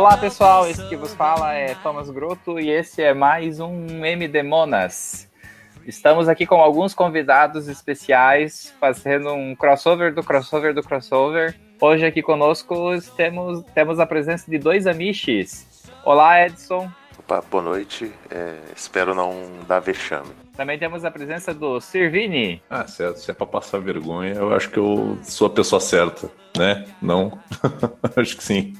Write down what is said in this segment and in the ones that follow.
Olá pessoal, esse que vos fala é Thomas Grotto e esse é mais um MD Monas. Estamos aqui com alguns convidados especiais fazendo um crossover do crossover do crossover. Hoje aqui conosco temos, temos a presença de dois amiches. Olá Edson. Opa, boa noite. É, espero não dar vexame. Também temos a presença do Sirvini. Ah, se é, se é pra passar vergonha, eu acho que eu sou a pessoa certa, né? Não? acho que sim.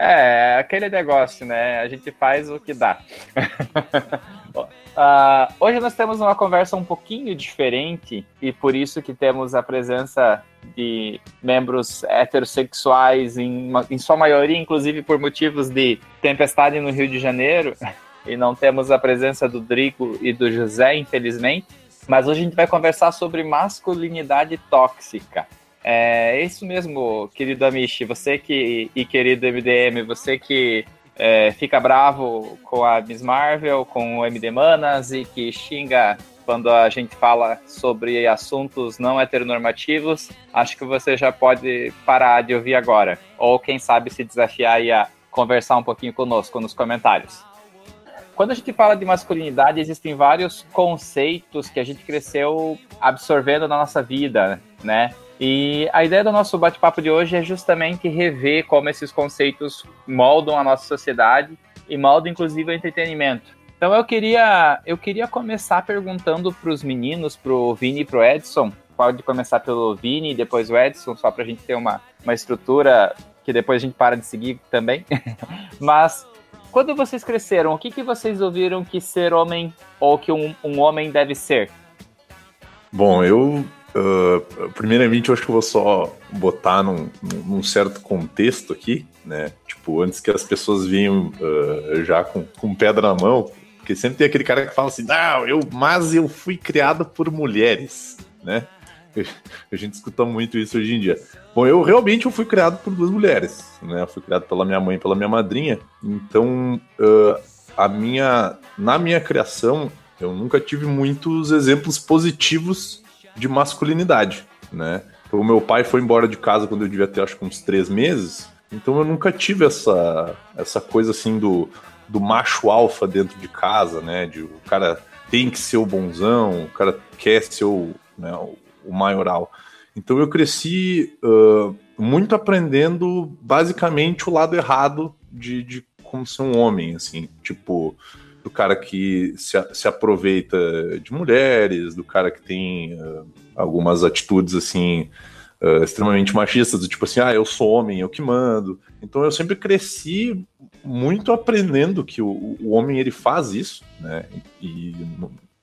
É, aquele negócio, né? A gente faz o que dá. uh, hoje nós temos uma conversa um pouquinho diferente e por isso que temos a presença de membros heterossexuais, em, em sua maioria, inclusive por motivos de tempestade no Rio de Janeiro, e não temos a presença do Drigo e do José, infelizmente. Mas hoje a gente vai conversar sobre masculinidade tóxica. É isso mesmo, querido Amishi, você que, e querido MDM, você que é, fica bravo com a Miss Marvel, com o MD Manas e que xinga quando a gente fala sobre assuntos não heteronormativos, acho que você já pode parar de ouvir agora. Ou quem sabe se desafiar e a conversar um pouquinho conosco nos comentários. Quando a gente fala de masculinidade, existem vários conceitos que a gente cresceu absorvendo na nossa vida, né? E a ideia do nosso bate-papo de hoje é justamente rever como esses conceitos moldam a nossa sociedade e moldam inclusive o entretenimento. Então eu queria, eu queria começar perguntando para os meninos, para o Vini e para o Edson. Pode começar pelo Vini e depois o Edson, só para a gente ter uma, uma estrutura que depois a gente para de seguir também. Mas quando vocês cresceram, o que, que vocês ouviram que ser homem ou que um, um homem deve ser? Bom, eu Uh, primeiramente, eu acho que eu vou só botar num, num, certo contexto aqui, né? Tipo, antes que as pessoas venham uh, já com, com pedra na mão, porque sempre tem aquele cara que fala assim, não, eu, mas eu fui criado por mulheres, né? A gente escuta muito isso hoje em dia. Bom, eu realmente eu fui criado por duas mulheres, né? Eu fui criado pela minha mãe e pela minha madrinha. Então, uh, a minha, na minha criação, eu nunca tive muitos exemplos positivos de masculinidade, né? Então, o meu pai foi embora de casa quando eu devia ter, acho que uns três meses. Então, eu nunca tive essa, essa coisa assim do, do macho alfa dentro de casa, né? De o cara tem que ser o bonzão, o cara quer ser o, né, o maioral. Então, eu cresci uh, muito aprendendo basicamente o lado errado de, de como ser um homem, assim, tipo do cara que se, se aproveita de mulheres, do cara que tem uh, algumas atitudes assim uh, extremamente machistas, do tipo assim, ah, eu sou homem, eu que mando. Então eu sempre cresci muito aprendendo que o, o homem ele faz isso, né? E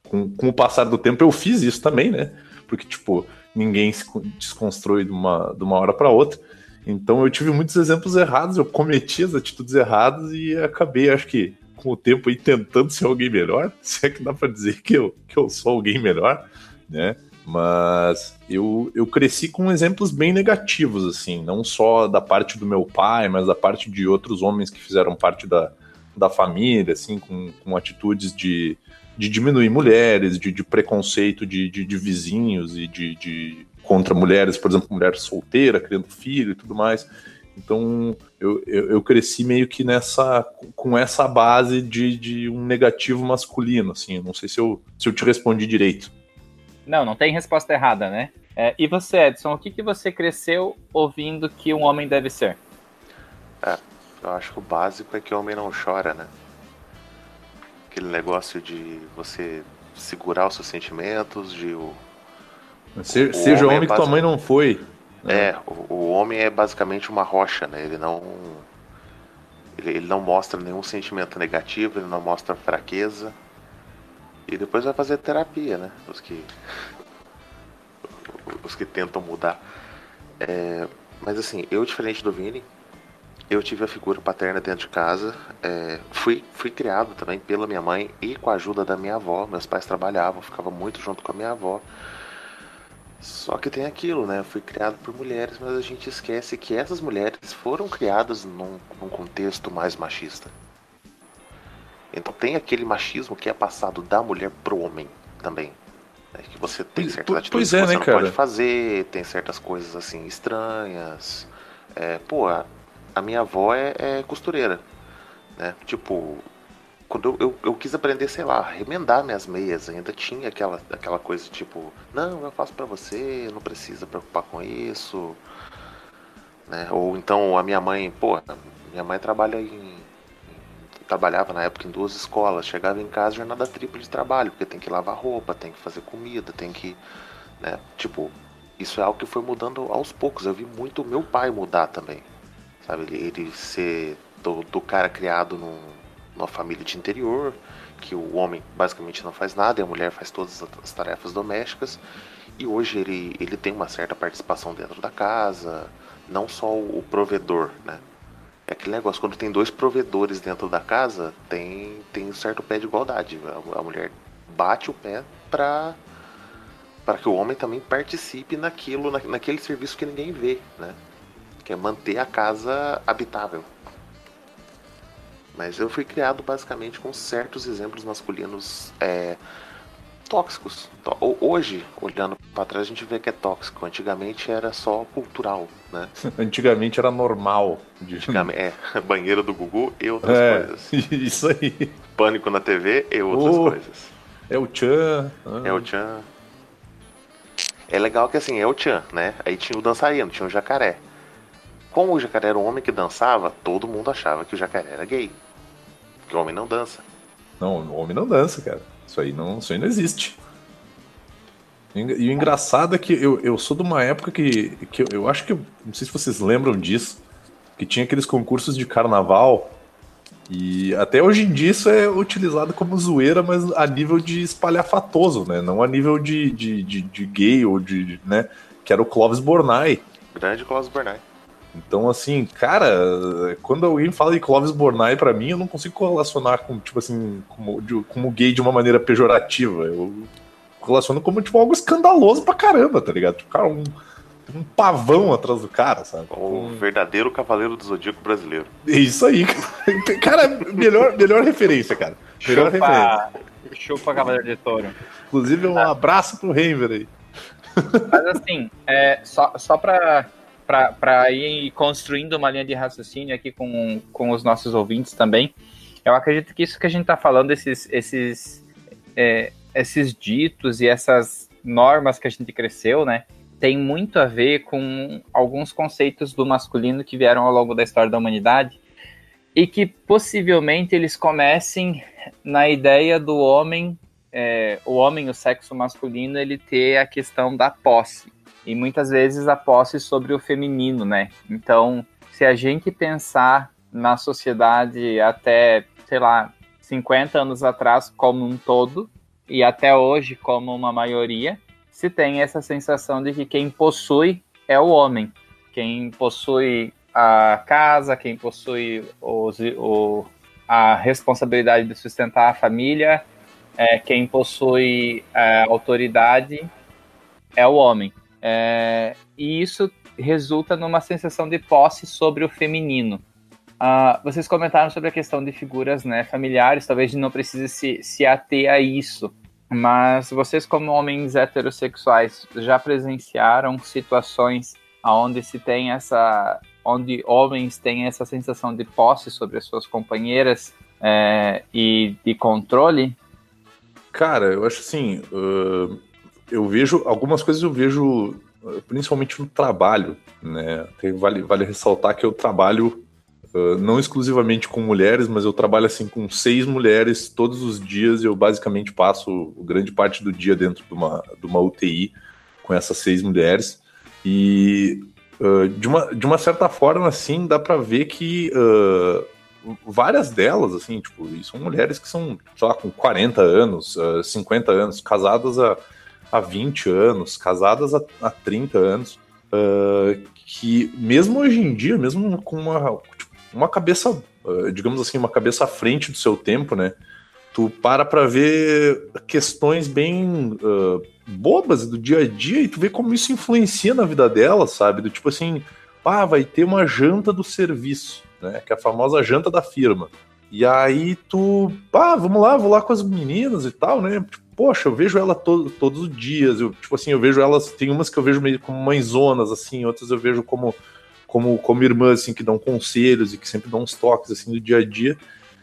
com, com o passar do tempo eu fiz isso também, né? Porque tipo ninguém se desconstrói de uma, de uma hora para outra. Então eu tive muitos exemplos errados, eu cometi as atitudes erradas e acabei, acho que com o tempo aí tentando ser alguém melhor, se é que dá para dizer que eu, que eu sou alguém melhor, né? Mas eu, eu cresci com exemplos bem negativos, assim, não só da parte do meu pai, mas da parte de outros homens que fizeram parte da, da família, assim, com, com atitudes de, de diminuir mulheres, de, de preconceito de, de, de vizinhos e de, de contra mulheres, por exemplo, mulher solteira, criando filho e tudo mais. Então eu, eu, eu, cresci meio que nessa com essa base de, de um negativo masculino, assim. Não sei se eu, se eu te respondi direito. Não, não tem resposta errada, né? É, e você, Edson, o que, que você cresceu ouvindo que um homem deve ser? É, eu acho que o básico é que o homem não chora, né? Aquele negócio de você segurar os seus sentimentos, de o. Se, o seja homem, homem que tua mãe não foi. É, é, o, o, homem é basicamente uma rocha, né? Ele não. Ele, ele, não mostra nenhum sentimento negativo, ele não mostra fraqueza. E depois vai fazer terapia, né? Os que. Os que tentam mudar. É, mas assim, eu, diferente do Vini, eu tive a figura paterna dentro de casa. É, fui, fui criado também pela minha mãe e com a ajuda da minha avó. Meus pais trabalhavam, ficava muito junto com a minha avó. Só que tem aquilo, né? Fui criado por mulheres, mas a gente esquece que essas mulheres foram criadas num, num contexto mais machista. Então tem aquele machismo que é passado da mulher pro homem também. Né? Que você tem certas atitudes é, que você né, não cara? pode fazer, tem certas coisas assim estranhas. É, pô, a, a minha avó é, é, costureira. né? Tipo, quando eu, eu, quis aprender, sei lá, remendar minhas meias, ainda tinha aquela, aquela coisa tipo, não, eu faço para você, não precisa preocupar com isso. Né? Ou então a minha mãe, pô, minha mãe trabalha em. Trabalhava na época em duas escolas, chegava em casa jornada tripla de trabalho, porque tem que lavar roupa, tem que fazer comida, tem que. Né? Tipo, isso é algo que foi mudando aos poucos. Eu vi muito meu pai mudar também. Sabe, ele, ele ser do, do cara criado num, numa família de interior, que o homem basicamente não faz nada e a mulher faz todas as tarefas domésticas. E hoje ele, ele tem uma certa participação dentro da casa, não só o, provedor, né? É aquele negócio, quando tem dois provedores dentro da casa, tem, tem um certo pé de igualdade. A, a mulher bate o pé para para que o homem também participe naquilo, na, naquele serviço que ninguém vê, né? Que é manter a casa habitável. Mas eu fui criado basicamente com certos exemplos masculinos é, tóxicos. Hoje, olhando para trás, a gente vê que é tóxico. Antigamente era só cultural, né? Antigamente era normal. De... Antigamente, é, banheiro do Gugu e outras é, coisas. Isso aí. Pânico na TV e outras oh, coisas. É o Chan. Ah. É o Chan. É legal que assim, é o Chan, né? Aí tinha o dançarino, tinha o jacaré. Como o jacaré era um homem que dançava, todo mundo achava que o jacaré era gay. Porque o homem não dança. Não, o homem não dança, cara. Isso aí não, isso aí não existe. E o engraçado é que eu, eu sou de uma época que, que eu, eu acho que. Não sei se vocês lembram disso. Que tinha aqueles concursos de carnaval. E até hoje em dia isso é utilizado como zoeira, mas a nível de espalhafatoso, né? Não a nível de, de, de, de gay ou de. né? Que era o Clóvis Bornai. Grande Clóvis Bornai. Então, assim, cara, quando alguém fala de Clóvis Bornai, para mim, eu não consigo correlacionar com, tipo assim, como, de, como gay de uma maneira pejorativa. Eu relaciono como, tipo, algo escandaloso pra caramba, tá ligado? Tipo, cara, um, um pavão atrás do cara, sabe? O verdadeiro cavaleiro do zodíaco brasileiro. É isso aí. cara, melhor, melhor referência, cara. Melhor chupa, referência. Chupa Cavaleiro de Touro. Inclusive, um abraço pro Renver aí. Mas assim, é, só, só pra para ir construindo uma linha de raciocínio aqui com, com os nossos ouvintes também. Eu acredito que isso que a gente está falando, esses, esses, é, esses ditos e essas normas que a gente cresceu, né, tem muito a ver com alguns conceitos do masculino que vieram ao longo da história da humanidade e que possivelmente eles comecem na ideia do homem, é, o homem, o sexo masculino, ele ter a questão da posse e muitas vezes a posse sobre o feminino, né? Então, se a gente pensar na sociedade até, sei lá, 50 anos atrás como um todo e até hoje como uma maioria, se tem essa sensação de que quem possui é o homem, quem possui a casa, quem possui os, o, a responsabilidade de sustentar a família, é, quem possui a autoridade é o homem. É, e isso resulta numa sensação de posse sobre o feminino. Uh, vocês comentaram sobre a questão de figuras né, familiares, talvez não precise se, se ater a isso, mas vocês, como homens heterossexuais, já presenciaram situações onde se tem essa. onde homens têm essa sensação de posse sobre as suas companheiras é, e de controle? Cara, eu acho assim. Uh, eu vejo algumas coisas eu vejo principalmente no trabalho, né? Vale, vale ressaltar que eu trabalho uh, não exclusivamente com mulheres, mas eu trabalho assim com seis mulheres todos os dias. Eu basicamente passo grande parte do dia dentro de uma, de uma UTI com essas seis mulheres e uh, de, uma, de uma certa forma assim dá para ver que uh, várias delas, assim, tipo, são mulheres que são, sei lá, com 40 anos, uh, 50 anos, casadas há há 20 anos, casadas há, há 30 anos, uh, que mesmo hoje em dia, mesmo com uma, tipo, uma cabeça, uh, digamos assim, uma cabeça à frente do seu tempo, né? Tu para pra ver questões bem uh, bobas do dia a dia e tu vê como isso influencia na vida dela, sabe? Do tipo assim, ah, vai ter uma janta do serviço, né? Que é a famosa janta da firma. E aí tu, pá, vamos lá, vou lá com as meninas e tal, né? Tipo, poxa, eu vejo ela to todos os dias. Eu, tipo assim, eu vejo elas. Tem umas que eu vejo meio como mãezonas, assim, outras eu vejo como, como, como irmãs, assim, que dão conselhos e que sempre dão uns toques, assim, do dia a dia.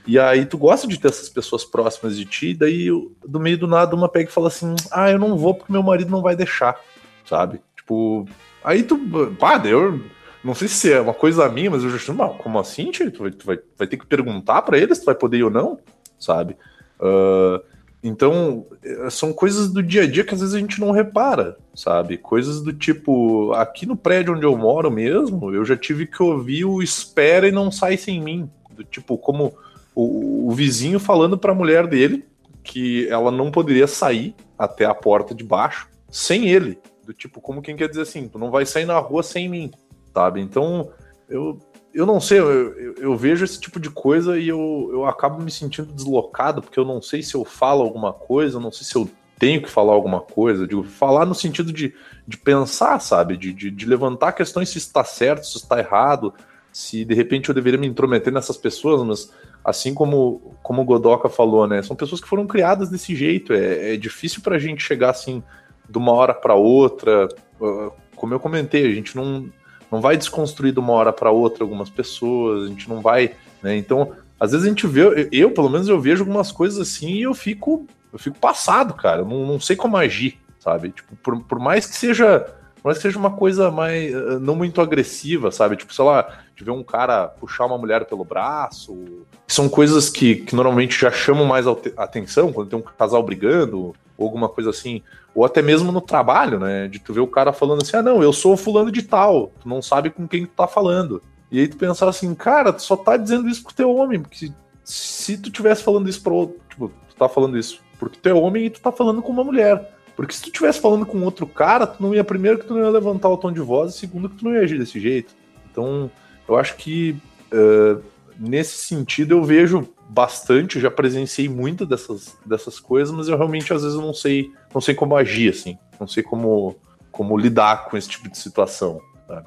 E aí tu gosta de ter essas pessoas próximas de ti, daí do meio do nada uma pega e fala assim: "Ah, eu não vou porque meu marido não vai deixar", sabe? Tipo, aí tu, pá, eu não sei se é uma coisa minha, mas eu já achei, como assim, tio? Tu vai, tu vai, vai ter que perguntar para eles se tu vai poder ir ou não, sabe? Uh, então, eh, são coisas do dia a dia que às vezes a gente não repara, sabe? Coisas do tipo, aqui no prédio onde eu moro mesmo, eu já tive que ouvir o espera e não sai sem mim. Do tipo, como o, o vizinho falando para a mulher dele que ela não poderia sair até a porta de baixo sem ele. Do tipo, como quem quer dizer assim, tu não vai sair na rua sem mim, sabe? Então, eu, eu não sei, eu, eu, eu, vejo esse tipo de coisa e eu, eu acabo me sentindo deslocado, porque eu não sei se eu falo alguma coisa, não sei se eu tenho que falar alguma coisa. Digo, falar no sentido de, de pensar, sabe? De, de, de levantar questões se está certo, se está errado, se de repente eu deveria me intrometer nessas pessoas, mas assim como, como o Godoka falou, né? São pessoas que foram criadas desse jeito. É, é difícil para a gente chegar assim de uma hora para outra. Uh, como eu comentei, a gente não, não vai desconstruir de uma hora para outra algumas pessoas, a gente não vai. Né? Então, às vezes a gente vê, eu pelo menos eu vejo algumas coisas assim e eu fico, eu fico passado, cara. Eu não, não sei como agir, sabe? Tipo, por, por mais que seja mas seja uma coisa mais eh, não muito agressiva, sabe? Tipo, sei lá, de ver um cara puxar uma mulher pelo braço. São coisas que, que normalmente já chamam mais atenção quando tem um casal brigando, ou alguma coisa assim. Ou até mesmo no trabalho, né? De tu ver o cara falando assim: ah, não, eu sou fulano de tal. Tu não sabe com quem tu tá falando. E aí tu pensar assim, cara, tu só tá dizendo isso pro teu homem, porque se tu tivesse falando isso pro outro, tipo, tu tá falando isso porque tu é homem e tu tá falando com uma mulher. Porque se tu estivesse falando com outro cara, tu não ia, primeiro, que tu não ia levantar o tom de voz, e segundo, que tu não ia agir desse jeito. Então, eu acho que uh, nesse sentido eu vejo bastante, já presenciei muito dessas, dessas coisas, mas eu realmente às vezes não sei, não sei como agir, assim. Não sei como, como lidar com esse tipo de situação. Sabe?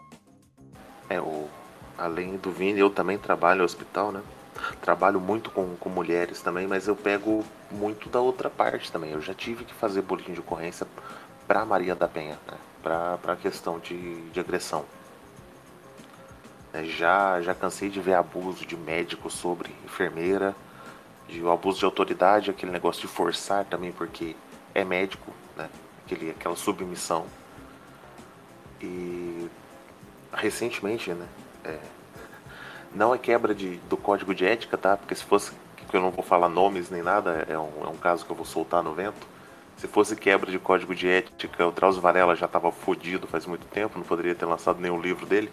É, o, além do Vini, eu também trabalho no hospital, né? Trabalho muito com, com mulheres também, mas eu pego muito da outra parte também. Eu já tive que fazer boletim de ocorrência para Maria da Penha, né? para a questão de, de agressão. É, já, já cansei de ver abuso de médico sobre enfermeira, de o abuso de autoridade, aquele negócio de forçar também, porque é médico, né? Aquele, aquela submissão. E recentemente, né? É, não é quebra de, do código de ética, tá? Porque se fosse, que eu não vou falar nomes nem nada, é um, é um caso que eu vou soltar no vento. Se fosse quebra de código de ética, o Drauzio Varela já estava fodido faz muito tempo, não poderia ter lançado nenhum livro dele.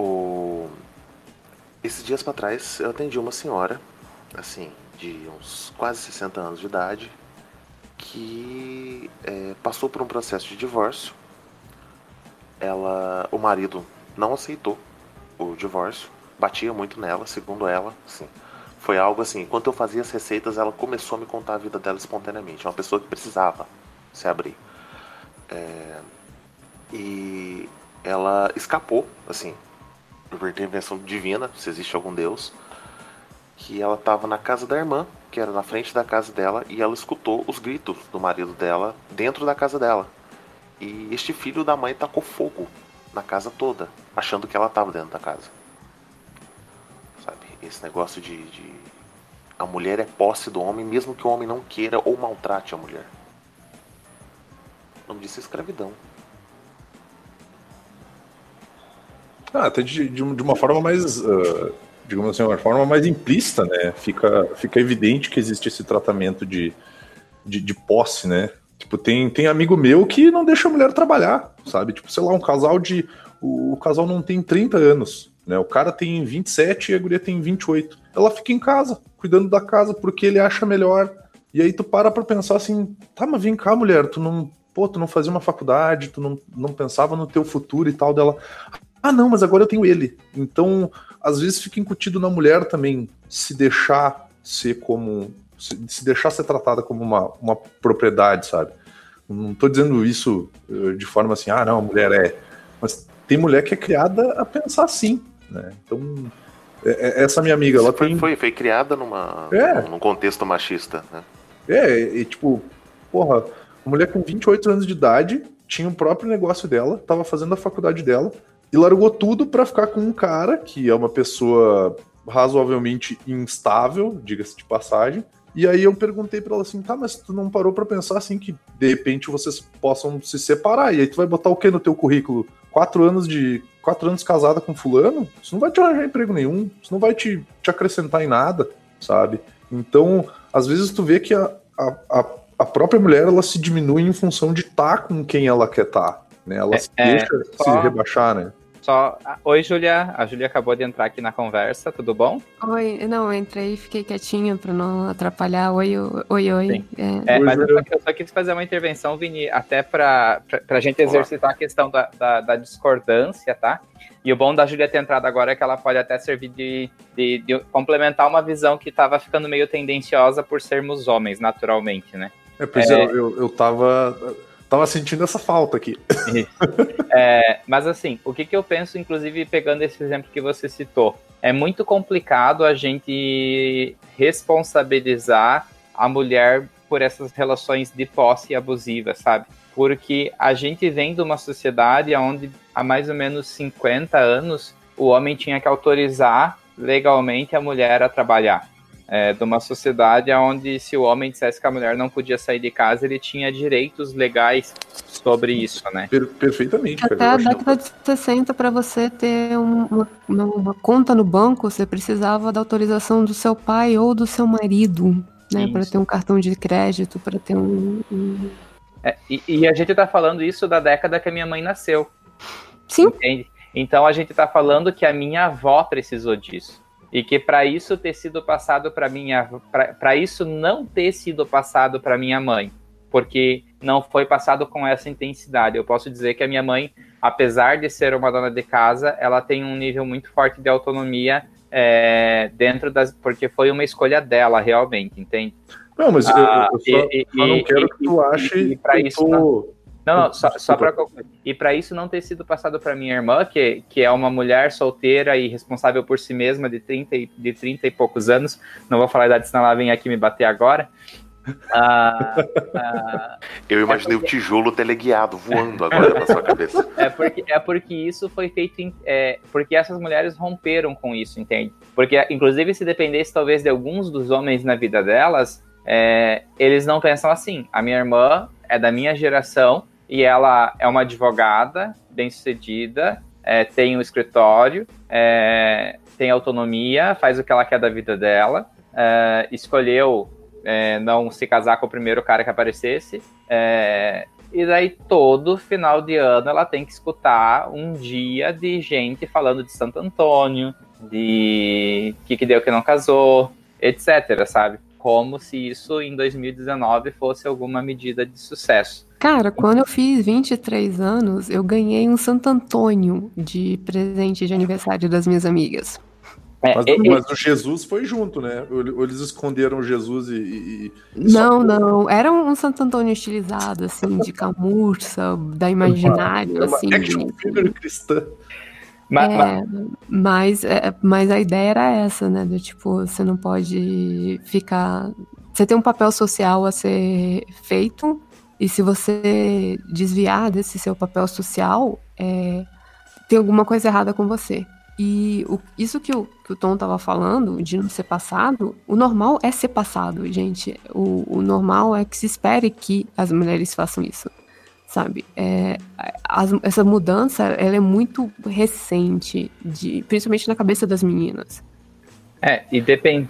O... Esses dias para trás eu atendi uma senhora, assim, de uns quase 60 anos de idade, que é, passou por um processo de divórcio. Ela, o marido não aceitou o divórcio, batia muito nela, segundo ela, assim. Foi algo assim, enquanto eu fazia as receitas, ela começou a me contar a vida dela espontaneamente. É uma pessoa que precisava se abrir. É... E ela escapou, assim, por intervenção divina, se existe algum Deus, que ela estava na casa da irmã, que era na frente da casa dela, e ela escutou os gritos do marido dela dentro da casa dela. E este filho da mãe tacou fogo na casa toda, achando que ela estava dentro da casa. Sabe? Esse negócio de, de, A mulher é posse do homem, mesmo que o homem não queira ou maltrate a mulher. O nome disso é escravidão. Ah, até de, de, uma forma mais. Uh, digamos assim, uma forma mais implícita, né? Fica, fica evidente que existe esse tratamento de, de, de posse, né? Tipo, tem, tem amigo meu que não deixa a mulher trabalhar, sabe? Tipo, sei lá, um casal de. O, o casal não tem 30 anos, né? O cara tem 27 e a guria tem 28. Ela fica em casa, cuidando da casa, porque ele acha melhor. E aí tu para pra pensar assim, tá, mas vem cá, mulher, tu não. Pô, tu não fazia uma faculdade, tu não, não pensava no teu futuro e tal dela. Ah, não, mas agora eu tenho ele. Então, às vezes fica incutido na mulher também se deixar ser como se deixar ser tratada como uma, uma propriedade, sabe? Não estou dizendo isso eh, de forma assim, ah, não, a mulher é. Mas tem mulher que é criada a pensar assim, né? Então, é, é, essa minha amiga, ela foi, tem... foi, foi criada numa, é. num contexto machista, né? É, e tipo, porra, uma mulher com 28 anos de idade tinha o próprio negócio dela, estava fazendo a faculdade dela e largou tudo para ficar com um cara que é uma pessoa razoavelmente instável, diga-se de passagem. E aí eu perguntei para ela assim, tá, mas tu não parou para pensar assim que de repente vocês possam se separar? E aí tu vai botar o que no teu currículo? Quatro anos de quatro anos casada com fulano? Isso não vai te arranjar emprego nenhum, isso não vai te, te acrescentar em nada, sabe? Então, às vezes tu vê que a, a, a própria mulher ela se diminui em função de estar tá com quem ela quer estar, tá, né? Ela é, se deixa é, só... se rebaixar, né? Só. Oi, Julia. A Julia acabou de entrar aqui na conversa, tudo bom? Oi, não, eu entrei e fiquei quietinha para não atrapalhar. Oi, oi, oi. É. é mas eu só, eu só, quis fazer uma intervenção, Vini, até para a gente exercitar a questão da, da, da, discordância, tá? E o bom da Julia ter entrado agora é que ela pode até servir de, de, de complementar uma visão que estava ficando meio tendenciosa por sermos homens, naturalmente, né? É, pois é, eu, eu tava tava sentindo essa falta aqui. É, mas assim, o que, que eu penso, inclusive pegando esse exemplo que você citou, é muito complicado a gente responsabilizar a mulher por essas relações de posse abusivas, sabe? Porque a gente vem de uma sociedade onde há mais ou menos 50 anos o homem tinha que autorizar legalmente a mulher a trabalhar é, de uma sociedade onde se o homem dissesse que a mulher não podia sair de casa, ele tinha direitos legais sobre isso, né? Per perfeitamente. Até a década de 60, para você ter uma, uma, conta no banco, você precisava da autorização do seu pai ou do seu marido, né? Para ter um cartão de crédito, para ter um... um... É, e, e, a gente está falando isso da década que a minha mãe nasceu. Sim. Entende? Então a gente está falando que a minha avó precisou disso e que para isso ter sido passado para minha para isso não ter sido passado para minha mãe, porque não foi passado com essa intensidade. Eu posso dizer que a minha mãe, apesar de ser uma dona de casa, ela tem um nível muito forte de autonomia é, dentro das porque foi uma escolha dela realmente, entende? Não, mas ah, eu, eu, só, e, só não quero e, que tu ache e, que isso tô... não não, só, só para. E para isso não ter sido passado para minha irmã, que, que é uma mulher solteira e responsável por si mesma de 30, e, de 30 e poucos anos, não vou falar a idade, senão ela vem aqui me bater agora. Ah, ah, eu imaginei é porque... o tijolo teleguiado voando agora na sua cabeça. É porque, é porque isso foi feito. Em, é, porque essas mulheres romperam com isso, entende? Porque, inclusive, se dependesse talvez de alguns dos homens na vida delas, é, eles não pensam assim. A minha irmã é da minha geração e ela é uma advogada bem-sucedida, é, tem um escritório, é, tem autonomia, faz o que ela quer da vida dela, é, escolheu é, não se casar com o primeiro cara que aparecesse, é, e daí todo final de ano ela tem que escutar um dia de gente falando de Santo Antônio, de que que deu que não casou, etc, sabe? Como se isso em 2019 fosse alguma medida de sucesso. Cara, quando eu fiz 23 anos, eu ganhei um Santo Antônio de presente de aniversário das minhas amigas. É, mas, é, mas o Jesus foi junto, né? Ou eles esconderam Jesus e. e, e não, não. Era um Santo Antônio estilizado, assim, de camurça, da imaginário, é uma, assim. Action figure cristã. Mas, é, mas, é, mas a ideia era essa, né? Do tipo, você não pode ficar. Você tem um papel social a ser feito e se você desviar desse seu papel social, é, tem alguma coisa errada com você. E o, isso que o, que o Tom estava falando, de não ser passado, o normal é ser passado, gente. O, o normal é que se espere que as mulheres façam isso, sabe? É, as, essa mudança, ela é muito recente, de, principalmente na cabeça das meninas. É, e, depend,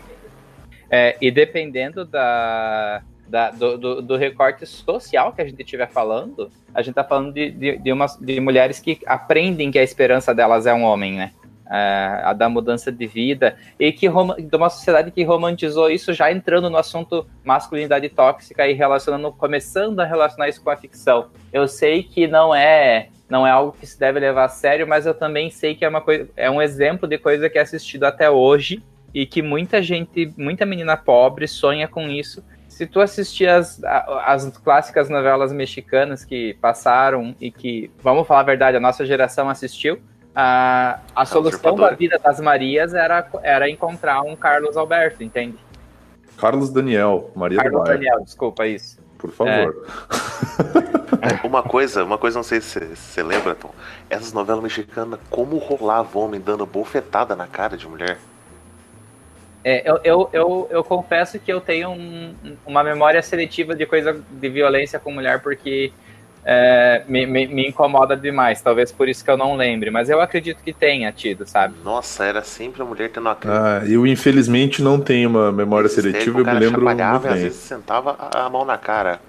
é, e dependendo da, da, do, do, do, recorte social que a gente estiver falando, a gente está falando de, de, de, umas, de mulheres que aprendem que a esperança delas é um homem, né? É, a da mudança de vida e que de uma sociedade que romantizou isso já entrando no assunto masculinidade tóxica e relacionando começando a relacionar isso com a ficção. Eu sei que não é não é algo que se deve levar a sério, mas eu também sei que é uma coisa é um exemplo de coisa que é assistido até hoje e que muita gente, muita menina pobre sonha com isso se tu assistir as, as clássicas novelas mexicanas que passaram e que, vamos falar a verdade, a nossa geração assistiu, a, a solução da vida das Marias era, era encontrar um Carlos Alberto, entende? Carlos Daniel, Maria Carlos Daniel, desculpa isso. Por favor. É. uma coisa, uma coisa, não sei se você lembra, Tom. Essas novelas mexicanas, como rolava homem dando bofetada na cara de mulher? É, eu, eu, eu, eu, confesso que eu tenho um, uma memória seletiva de coisa de violência com mulher, porque é, me, me, me, incomoda demais. Talvez por isso que eu não lembre, mas eu acredito que tenha tido, sabe? Nossa, era sempre a mulher tendo a Ah, eu infelizmente não tenho uma memória seletiva, eu me lembro. Muito bem. às vezes sentava a mão na cara.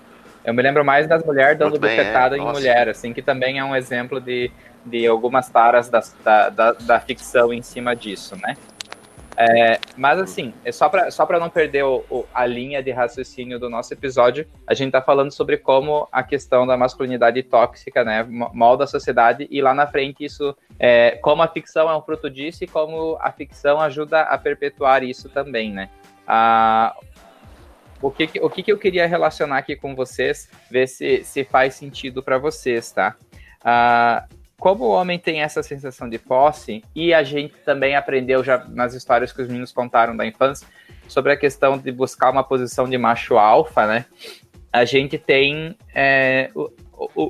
Eu me lembro mais das mulheres dando bufetada é, em mulher, assim, que também é um exemplo de, de algumas taras da, da, da, da ficção em cima disso, né? É, mas assim, é só para só não perder o, o, a linha de raciocínio do nosso episódio, a gente está falando sobre como a questão da masculinidade tóxica, né, molda a sociedade, e lá na frente isso, é, como a ficção é um fruto disso e como a ficção ajuda a perpetuar isso também, né. A, o que, o que, eu queria relacionar aqui com vocês, ver se, se faz sentido para vocês, tá? Uh, como o homem tem essa sensação de posse, e a gente também aprendeu já nas histórias que os meninos contaram da infância, sobre a questão de buscar uma posição de macho alfa, né? A gente tem é,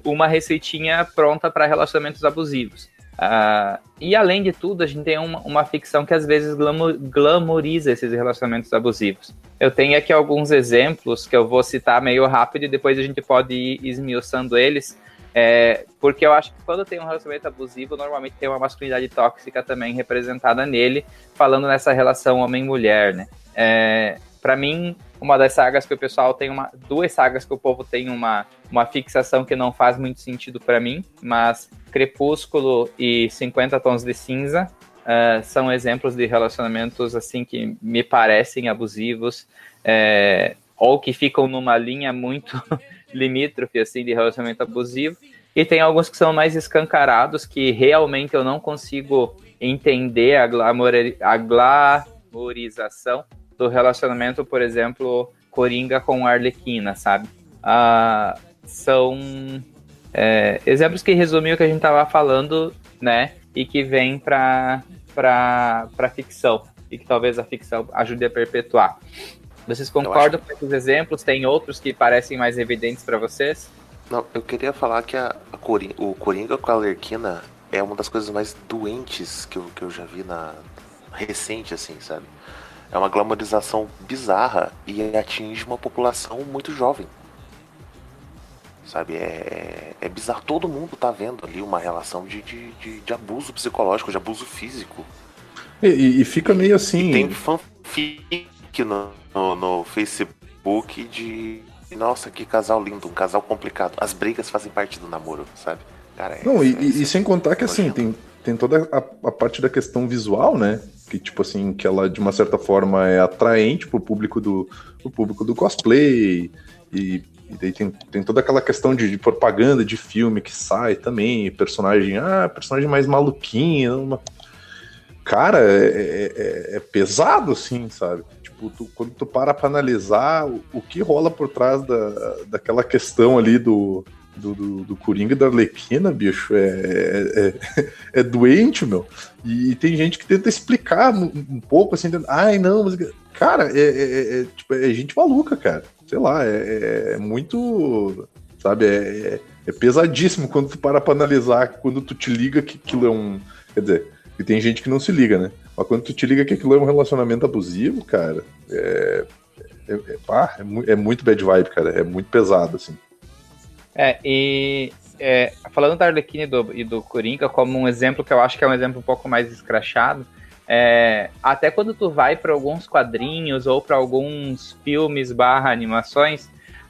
uma receitinha pronta para relacionamentos abusivos. Uh, e além de tudo, a gente tem uma, uma ficção que às vezes glamour, glamoriza esses relacionamentos abusivos. Eu tenho aqui alguns exemplos que eu vou citar meio rápido e depois a gente pode ir esmiuçando eles é, porque eu acho que quando tem um relacionamento abusivo, normalmente tem uma masculinidade tóxica também representada nele, falando nessa relação homem-mulher, né? É, para mim, uma das sagas que o pessoal tem uma. Duas sagas que o povo tem uma, uma fixação que não faz muito sentido para mim, mas Crepúsculo e 50 Tons de Cinza uh, são exemplos de relacionamentos assim que me parecem abusivos, é, ou que ficam numa linha muito limítrofe assim de relacionamento abusivo. E tem alguns que são mais escancarados, que realmente eu não consigo entender a, glamour, a glamorização do relacionamento, por exemplo, Coringa com Arlequina, sabe? Ah, são é, exemplos que resumem o que a gente estava falando, né? E que vem para para ficção e que talvez a ficção ajude a perpetuar. Vocês concordam com esses exemplos? Tem outros que parecem mais evidentes para vocês? Não, eu queria falar que a, a Coringa, o Coringa com a Alerquina é uma das coisas mais doentes que eu, que eu já vi na recente, assim, sabe? É uma glamorização bizarra e atinge uma população muito jovem. Sabe, é, é bizarro. Todo mundo tá vendo ali uma relação de, de, de, de abuso psicológico, de abuso físico. E, e fica meio assim. E tem fanfic no, no, no Facebook de nossa, que casal lindo, um casal complicado. As brigas fazem parte do namoro, sabe? Cara, é, Não, e, é, e, sem contar que assim, tem, tem toda a, a, parte da questão visual, né? Que, tipo assim, que ela de uma certa forma é atraente pro público do, pro público do cosplay. E, e daí tem, tem toda aquela questão de, de, propaganda de filme que sai também, personagem, ah, personagem mais maluquinho. Uma... Cara, é, é, é, é pesado, assim, sabe? Tipo, tu, quando tu para pra analisar o, o, que rola por trás da, daquela questão ali do, do, do, do Coringa e da Arlequina, bicho, é, é, é, é doente, meu. E, tem gente que tenta explicar um, um pouco assim, ai não, mas. Cara, é, é, é, tipo, é gente maluca, cara. Sei lá, é, é muito. Sabe, é, é pesadíssimo quando tu para pra analisar, quando tu te liga que aquilo é um. Quer dizer, e tem gente que não se liga, né? Mas quando tu te liga que aquilo é um relacionamento abusivo, cara, é, é, é, pá, é, é muito bad vibe, cara. É muito pesado, assim. É, e é, falando da Arlequina e do, e do Coringa como um exemplo que eu acho que é um exemplo um pouco mais escrachado, é, até quando tu vai para alguns quadrinhos ou para alguns filmes barra animações,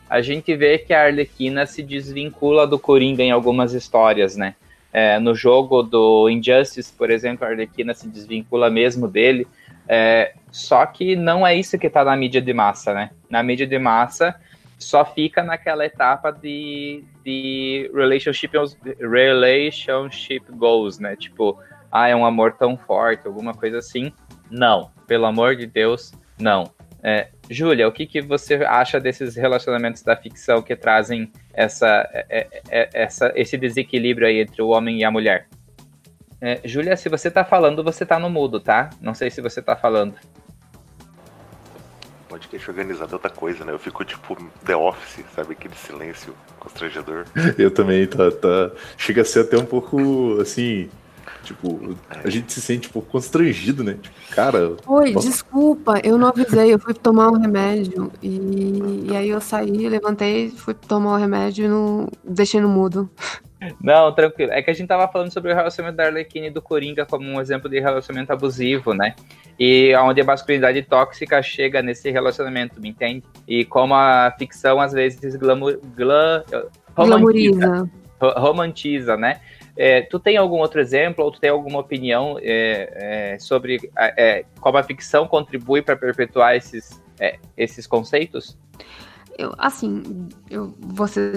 a gente vê que a Arlequina se desvincula do Coringa em algumas histórias, né? É, no jogo do Injustice, por exemplo, a Arlequina se desvincula mesmo dele. É, só que não é isso que está na mídia de massa, né? Na mídia de massa só fica naquela etapa de, de relationship, relationship goals, né? Tipo, ah, é um amor tão forte, alguma coisa assim. Não, pelo amor de Deus, não. É, Júlia, o que, que você acha desses relacionamentos da ficção que trazem essa, é, é, é, essa, esse desequilíbrio aí entre o homem e a mulher? É, Júlia, se você tá falando, você tá no mudo, tá? Não sei se você tá falando. Podcast organizado é outra coisa, né? Eu fico tipo The Office, sabe? Aquele silêncio constrangedor. Eu também, tá, tá. Chega a ser até um pouco assim. Tipo, a gente se sente um pouco constrangido, né? Tipo, cara. Oi, posso... desculpa, eu não avisei, eu fui tomar um remédio. E, e aí eu saí, levantei, fui tomar o um remédio e não deixei no mudo. Não, tranquilo. É que a gente tava falando sobre o relacionamento da Arlequina e do Coringa como um exemplo de relacionamento abusivo, né? E onde a masculinidade tóxica chega nesse relacionamento, me entende? E como a ficção às vezes glamour, glam, romantiza, romantiza, né? É, tu tem algum outro exemplo ou tu tem alguma opinião é, é, sobre é, como a ficção contribui para perpetuar esses, é, esses conceitos? Eu, assim, eu vou ser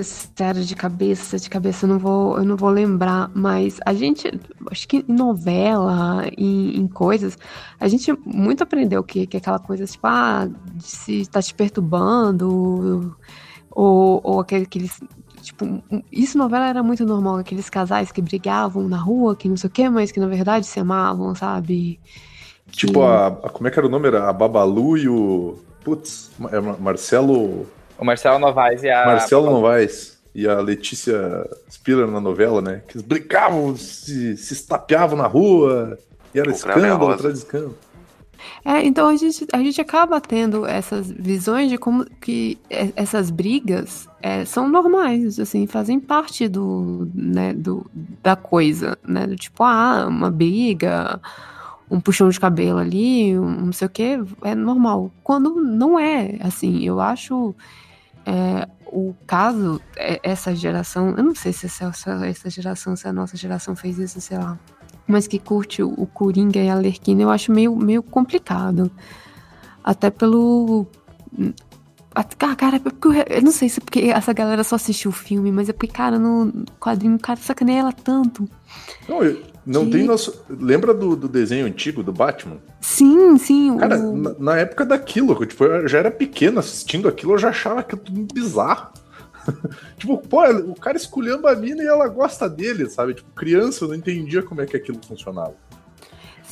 de cabeça, de cabeça eu não vou, eu não vou lembrar, mas a gente, acho que em novela, em, em coisas, a gente muito aprendeu que, que aquela coisa, tipo, ah, se está te perturbando, ou, ou aqueles, tipo, isso novela era muito normal, aqueles casais que brigavam na rua, que não sei o que, mas que na verdade se amavam, sabe? Tipo, que... a, a, como é que era o nome? Era a Babalu e o. Putz, é Marcelo. O Marcelo Novaes e a. Marcelo Novaes e a Letícia Spiller na novela, né? Que eles brincavam, se, se estapeavam na rua, e era escândalo atrás de escândalo. É, então a gente, a gente acaba tendo essas visões de como que essas brigas é, são normais, assim, fazem parte do, né, do, da coisa, né? Do tipo, ah, uma briga, um puxão de cabelo ali, um não sei o que, é normal. Quando não é, assim, eu acho é, o caso, é, essa geração, eu não sei se essa, essa geração, se a nossa geração fez isso, sei lá mas que curte o Coringa e a Lerquina, eu acho meio, meio complicado. Até pelo. Ah, cara, eu não sei se é porque essa galera só assistiu o filme, mas é porque, cara, no quadrinho o cara sacaneia ela tanto. Não, não que... tem nosso. Lembra do, do desenho antigo do Batman? Sim, sim. Cara, o... na, na, época daquilo, tipo, eu já era pequeno assistindo aquilo, eu já achava aquilo tudo bizarro. tipo, pô, o cara escolhendo a mina e ela gosta dele, sabe? Tipo, criança, eu não entendia como é que aquilo funcionava.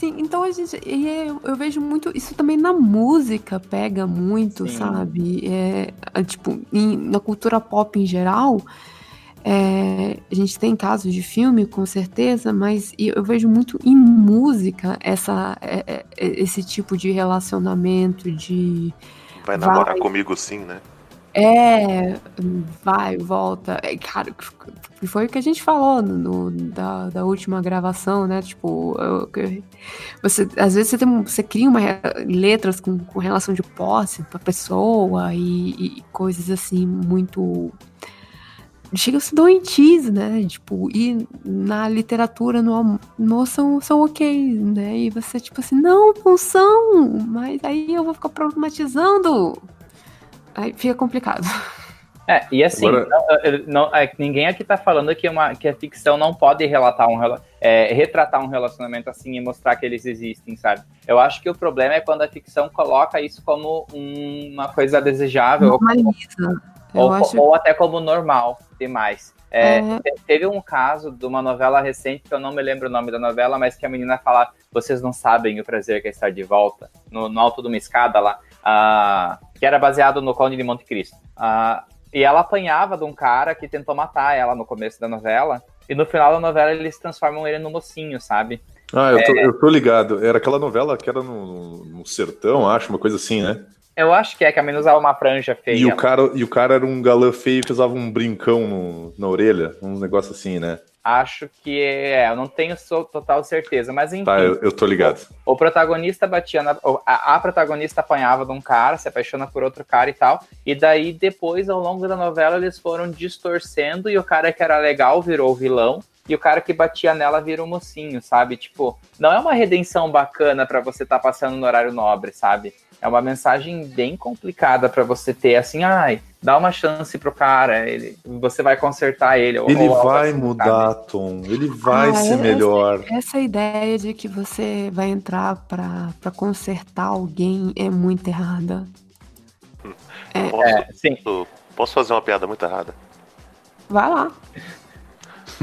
Sim, então a gente. Eu, eu vejo muito. Isso também na música pega muito, Sim. sabe? É, tipo, em, na cultura pop em geral. É, a gente tem casos de filme, com certeza, mas eu vejo muito em música essa, é, é, esse tipo de relacionamento de. Vai namorar vai... comigo sim, né? É, vai, volta. É, cara, foi o que a gente falou no, da, da última gravação, né? Tipo, eu, você, às vezes você, tem, você cria uma, letras com, com relação de posse pra pessoa e, e coisas assim muito. Chega a ser né? Tipo, e na literatura, no amor, são, são ok, né? E você, tipo assim, não, não são, mas aí eu vou ficar problematizando Aí fica complicado. É, e assim, Agora... não, não, é, ninguém aqui tá falando que, uma, que a ficção não pode relatar um, é, retratar um relacionamento assim e mostrar que eles existem, sabe? Eu acho que o problema é quando a ficção coloca isso como um, uma coisa desejável. Normaliza. Ou, ou, acho... ou, até como normal demais. É, é... Teve um caso de uma novela recente, que eu não me lembro o nome da novela, mas que a menina fala: Vocês não sabem o prazer que é estar de volta, no, no alto de uma escada lá. Ah, que era baseado no Conde de Monte Cristo. Uh, e ela apanhava de um cara que tentou matar ela no começo da novela. E no final da novela eles transformam ele no mocinho, sabe? Ah, eu tô, é... eu tô ligado. Era aquela novela que era no, no, sertão, acho, uma coisa assim, né? Eu acho que é, que a menina usava uma franja feia. E o cara, e o cara era um galã feio que usava um brincão no, na orelha, uns negócios assim, né? Acho que é, eu não tenho total certeza, mas enfim. Tá, eu, eu tô ligado. O, o protagonista batia na. A, a, protagonista apanhava de um cara, se apaixona por outro cara e tal. E daí, depois, ao longo da novela, eles foram distorcendo e o cara que era legal virou vilão. E o cara que batia nela vira um mocinho, sabe? Tipo, não é uma redenção bacana para você estar tá passando no horário nobre, sabe? É uma mensagem bem complicada para você ter assim, ai, dá uma chance pro cara, ele, você vai consertar ele. Ele ou, vai assim, mudar? Tom, ele vai ah, ser essa, melhor. Essa ideia de que você vai entrar para consertar alguém é muito errada. É, posso, é, sim. posso fazer uma piada muito errada? Vai lá.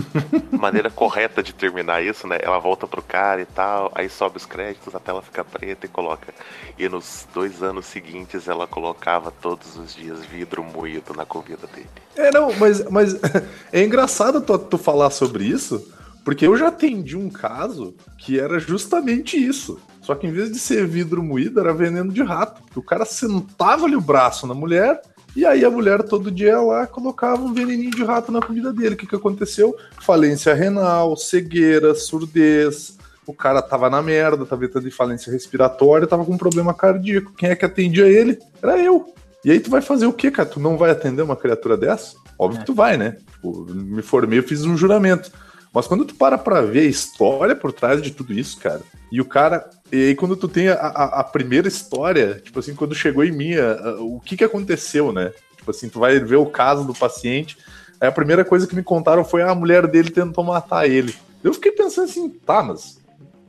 maneira correta de terminar isso, né? Ela volta pro cara e tal, aí sobe os créditos, a tela fica preta e coloca. E nos dois anos seguintes ela colocava todos os dias vidro moído na comida dele. É, não, mas, mas é engraçado tu, tu falar sobre isso, Porque eu já atendi um caso que era justamente isso. Só que em vez de ser vidro moído, era veneno de rato. O cara sentava ali o braço na mulher, e aí a mulher todo dia lá colocava um veneninho de rato na comida dele. O que, que aconteceu? Falência renal, cegueira, surdez. O cara tava na merda, tava tendo falência respiratória, tava com um problema cardíaco. Quem é que atendia ele? Era eu. E aí tu vai fazer o quê, cara? Tu não vai atender uma criatura dessa? Óbvio é. que tu vai, né? Tipo, me formei, eu fiz um juramento. Mas quando tu para pra ver a história por trás de tudo isso, cara, e o cara. E aí, quando tu tem a, a, a primeira história, tipo assim, quando chegou em mim, a, o que que aconteceu, né? Tipo assim, tu vai ver o caso do paciente. Aí a primeira coisa que me contaram foi a mulher dele tentou matar ele. Eu fiquei pensando assim, tá, mas.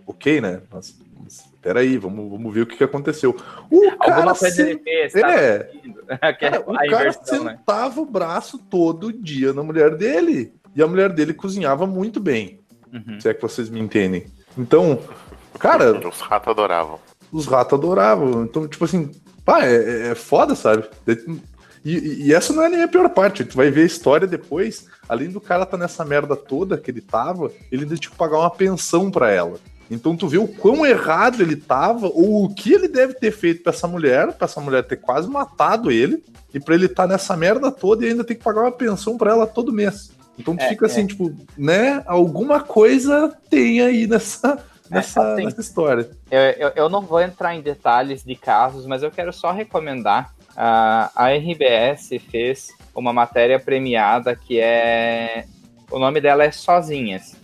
Ok, né? Mas, mas peraí, vamos, vamos ver o que, que aconteceu. O cara se... fez, tá é, cara, o cara né? sentava né? o braço todo dia na mulher dele. E a mulher dele cozinhava muito bem. Uhum. Se é que vocês me entendem. Então, cara. Os ratos adoravam. Os ratos adoravam. Então, tipo assim, pá, é, é, é foda, sabe? E, e, essa não é nem a pior parte. Tu vai ver a história depois. Além do cara tá nessa merda toda que ele tava, ele ainda tinha que pagar uma pensão para ela. Então tu vê o quão errado ele tava, ou o que ele deve ter feito pra essa mulher, pra essa mulher ter quase matado ele, e pra ele estar tá nessa merda toda e ainda ter que pagar uma pensão para ela todo mês. Então tu é, fica assim, é. tipo, né? Alguma coisa tem aí nessa, é, nessa, assim, nessa história. Eu, eu, eu, não vou entrar em detalhes de casos, mas eu quero só recomendar. Uh, a RBS fez uma matéria premiada que é. O nome dela é Sozinhas.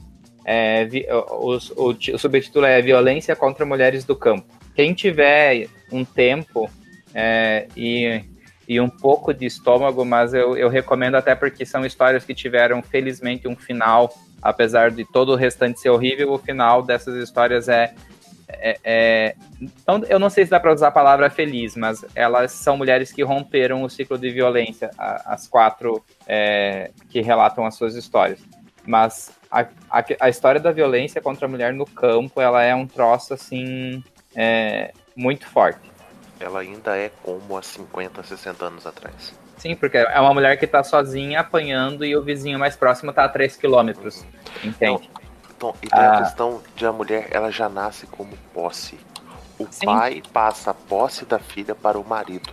É, o, o, o, subtítulo é Violência contra Mulheres do Campo. Quem tiver um tempo é, e e um pouco de estômago, mas eu, eu recomendo até porque são histórias que tiveram, felizmente, um final, apesar de todo o restante ser horrível, o final dessas histórias é. é, é não, eu não sei se dá para usar a palavra feliz, mas elas são mulheres que romperam o ciclo de violência, as quatro é, que relatam as suas histórias. Mas a, a, a, história da violência contra a mulher no campo, ela é um troço assim é, muito forte ela ainda é como há 50, 60 anos atrás. Sim, porque é uma mulher que tá sozinha apanhando e o vizinho mais próximo tá a 3 quilômetros. Uhum. Entende? Então, e tem ah. a questão de a mulher, ela já nasce como posse. O Sim. pai passa a posse da filha para o marido.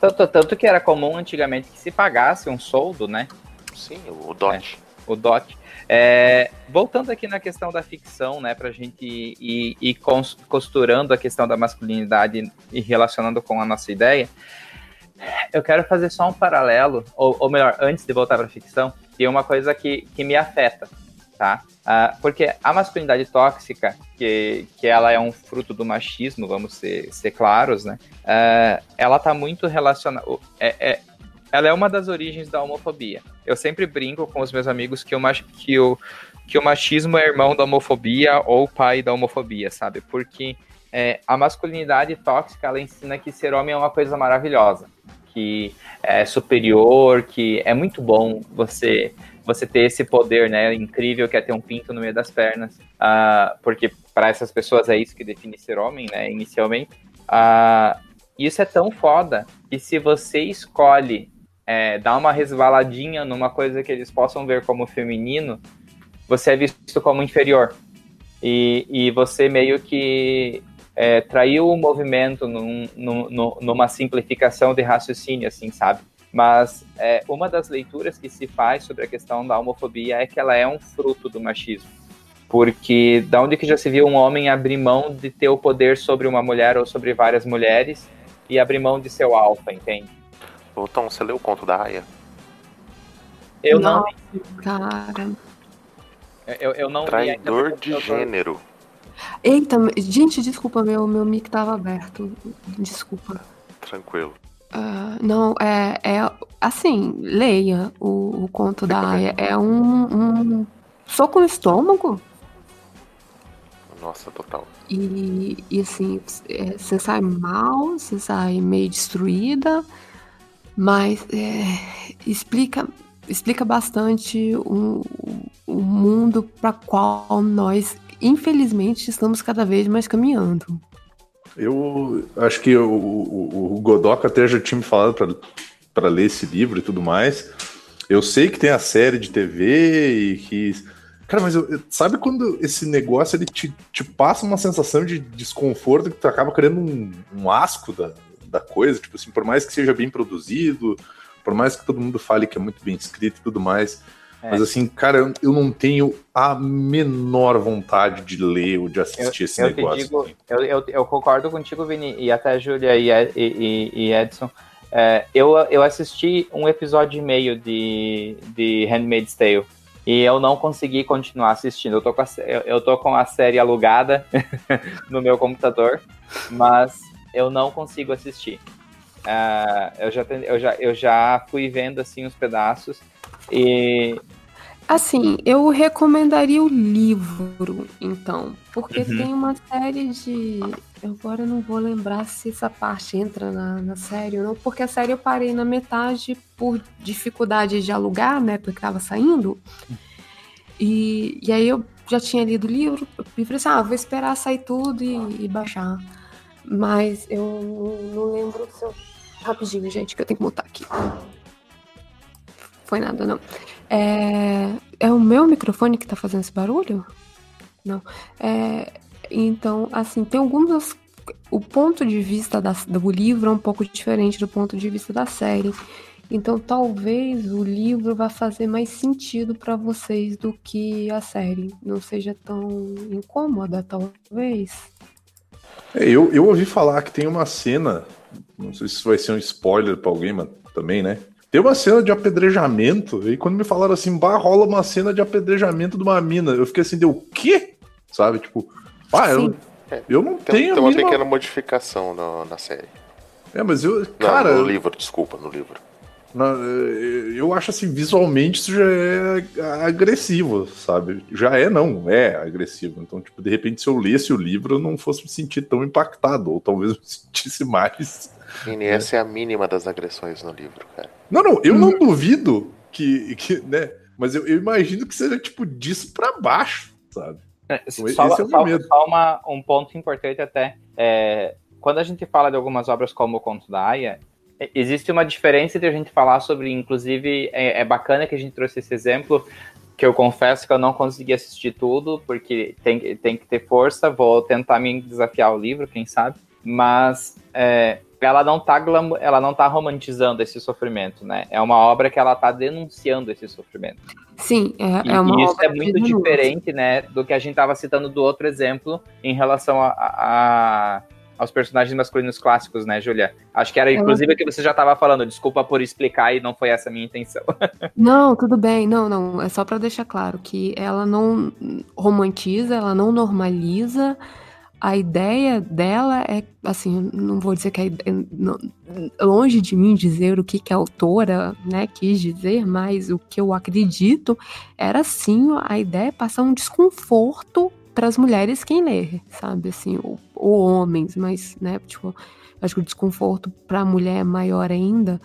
Tanto, tanto que era comum antigamente que se pagasse um soldo, né? Sim, o dote. É, o dote. É, voltando aqui na questão da ficção, né, para a gente ir, ir, costurando a questão da masculinidade e relacionando com a nossa ideia, eu quero fazer só um paralelo, ou, ou melhor, antes de voltar para a ficção, tem uma coisa que, que me afeta, tá? Uh, porque a masculinidade tóxica, que, que ela é um fruto do machismo, vamos ser, ser claros, né? Uh, ela tá muito relacionada. É, é, ela é uma das origens da homofobia. Eu sempre brinco com os meus amigos que o, que o, que o machismo é irmão da homofobia ou pai da homofobia, sabe? Porque é, a masculinidade tóxica, ela ensina que ser homem é uma coisa maravilhosa, que é superior, que é muito bom você você ter esse poder, né, incrível que é ter um pinto no meio das pernas, uh, porque para essas pessoas é isso que define ser homem, né, inicialmente. Uh, isso é tão foda que se você escolhe é, dar uma resvaladinha numa coisa que eles possam ver como feminino, você é visto como inferior. E, e você meio que é, traiu o movimento num, num, numa simplificação de raciocínio, assim, sabe? Mas é, uma das leituras que se faz sobre a questão da homofobia é que ela é um fruto do machismo. Porque da onde que já se viu um homem abrir mão de ter o poder sobre uma mulher ou sobre várias mulheres e abrir mão de seu alfa, entende? Ô Tom, você leu o conto da Aya? Eu não. Cara. Eu, eu não Traidor li, de gênero. Eita, gente, desculpa, meu, meu mic tava aberto. Desculpa. Tranquilo. Uh, não, é, é assim, leia o, o conto da Aya. É um, um soco no estômago. Nossa, total. E, e assim, é, você sai mal, você sai meio destruída. Mas é, explica, explica bastante o, o mundo para qual nós, infelizmente, estamos cada vez mais caminhando. Eu acho que o, o, o até já tinha me falado para ler esse livro e tudo mais. Eu sei que tem a série de TV e que Cara, mas eu, sabe quando esse negócio ele te, te passa uma sensação de desconforto que tu acaba criando um, um asco da, da coisa? Tipo assim, por mais que seja bem produzido, por mais que todo mundo fale que é muito bem escrito e tudo mais. É. Mas assim, cara, eu não tenho a menor vontade de ler ou de assistir eu, esse eu negócio. Digo, eu, eu, eu, concordo contigo, Vini, e até a Júlia e, e, e Edson. É, eu, eu assisti um episódio e meio de, de Handmaid's Tale. E eu não consegui continuar assistindo. Eu tô com a, eu tô com a série alugada no meu computador, mas eu não consigo assistir. Uh, eu, já, eu, já, eu já fui vendo assim os pedaços e Assim, eu recomendaria o livro, então, porque uhum. tem uma série de. Eu agora não vou lembrar se essa parte entra na, na série ou não, porque a série eu parei na metade por dificuldade de alugar, né? Porque tava saindo. E, e aí eu já tinha lido o livro e falei assim: ah, vou esperar sair tudo e, e baixar. Mas eu não lembro se eu. Rapidinho, gente, que eu tenho que mutar aqui. Foi nada, não. É, é o meu microfone que tá fazendo esse barulho? Não. É, então, assim, tem algumas. O ponto de vista da, do livro é um pouco diferente do ponto de vista da série. Então, talvez o livro vá fazer mais sentido para vocês do que a série. Não seja tão incômoda, talvez. É, eu, eu ouvi falar que tem uma cena. Não sei se vai ser um spoiler para alguém, mas também, né? Tem uma cena de apedrejamento, e quando me falaram assim, bah, rola uma cena de apedrejamento de uma mina, eu fiquei assim, deu o quê? Sabe, tipo, ah, eu, eu não tem, tenho. Tem uma pequena modificação no, na série. É, mas eu. Cara. Não, no livro, desculpa, no livro. Eh, eu acho assim, visualmente isso já é agressivo, sabe? Já é, não, é agressivo. Então, tipo, de repente, se eu lesse o livro, eu não fosse me sentir tão impactado, ou talvez eu me sentisse mais. Vini, é. essa é a mínima das agressões no livro, cara. Não, não, eu hum. não duvido que, que né? Mas eu, eu, imagino que seja tipo disso para baixo, sabe? É, então, só, Esse é o só, medo. só uma, um ponto importante até. É, quando a gente fala de algumas obras como o Conto da Aya, existe uma diferença entre a gente falar sobre, inclusive, é, é, bacana que a gente trouxe esse exemplo, que eu confesso que eu não consegui assistir tudo, porque tem, tem que ter força, vou tentar me desafiar o livro, quem sabe, mas é, ela não tá ela não tá romantizando esse sofrimento, né? É uma obra que ela tá denunciando esse sofrimento. Sim, é, é uma e isso é muito diferente, né, do que a gente tava citando do outro exemplo em relação a, a, aos personagens masculinos clássicos, né, Julia? Acho que era inclusive o que você já estava falando. Desculpa por explicar e não foi essa a minha intenção. Não, tudo bem. Não, não. É só para deixar claro que ela não romantiza, ela não normaliza a ideia dela é, assim, não vou dizer que é, longe de mim dizer o que, que a autora né, quis dizer, mas o que eu acredito era sim a ideia é passar um desconforto para as mulheres quem lê, sabe, assim, ou, ou homens, mas, né, tipo, acho que o desconforto para a mulher é maior ainda,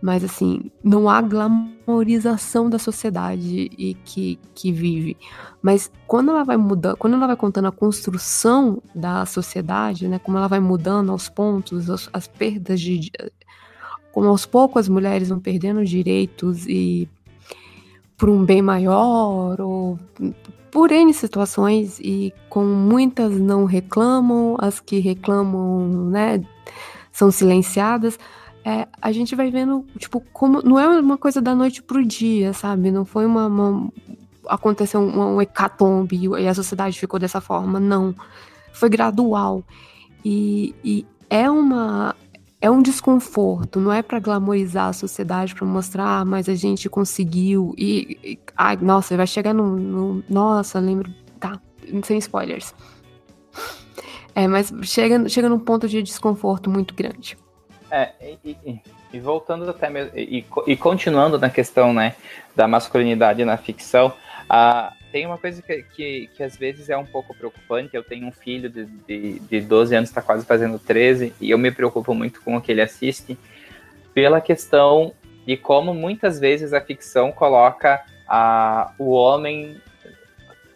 mas assim, não há glamorização da sociedade e que, que vive. Mas quando ela vai mudando, quando ela vai contando a construção da sociedade, né, como ela vai mudando aos pontos, as, as perdas de. Como aos poucos as mulheres vão perdendo direitos e por um bem maior, ou por N situações, e com muitas não reclamam, as que reclamam, né, são silenciadas é, a gente vai vendo, tipo, como. Não é uma coisa da noite pro dia, sabe? Não foi uma. uma aconteceu um, um hecatombe e a sociedade ficou dessa forma. Não. Foi gradual. E, e é uma. É um desconforto, não é para glamorizar a sociedade, para mostrar, ah, mas a gente conseguiu. E, e ai, nossa, vai chegar no, no. Nossa, lembro. Tá, sem spoilers. É, mas chega, chega num ponto de desconforto muito grande. É, e, e, e voltando até mesmo, e, continuando na questão né, da masculinidade na ficção, uh, tem uma coisa que, que, que, às vezes é um pouco preocupante. Eu tenho um filho de, de, de 12 anos, está quase fazendo 13, e eu me preocupo muito com o que ele assiste, pela questão de como muitas vezes a ficção coloca uh, o homem,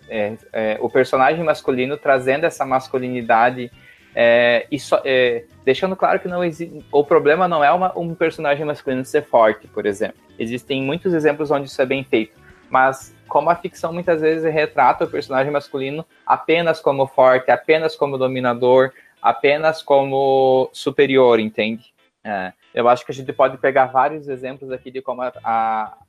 é, é, o personagem masculino trazendo essa masculinidade é, e é, deixando claro que não existe, o problema não é uma, um personagem masculino ser forte, por exemplo. Existem muitos exemplos onde isso é bem feito. Mas como a ficção muitas vezes retrata o personagem masculino apenas como forte, apenas como dominador, apenas como superior, entende? É, eu acho que a gente pode pegar vários exemplos aqui de como a,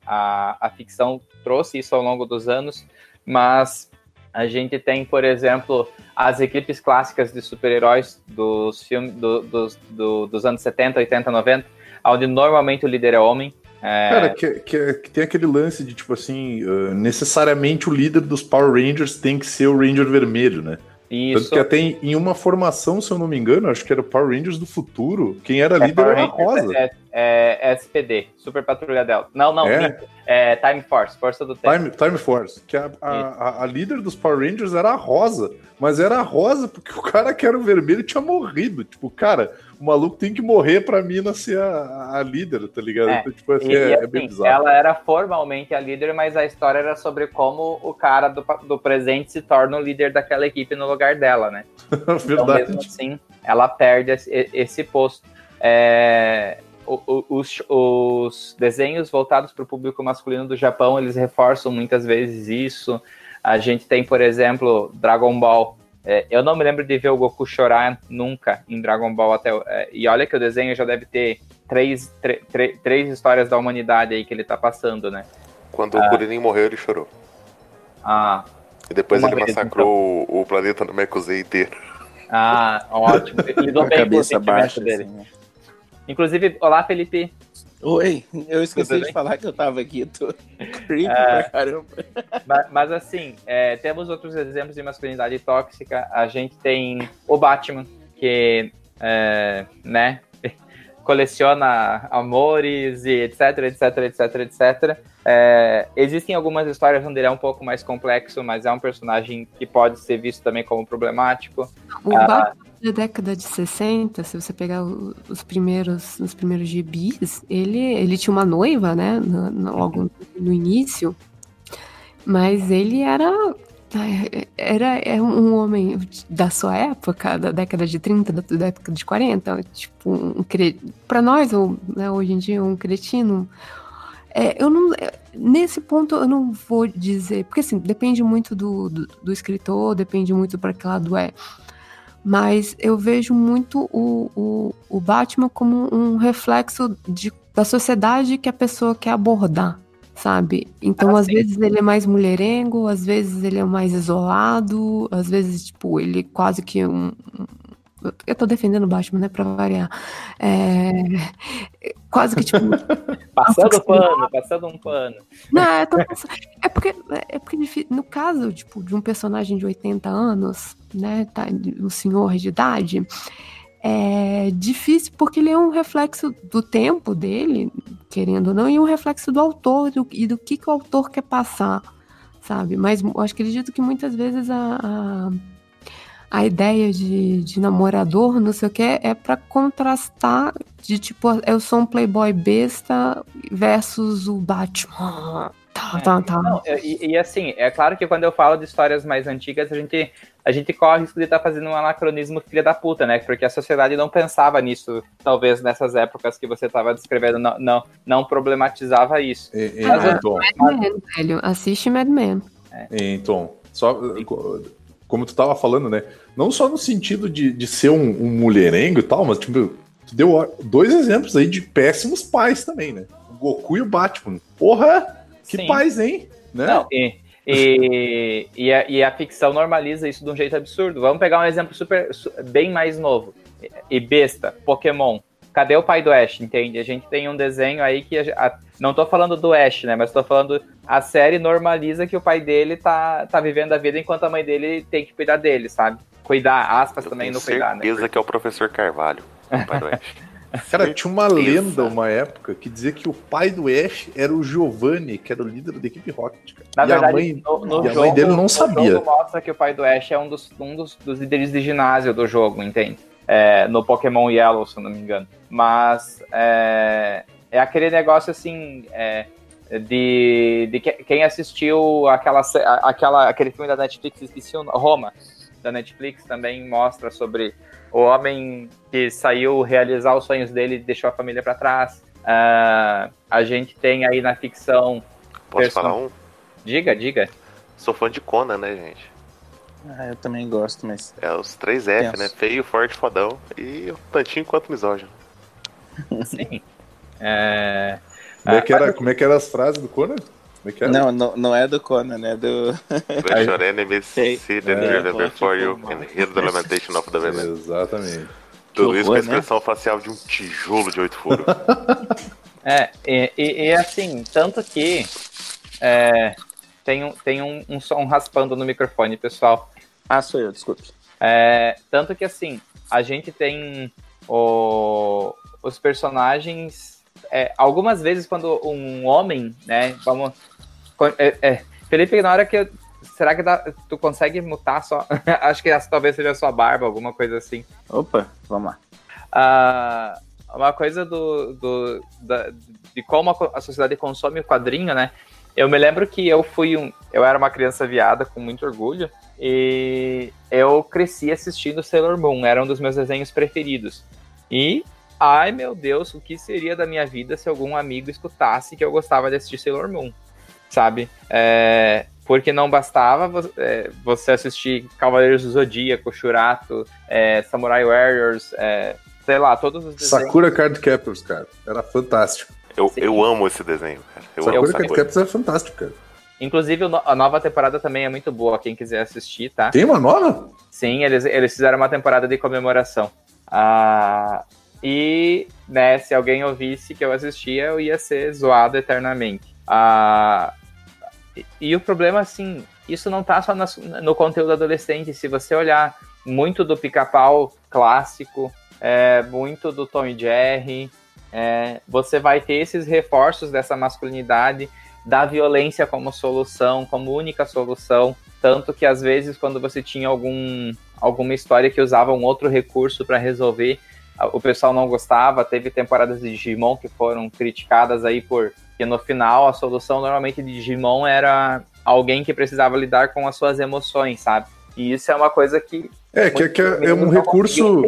a, a, ficção trouxe isso ao longo dos anos, mas a gente tem, por exemplo, as equipes clássicas de super-heróis dos filmes do, dos, do, dos anos 70, 80, 90, onde normalmente o líder é homem. É... Cara, que, que, que, tem aquele lance de, tipo assim, uh, necessariamente o líder dos Power Rangers tem que ser o Ranger vermelho, né? Isso. Tanto que até em, em, uma formação, se eu não me engano, acho que era o Power Rangers do futuro, quem era é, líder Power era a Rosa. É, é, é, SPD, Super Patrulha Delta. Não, não, é. é Time Force, Força do Tempo. Time, Time Force, que a, a, a, líder dos Power Rangers era a Rosa, mas era a Rosa porque o cara que era o vermelho tinha morrido. Tipo, cara, o maluco tem que morrer pra mina ser a, a líder, tá ligado? É. Então, tipo, assim, e, é, assim, é bem bizarro. Ela era formalmente a líder, mas a história era sobre como o cara do, do presente se torna o líder daquela equipe no lugar dela, né? Verdade. Então, mesmo assim, ela perde esse, esse posto. É, os, os desenhos voltados para o público masculino do Japão, eles reforçam muitas vezes isso. A gente tem, por exemplo, Dragon Ball. É, eu não me lembro de ver o Goku chorar nunca em Dragon Ball até. É, e olha que o desenho já deve ter três, três histórias da humanidade aí que ele está passando, né? Quando ah, o Kuririn morreu, ele chorou. Ah. E depois ele massacrou então. o, o planeta no Mekuzei inteiro. Ah, ótimo. Ele lidou bem com o sentimento dele. Assim, né? Inclusive, olá, Felipe. Oi, eu esqueci de falar que eu tava aqui, tô creepy é, pra caramba. Mas, mas assim, é, temos outros exemplos de masculinidade tóxica. A gente tem o Batman, que, é, né, coleciona amores e etc, etc, etc, etc. É, existem algumas histórias onde ele é um pouco mais complexo, mas é um personagem que pode ser visto também como problemático. O ah, Batman da década de 60, se você pegar os primeiros, os primeiros gibis, ele, ele tinha uma noiva, né, no, no, logo no início, mas ele era era é um homem da sua época, da década de 30, da, década de 40, tipo, um, para nós, né, hoje em dia, um cretino. É, eu não, nesse ponto eu não vou dizer, porque assim, depende muito do, do, do escritor, depende muito para que lado é mas eu vejo muito o, o, o Batman como um reflexo de, da sociedade que a pessoa quer abordar, sabe? Então, ah, às sim. vezes ele é mais mulherengo, às vezes ele é mais isolado, às vezes, tipo, ele quase que um, eu tô defendendo o Batman, né, pra variar. É, quase que, tipo... passando pano, passando um pano. Não, é, é porque, é porque no caso, tipo, de um personagem de 80 anos, né, tá, um senhor de idade, é difícil porque ele é um reflexo do tempo dele, querendo ou não, e um reflexo do autor do, e do que, que o autor quer passar, sabe? Mas eu acredito que muitas vezes a, a a ideia de, de namorador, não sei o que, é para contrastar de tipo, eu sou um playboy besta versus o Batman. Tá, é, tá, tá. Não, e, e, assim, é claro que quando eu falo de histórias mais antigas, a gente, a gente corre o risco de estar tá fazendo um anacronismo filha da puta, né? Porque a sociedade não pensava nisso, talvez nessas épocas que você estava descrevendo, não, não, não problematizava isso. E, e, Mas, ah, Mad Men, velho. Assiste Mad Men. É. Então, só como tu tava falando, né? Não só no sentido de, de ser um, um mulherengo e tal, mas tipo, tu deu dois exemplos aí de péssimos pais também, né? O Goku e o Batman. Porra, que Sim. pais, hein? Né? Não, e, e, e, a, e, a, ficção normaliza isso de um jeito absurdo. Vamos pegar um exemplo super bem mais novo. E besta, Pokémon. Cadê o pai do Ash, entende? A gente tem um desenho aí que. A, a, não tô falando do Ash, né? Mas tô falando. A série normaliza que o pai dele tá, tá vivendo a vida enquanto a mãe dele tem que cuidar dele, sabe? Cuidar, aspas Eu também no cuidar, né? certeza que é o professor Carvalho, o pai do Ash. Cara, tinha uma lenda uma época que dizia que o pai do Ash era o Giovanni, que era o líder da equipe Rocket. Cara. Na e verdade, a mãe, no, no e a mãe dele não sabia. mostra que o pai do Ash é um dos, um dos, dos líderes de ginásio do jogo, entende? é, no Pokémon Yellow, se eu não me engano. Mas é, é aquele negócio assim. É, de, de quem assistiu aquela, aquela, aquele filme da Netflix, esqueci o Roma, da Netflix, também mostra sobre o homem que saiu realizar os sonhos dele e deixou a família para trás. Uh, a gente tem aí na ficção. Posso falar um? Diga, diga. Sou fã de Conan, né, gente? Ah, eu também gosto, mas. É os três F, né? Feio, forte, fodão e o tantinho quanto misógino. Sim. É... Como, é que era, como é que era as frases do Conan? É não, não, não é do Conan, né? Do. Let your enemies see the é, before you and hear the lamentation of the women. Exatamente. Tudo isso com a né? expressão né? facial de um tijolo de oito furos. é, e, e, e, assim, tanto que é, tem, um, tem um, um som raspando no microfone, pessoal. Ah, sou eu, desculpe. É, tanto que assim, a gente tem o, os personagens. É, algumas vezes quando um homem, né? Vamos é, é, Felipe, na hora que eu, Será que dá, tu consegue mutar só? Acho que essa talvez seja a sua barba, alguma coisa assim. Opa, vamos lá. Uh, uma coisa do, do da, de como a, a sociedade consome o quadrinho, né? Eu me lembro que eu fui um. Eu era uma criança viada com muito orgulho. E eu cresci assistindo Sailor Moon, era um dos meus desenhos preferidos. E, ai meu Deus, o que seria da minha vida se algum amigo escutasse que eu gostava de assistir Sailor Moon? Sabe? É, porque não bastava é, você assistir Cavaleiros do Zodíaco, Shurato, é, Samurai Warriors, é, sei lá, todos os desenhos. Sakura Card Captors, cara. Era fantástico. Eu, eu amo esse desenho, cara. Eu Sakura amo Card Captors é fantástico, cara. Inclusive, a nova temporada também é muito boa, quem quiser assistir, tá? Tem uma nova? Sim, eles, eles fizeram uma temporada de comemoração. Ah, e, né, se alguém ouvisse que eu assistia, eu ia ser zoado eternamente. Ah, e, o problema, assim, isso não tá só no conteúdo adolescente. Se você olhar muito do pica-pau clássico, é, muito do Tom e Jerry, é, você vai ter esses reforços dessa masculinidade, da violência como solução, como única solução. Tanto que às vezes, quando você tinha algum, alguma história que usava um outro recurso para resolver, o pessoal não gostava. Teve temporadas de Digimon que foram criticadas aí por que no final a solução normalmente de Digimon era alguém que precisava lidar com as suas emoções, sabe? E isso é uma coisa que. É, que, é, que é, é um recurso.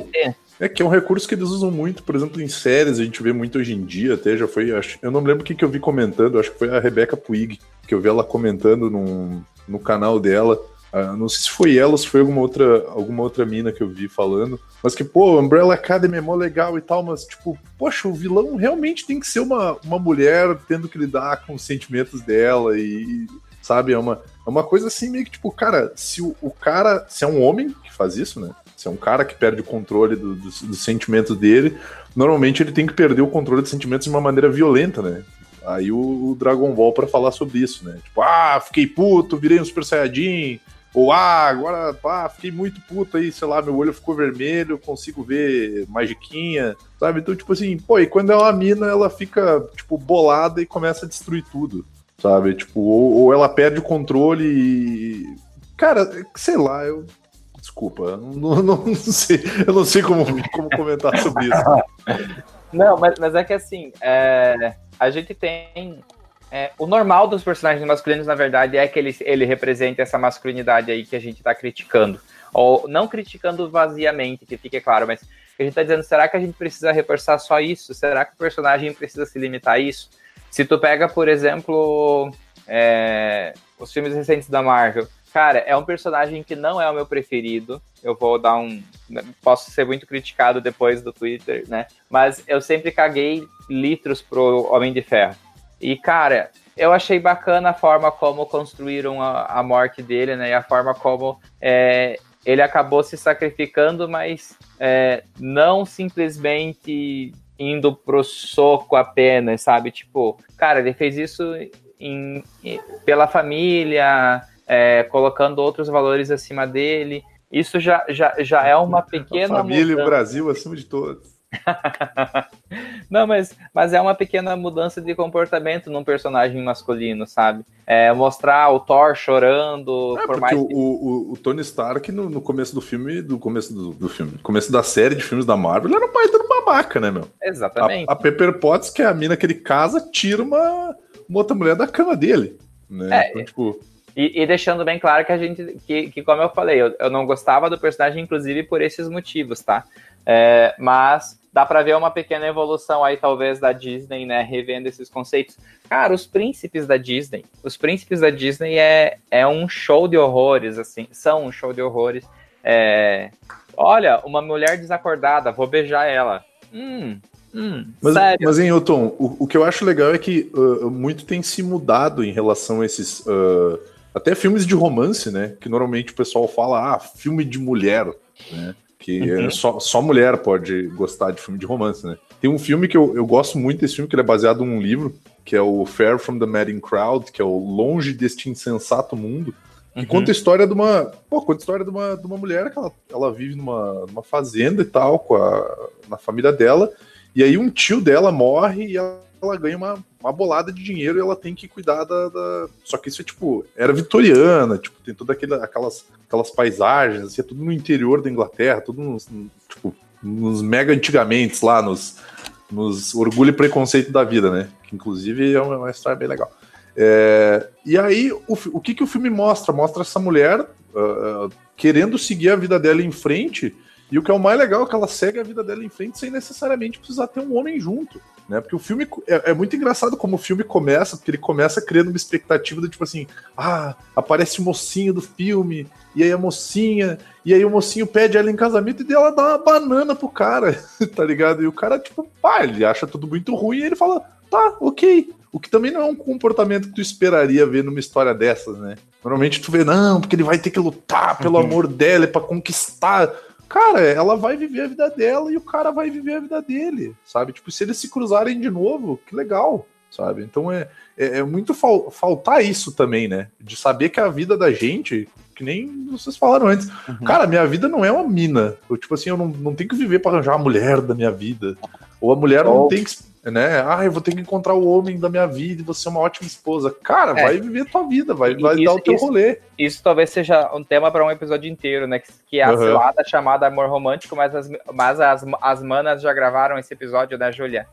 É que é um recurso que eles usam muito, por exemplo, em séries, a gente vê muito hoje em dia, até já foi. Acho, eu não me lembro o que, que eu vi comentando, acho que foi a Rebecca Puig, que eu vi ela comentando num, no canal dela Uh, não sei se foi ela se foi alguma outra, alguma outra mina que eu vi falando. Mas que, pô, Umbrella Academy é mó legal e tal, mas, tipo, poxa, o vilão realmente tem que ser uma, uma mulher tendo que lidar com os sentimentos dela e, sabe, é uma, é uma coisa assim meio que, tipo, cara, se o, o cara, se é um homem que faz isso, né? Se é um cara que perde o controle do, do, dos sentimentos dele, normalmente ele tem que perder o controle dos sentimentos de uma maneira violenta, né? Aí o, o Dragon Ball para falar sobre isso, né? Tipo, ah, fiquei puto, virei um Super Saiyajin, ou, ah, agora, pá, fiquei muito puto aí, sei lá, meu olho ficou vermelho, consigo ver magiquinha, sabe? Então, tipo assim, pô, e quando é uma mina, ela fica, tipo, bolada e começa a destruir tudo, sabe? Tipo, ou, ou ela perde o controle e. Cara, sei lá, eu. Desculpa, não, não, não sei, eu não sei como, como comentar sobre isso. Não, mas, mas é que assim, é, a gente tem é, o normal dos personagens masculinos, na verdade, é que ele, ele representa essa masculinidade aí que a gente está criticando. Ou não criticando vaziamente, que fique claro, mas a gente está dizendo, será que a gente precisa reforçar só isso? Será que o personagem precisa se limitar a isso? Se tu pega, por exemplo, é, os filmes recentes da Marvel, cara, é um personagem que não é o meu preferido. Eu vou dar um. Posso ser muito criticado depois do Twitter, né? Mas eu sempre caguei litros pro Homem de Ferro. E, cara, eu achei bacana a forma como construíram a, a morte dele, né? E a forma como é, ele acabou se sacrificando, mas é, não simplesmente indo pro soco apenas, sabe? Tipo, cara, ele fez isso em, em, pela família, é, colocando outros valores acima dele. Isso já, já, já é uma pequena. A família e o Brasil acima de todos. Não, mas, mas é uma pequena mudança de comportamento num personagem masculino, sabe? É mostrar o Thor chorando. É, por mais o, o, o, Tony Stark, no, no, começo do filme, do começo do, do, filme, no começo da série de filmes da Marvel, ele era o pai do babaca, né, meu? Exatamente. A, a Pepper Potts, que é a mina que ele casa, tira uma, uma outra mulher da cama dele. Né? É, então, tipo. E, e, deixando bem claro que a gente, que, que como eu falei, eu, eu não gostava do personagem, inclusive por esses motivos, tá? É, mas dá para ver uma pequena evolução aí, talvez, da Disney, né? Revendo esses conceitos. Cara, os príncipes da Disney. Os príncipes da Disney é, é um show de horrores, assim. São um show de horrores. É, olha, uma mulher desacordada, vou beijar ela. Hum, hum, mas, sério. mas, em Elton, o, o, que eu acho legal é que uh, muito tem se mudado em relação a esses. Uh, até filmes de romance, né? Que normalmente o pessoal fala, ah, filme de mulher, né? Que uhum. só, só mulher pode gostar de filme de romance, né? Tem um filme que eu, eu gosto muito desse filme, que ele é baseado num livro, que é o Fair from the Madding Crowd, que é o Longe deste Insensato Mundo, que uhum. conta a história de uma. Pô, conta a história de uma, de uma mulher que ela, ela vive numa, numa fazenda e tal, com a, na família dela, e aí um tio dela morre e ela, ela ganha uma, uma bolada de dinheiro e ela tem que cuidar da, da, Só que isso é tipo, era vitoriana, tipo, tem todas aquelas, aquelas paisagens, assim, é tudo no interior da Inglaterra, tudo nos, tipo, nos mega antigamente lá, nos, nos Orgulho e Preconceito da Vida, né? Que inclusive é uma, uma história bem legal. É, e aí, o, o que, que o filme mostra? Mostra essa mulher uh, querendo seguir a vida dela em frente, e o que é o mais legal é que ela segue a vida dela em frente sem necessariamente precisar ter um homem junto né? Porque o filme é, é, muito engraçado como o filme começa, porque ele começa criando uma expectativa do tipo assim, ah, aparece o mocinho do filme, e aí a mocinha, e aí o mocinho pede ela em casamento e ela dá uma banana pro cara, tá ligado? E o cara, tipo, pá, ele acha tudo muito ruim e ele fala, tá, ok. O que também não é um comportamento que tu esperaria ver numa história dessas, né? Normalmente tu vê, não, porque ele vai ter que lutar pelo uhum. amor dela, é pra conquistar Cara, ela vai viver a vida dela e o cara vai viver a vida dele, sabe? Tipo, se eles se cruzarem de novo, que legal, sabe? Então é, é, é muito fal faltar isso também, né? De saber que a vida da gente, que nem vocês falaram antes, uhum. cara, minha vida não é uma mina. Eu, tipo assim, eu não, não tenho que viver para arranjar a mulher da minha vida. Ou a mulher não tem que né? Ah, eu vou ter que encontrar o homem da minha vida e você é uma ótima esposa. Cara, é. vai viver tua vida, vai, vai isso, dar o teu isso, rolê. Isso talvez seja um tema para um episódio inteiro, né? Que, que é a uhum. cilada chamada Amor Romântico, mas, as, mas as, as manas já gravaram esse episódio, né, Júlia?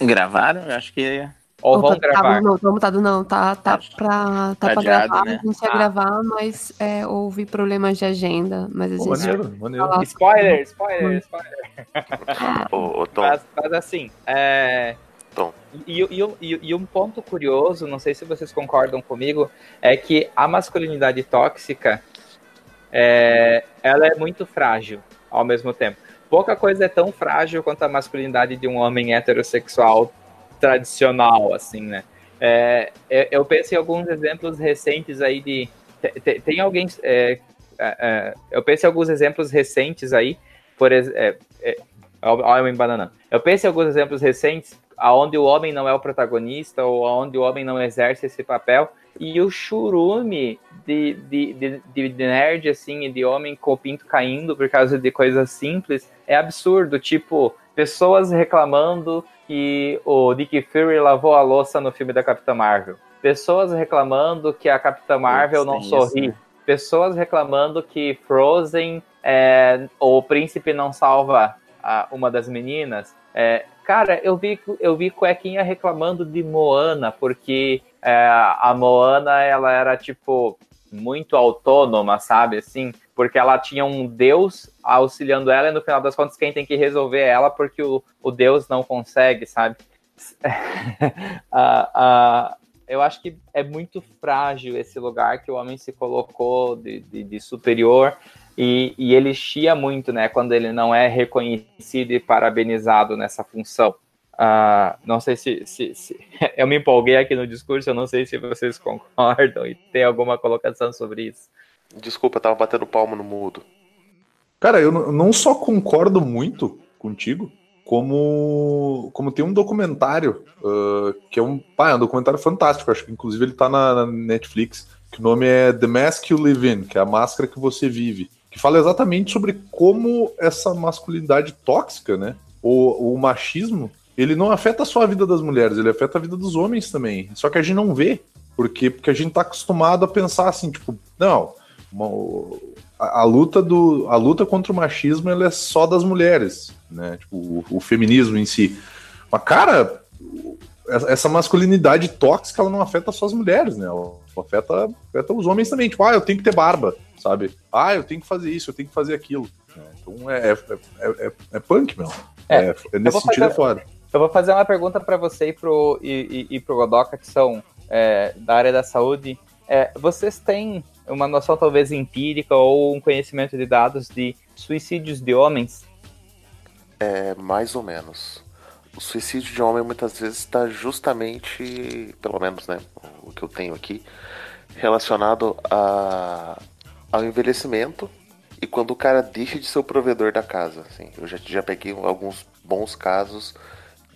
Gravaram? Acho que ou vão tá, gravar? Tá, não, tá mutado não, tá, tá, tá pra, tá, tá pra gravar, né? a gente ia ah. gravar, mas é, houve problemas de agenda, mas a gente... maneiro, maneiro. Spoiler, spoiler, spoiler. ô, ô, Tom. Mas, mas assim, é... Tom. E, e, e, e, um ponto curioso, não sei se vocês concordam comigo, é que a masculinidade tóxica, é, ela é muito frágil ao mesmo tempo. Pouca coisa é tão frágil quanto a masculinidade de um homem heterossexual tradicional, assim, né? É, eu penso em alguns exemplos recentes aí de. Tem, tem alguém. É, é, é, eu penso em alguns exemplos recentes aí, por exemplo. É, é, olha, eu banana. Eu penso em alguns exemplos recentes onde o homem não é o protagonista ou onde o homem não exerce esse papel. E o churume de, de, de, de nerd, assim, de homem com o pinto caindo por causa de coisas simples, é absurdo. Tipo, pessoas reclamando que o Nick Fury lavou a louça no filme da Capitã Marvel. Pessoas reclamando que a Capitã Marvel não sorri. Isso, né? Pessoas reclamando que Frozen, é, o príncipe não salva a, uma das meninas. É, cara, eu vi, eu vi cuequinha reclamando de Moana, porque é, a Moana, ela era, tipo, muito autônoma, sabe, assim, porque ela tinha um deus auxiliando ela e no final das contas quem tem que resolver é ela porque o, o deus não consegue, sabe? uh, uh, eu acho que é muito frágil esse lugar que o homem se colocou de, de, de superior e, e, ele chia muito, né, quando ele não é reconhecido e parabenizado nessa função. Uh, não sei se, se, se, eu me empolguei aqui no discurso, eu não sei se vocês concordam e tem alguma colocação sobre isso. Desculpa, eu tava batendo palma no mudo. Cara, eu não só concordo muito contigo, como, como tem um documentário uh, que é um, pá, é um documentário fantástico, acho que inclusive ele tá na, na, Netflix, que o nome é The Mask You Live In, que é a máscara que você vive, que fala exatamente sobre como essa masculinidade tóxica, né, o, machismo, ele não afeta só a vida das mulheres, ele afeta a vida dos homens também. Só que a gente não vê, porque porque a gente tá acostumado a pensar assim, tipo, não, a, a, luta do a luta contra o machismo ela é só das mulheres, né? Tipo, o, o feminismo em si. Mas cara, essa masculinidade tóxica ela não afeta só as mulheres, né? Ela afeta, afeta os homens também. Tipo, ah, eu tenho que ter barba, sabe? Ah, eu tenho que fazer isso, eu tenho que fazer aquilo. Então é, é, é, é, é punk, meu. É, é nesse sentido fazer, é foda. Eu vou fazer uma pergunta para você e pro, e, e, e pro Godoka, que são é, da área da saúde. É, vocês têm uma noção talvez empírica ou um conhecimento de dados de suicídios de homens? É, mais ou menos. O suicídio de homem muitas vezes está justamente, pelo menos, né, o que eu tenho aqui, relacionado a, ao envelhecimento e quando o cara deixa de ser o provedor da casa. Assim, eu já, já peguei alguns bons casos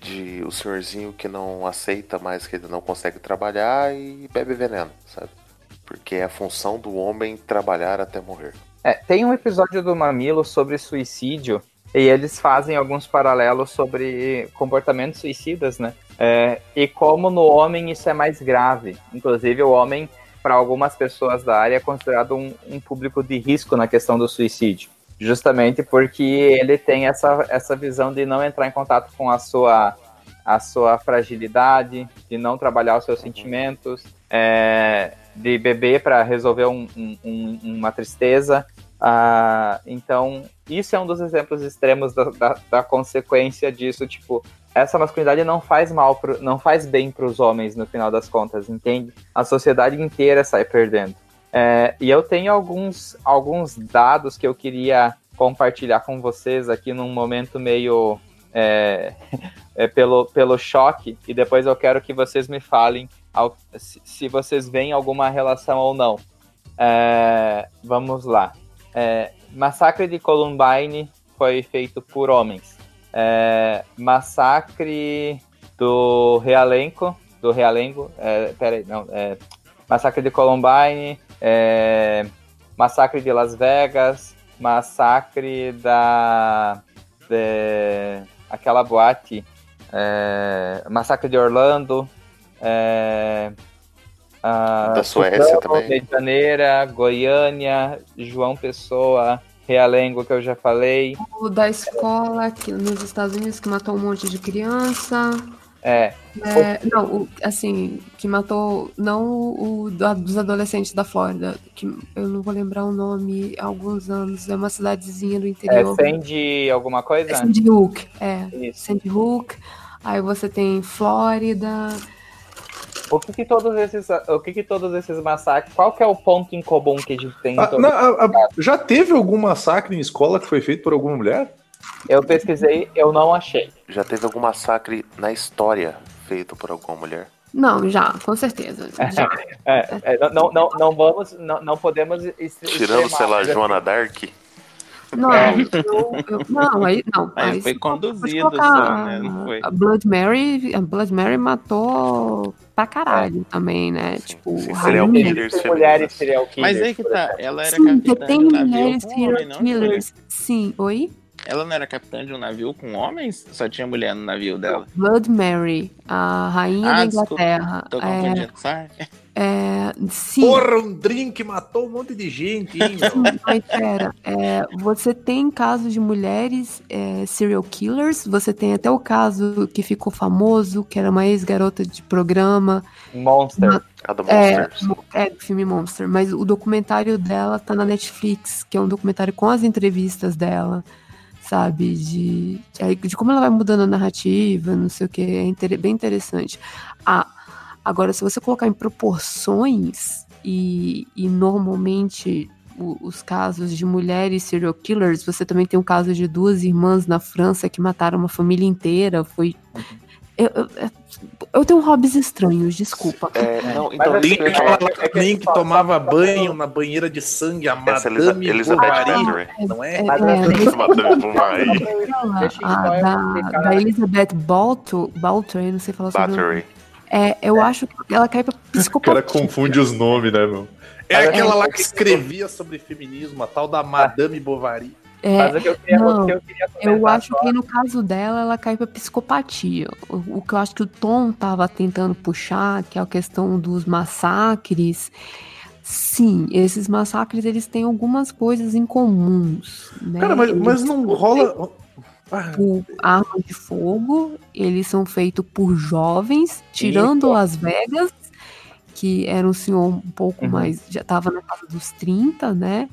de o senhorzinho que não aceita mais que ele não consegue trabalhar e bebe veneno, sabe? Porque é a função do homem trabalhar até morrer. É, tem um episódio do Mamilo sobre suicídio e eles fazem alguns paralelos sobre comportamentos suicidas, né? É, e como no homem isso é mais grave. Inclusive, o homem, para algumas pessoas da área, é considerado um, um público de risco na questão do suicídio justamente porque ele tem essa, essa visão de não entrar em contato com a sua, a sua fragilidade, de não trabalhar os seus sentimentos, é, de beber para resolver um, um, uma tristeza. Ah, então, isso é um dos exemplos extremos da, da, da, consequência disso. Tipo, essa masculinidade não faz mal, pro, não faz bem para os homens no final das contas, entende? A sociedade inteira sai perdendo. É, e eu tenho alguns, alguns dados que eu queria compartilhar com vocês aqui num momento meio é, é, pelo, pelo choque, e depois eu quero que vocês me falem se, vocês veem alguma relação ou não. É, vamos lá. É, massacre de Columbine foi feito por homens. É, massacre do Realenco, do Realengo, é, peraí, não, é, Massacre de Columbine, é, Massacre de Las Vegas, Massacre da. De, aquela boate. É, Massacre de Orlando. É, da Suécia também. Rio de Janeiro, Goiânia, João Pessoa, Realengo, que eu já falei. O da escola aqui nos Estados Unidos que matou um monte de criança. É. é não, o, assim, que matou, não o, dos adolescentes da Flórida, que eu não vou lembrar o nome há alguns anos, é uma cidadezinha do interior. É Sandy alguma coisa? É Sandy Hook, é. Isso. Sandy Hook. Aí você tem Flórida. O que, que todos esses, o que, que todos esses massacres, qual que é o ponto em comum que a gente tem? Ah, não, a, a, já teve algum massacre em escola que foi feito por alguma mulher? Eu pesquisei, eu não achei. Já teve algum massacre na história feito por alguma mulher? Não, já, com certeza. Já. É, é, não, não, não vamos, não, não podemos. Tirando, sei lá, Joana Dark. Não, é. eu, eu, não, aí não. Aí foi conduzido só, né? Não foi. A Blood Mary, a Blood Mary matou pra caralho é. também, né? Sim, tipo, sim, serial killers, mulheres serial killers. Mas aí que tá, ela era sim, capitã tem mulheres serial killers. Sim, oi? Ela não era capitã de um navio com homens? Só tinha mulher no navio dela? Blood Mary, a rainha ah, da Inglaterra. Desculpa, tô confundindo, é, é, sim. Porra, um drink matou um monte de gente, hein? Mas pera, é, você tem casos de mulheres é, serial killers, você tem até o caso que ficou famoso, que era uma ex-garota de programa. Monster. Uma, a do é, é, do filme Monster, mas o documentário dela tá na Netflix, que é um documentário com as entrevistas dela sabe? De, de, de, como ela vai mudando a narrativa, não sei o que, é inter, bem interessante. Ah, agora, se você colocar em proporções, e, e normalmente o, os casos de mulheres serial killers, você também tem o caso de duas irmãs na França que mataram uma família inteira, foi eu, eu, eu, tenho hobbies estranhos, desculpa. É, não, então, Link, é, Link tomava banho na banheira de sangue, a Madame Bovary, não é? é, é, é Madame Bovary. Da, Elizabeth Balto, Balter, não sei falar sobre Battery. É, eu acho que ela cai pra psicopatia. O cara confunde os nomes, né, meu? É aquela lá que escrevia sobre feminismo, a tal da Madame Bovary. É, Mas o que eu queria, não, que eu, queria eu acho só... que no caso dela, ela cai pra psicopatia. O, o, que eu acho que o Tom tava tentando puxar, que é a questão dos massacres. Sim, esses massacres, eles têm algumas coisas em comuns. Né? Cara, mas, mas não rola... Por armas de fogo, eles são feitos por jovens, tirando Las Vegas, que era um senhor um pouco uhum. mais, já estava na casa dos 30, né?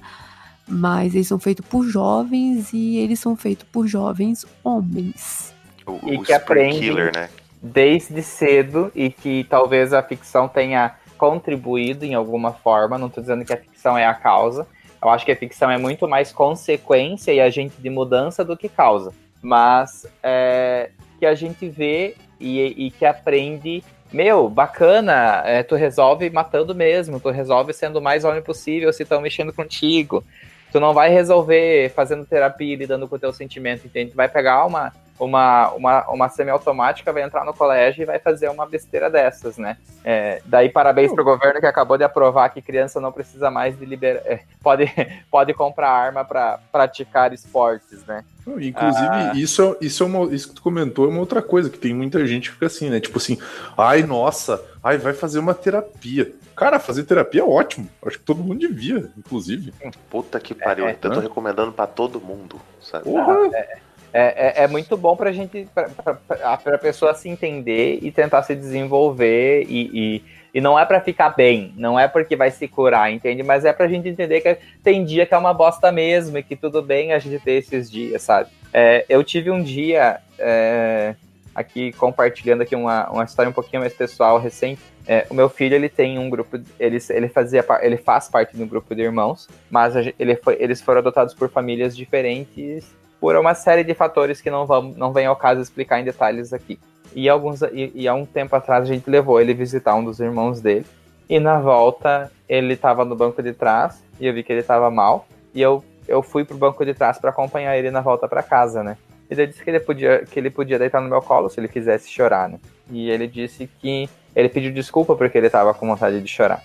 Mas eles são feitos por jovens e eles são feitos por jovens homens. O, e o que aprendem killer, né? desde cedo e que talvez a ficção tenha contribuído em alguma forma. Não estou dizendo que a ficção é a causa. Eu acho que a ficção é muito mais consequência e agente de mudança do que causa. Mas é, que a gente vê e, e que aprende meu, bacana, é, tu resolve matando mesmo, tu resolve sendo o mais homem possível se estão mexendo contigo. Tu não vai resolver fazendo terapia e lidando com o teu sentimento, entende? Tu vai pegar uma, uma, uma, uma semiautomática, vai entrar no colégio e vai fazer uma besteira dessas, né? É, daí, parabéns pro governo que acabou de aprovar que criança não precisa mais de liberar. É, pode, pode comprar arma para praticar esportes, né? Inclusive, ah. isso, é, isso, é uma, isso que tu comentou é uma outra coisa, que tem muita gente que fica assim, né? Tipo assim, ai, nossa, ai, vai fazer uma terapia. Cara, fazer terapia é ótimo. Acho que todo mundo devia, inclusive. Puta que pariu, é, eu tô recomendando para todo mundo, sabe? Porra. É, é, é, é, muito bom pra gente, pra, pra, pra, pessoa se entender e tentar se desenvolver e, e, e não é para ficar bem, não é porque vai se curar, entende? Mas é pra gente entender que tem dia que é uma bosta mesmo e que tudo bem a gente ter esses dias, sabe? É, eu tive um dia, é, aqui compartilhando aqui uma, uma história um pouquinho mais pessoal, recente, é, o meu filho ele tem um grupo, ele, ele fazia, ele faz parte de um grupo de irmãos, mas ele foi, eles foram adotados por famílias diferentes por uma série de fatores que não, vão, não vem ao caso explicar em detalhes aqui. E, alguns, e, e há um tempo atrás a gente levou ele visitar um dos irmãos dele. E na volta ele estava no banco de trás e eu vi que ele estava mal. E eu, eu fui pro banco de trás para acompanhar ele na volta para casa, né? E ele disse que ele, podia, que ele podia deitar no meu colo se ele quisesse chorar, né? E ele disse que ele pediu desculpa porque ele estava com vontade de chorar.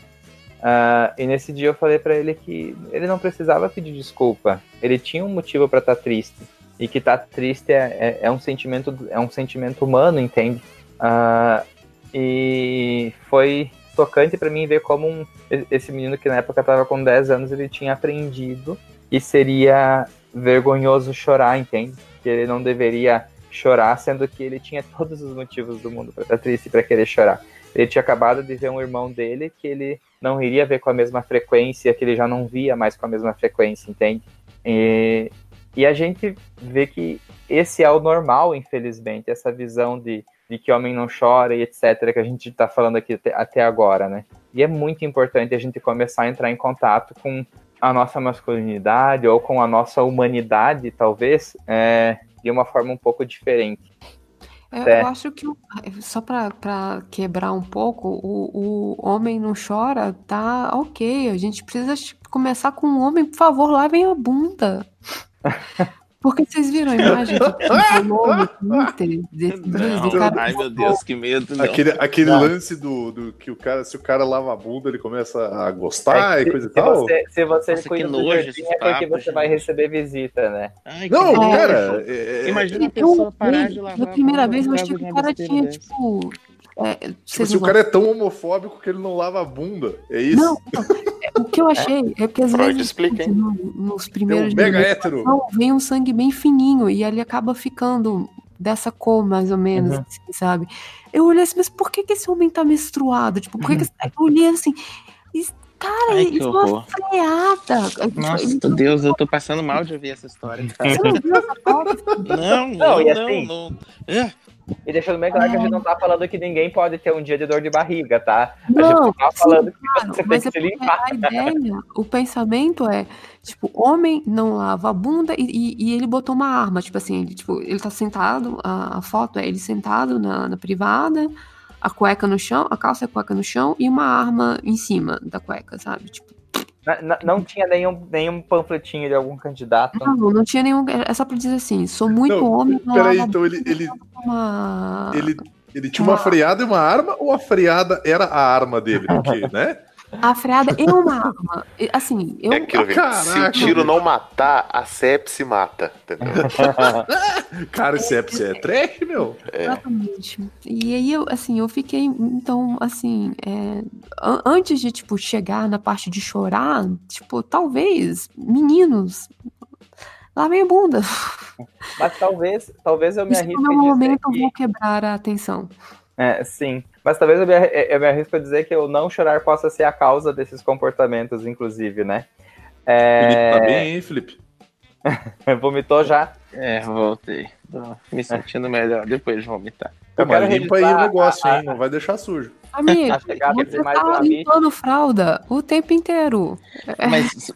Uh, e nesse dia eu falei para ele que ele não precisava pedir desculpa. Ele tinha um motivo para estar tá triste. E que estar tá triste é, é, é, um sentimento é um sentimento humano, entende? Uh, e foi tocante para mim ver como um, esse menino que na época estava com 10 anos ele tinha aprendido e seria vergonhoso chorar, entende? Que ele não deveria chorar, sendo que ele tinha todos os motivos do mundo para estar tá triste para querer chorar. Ele tinha acabado de ver um irmão dele que ele não iria ver com a mesma frequência, que ele já não via mais com a mesma frequência, entende? E, e a gente vê que esse é o normal, infelizmente, essa visão de, de que homem não chora e etc., que a gente está falando aqui até, até agora, né? E é muito importante a gente começar a entrar em contato com a nossa masculinidade ou com a nossa humanidade, talvez, é, de uma forma um pouco diferente. Eu, é. eu acho que, só para quebrar um pouco, o, o homem não chora, tá ok. A gente precisa começar com o homem, por favor, lavem a bunda. Porque vocês viram a imagem que desse não, cara Ai, meu Deus, que medo. Não. Aquele, aquele lance do, do que o cara, se o cara lava a bunda, ele começa a gostar é, e coisa se, e tal. Você, se você Nossa, cuida do jardim, é porque você vai receber visita, né? Ai, não, cara. É, é, Imagina a pessoa parar de lavar. Na primeira vez eu achei que o cara tinha, tipo é, tipo, se o cara é tão homofóbico que ele não lava a bunda. É isso? Não, não. o que eu achei é, é que às Freud vezes explica, no, nos primeiros um mega hétero. vem um sangue bem fininho e ele acaba ficando dessa cor, mais ou menos, uhum. assim, sabe? Eu olhei assim, mas por que, que esse homem tá menstruado? Tipo, por que, que esse... Eu olhei assim. Cara, Ai, isso é uma freada. Nossa, então, Deus, eu tô passando mal de ouvir essa história. Você não viu essa foto? Não, não, não, assim, não, não. É. E deixando bem claro que a gente não tá falando que ninguém pode ter um dia de dor de barriga, tá? Não, a gente tá falando sim, que você tem que é se limpar. A ideia, o pensamento é, tipo, homem não lava a bunda e, e, e, ele botou uma arma, tipo assim, ele, tipo, ele tá sentado, a, a foto é ele sentado na, na privada, a cueca no chão, a calça e a cueca no chão e uma arma em cima da cueca, sabe? Tipo, não, não, tinha nenhum, nenhum panfletinho de algum candidato. Não, não tinha nenhum. É só pra dizer assim: sou muito não, homem. Peraí, então ele. Ele, uma... ele, ele tinha uma... uma freada e uma arma, ou a freada era a arma dele? Porque, né? A freada é uma arma. Assim, eu. É aquilo, se o tiro não matar, a sepsi mata. Cara, sepsi é trash, meu. É. Exatamente. E aí, eu, assim, eu fiquei. Então, assim, é, antes de, tipo, chegar na parte de chorar, tipo, talvez, meninos. Lavem a bunda. Mas talvez, talvez eu me arrisque. No momento que... eu vou quebrar a atenção. É, sim. Mas talvez eu me, eu me arrisco a dizer que o não chorar possa ser a causa desses comportamentos, inclusive, né? É... Felipe tá bem, hein, Felipe? Vomitou já? É, voltei. Tô me sentindo melhor depois de vomitar. Eu quero limpa aí o negócio, a... hein? Não vai deixar sujo. Amigo, você tá limpando fralda o tempo inteiro. Mas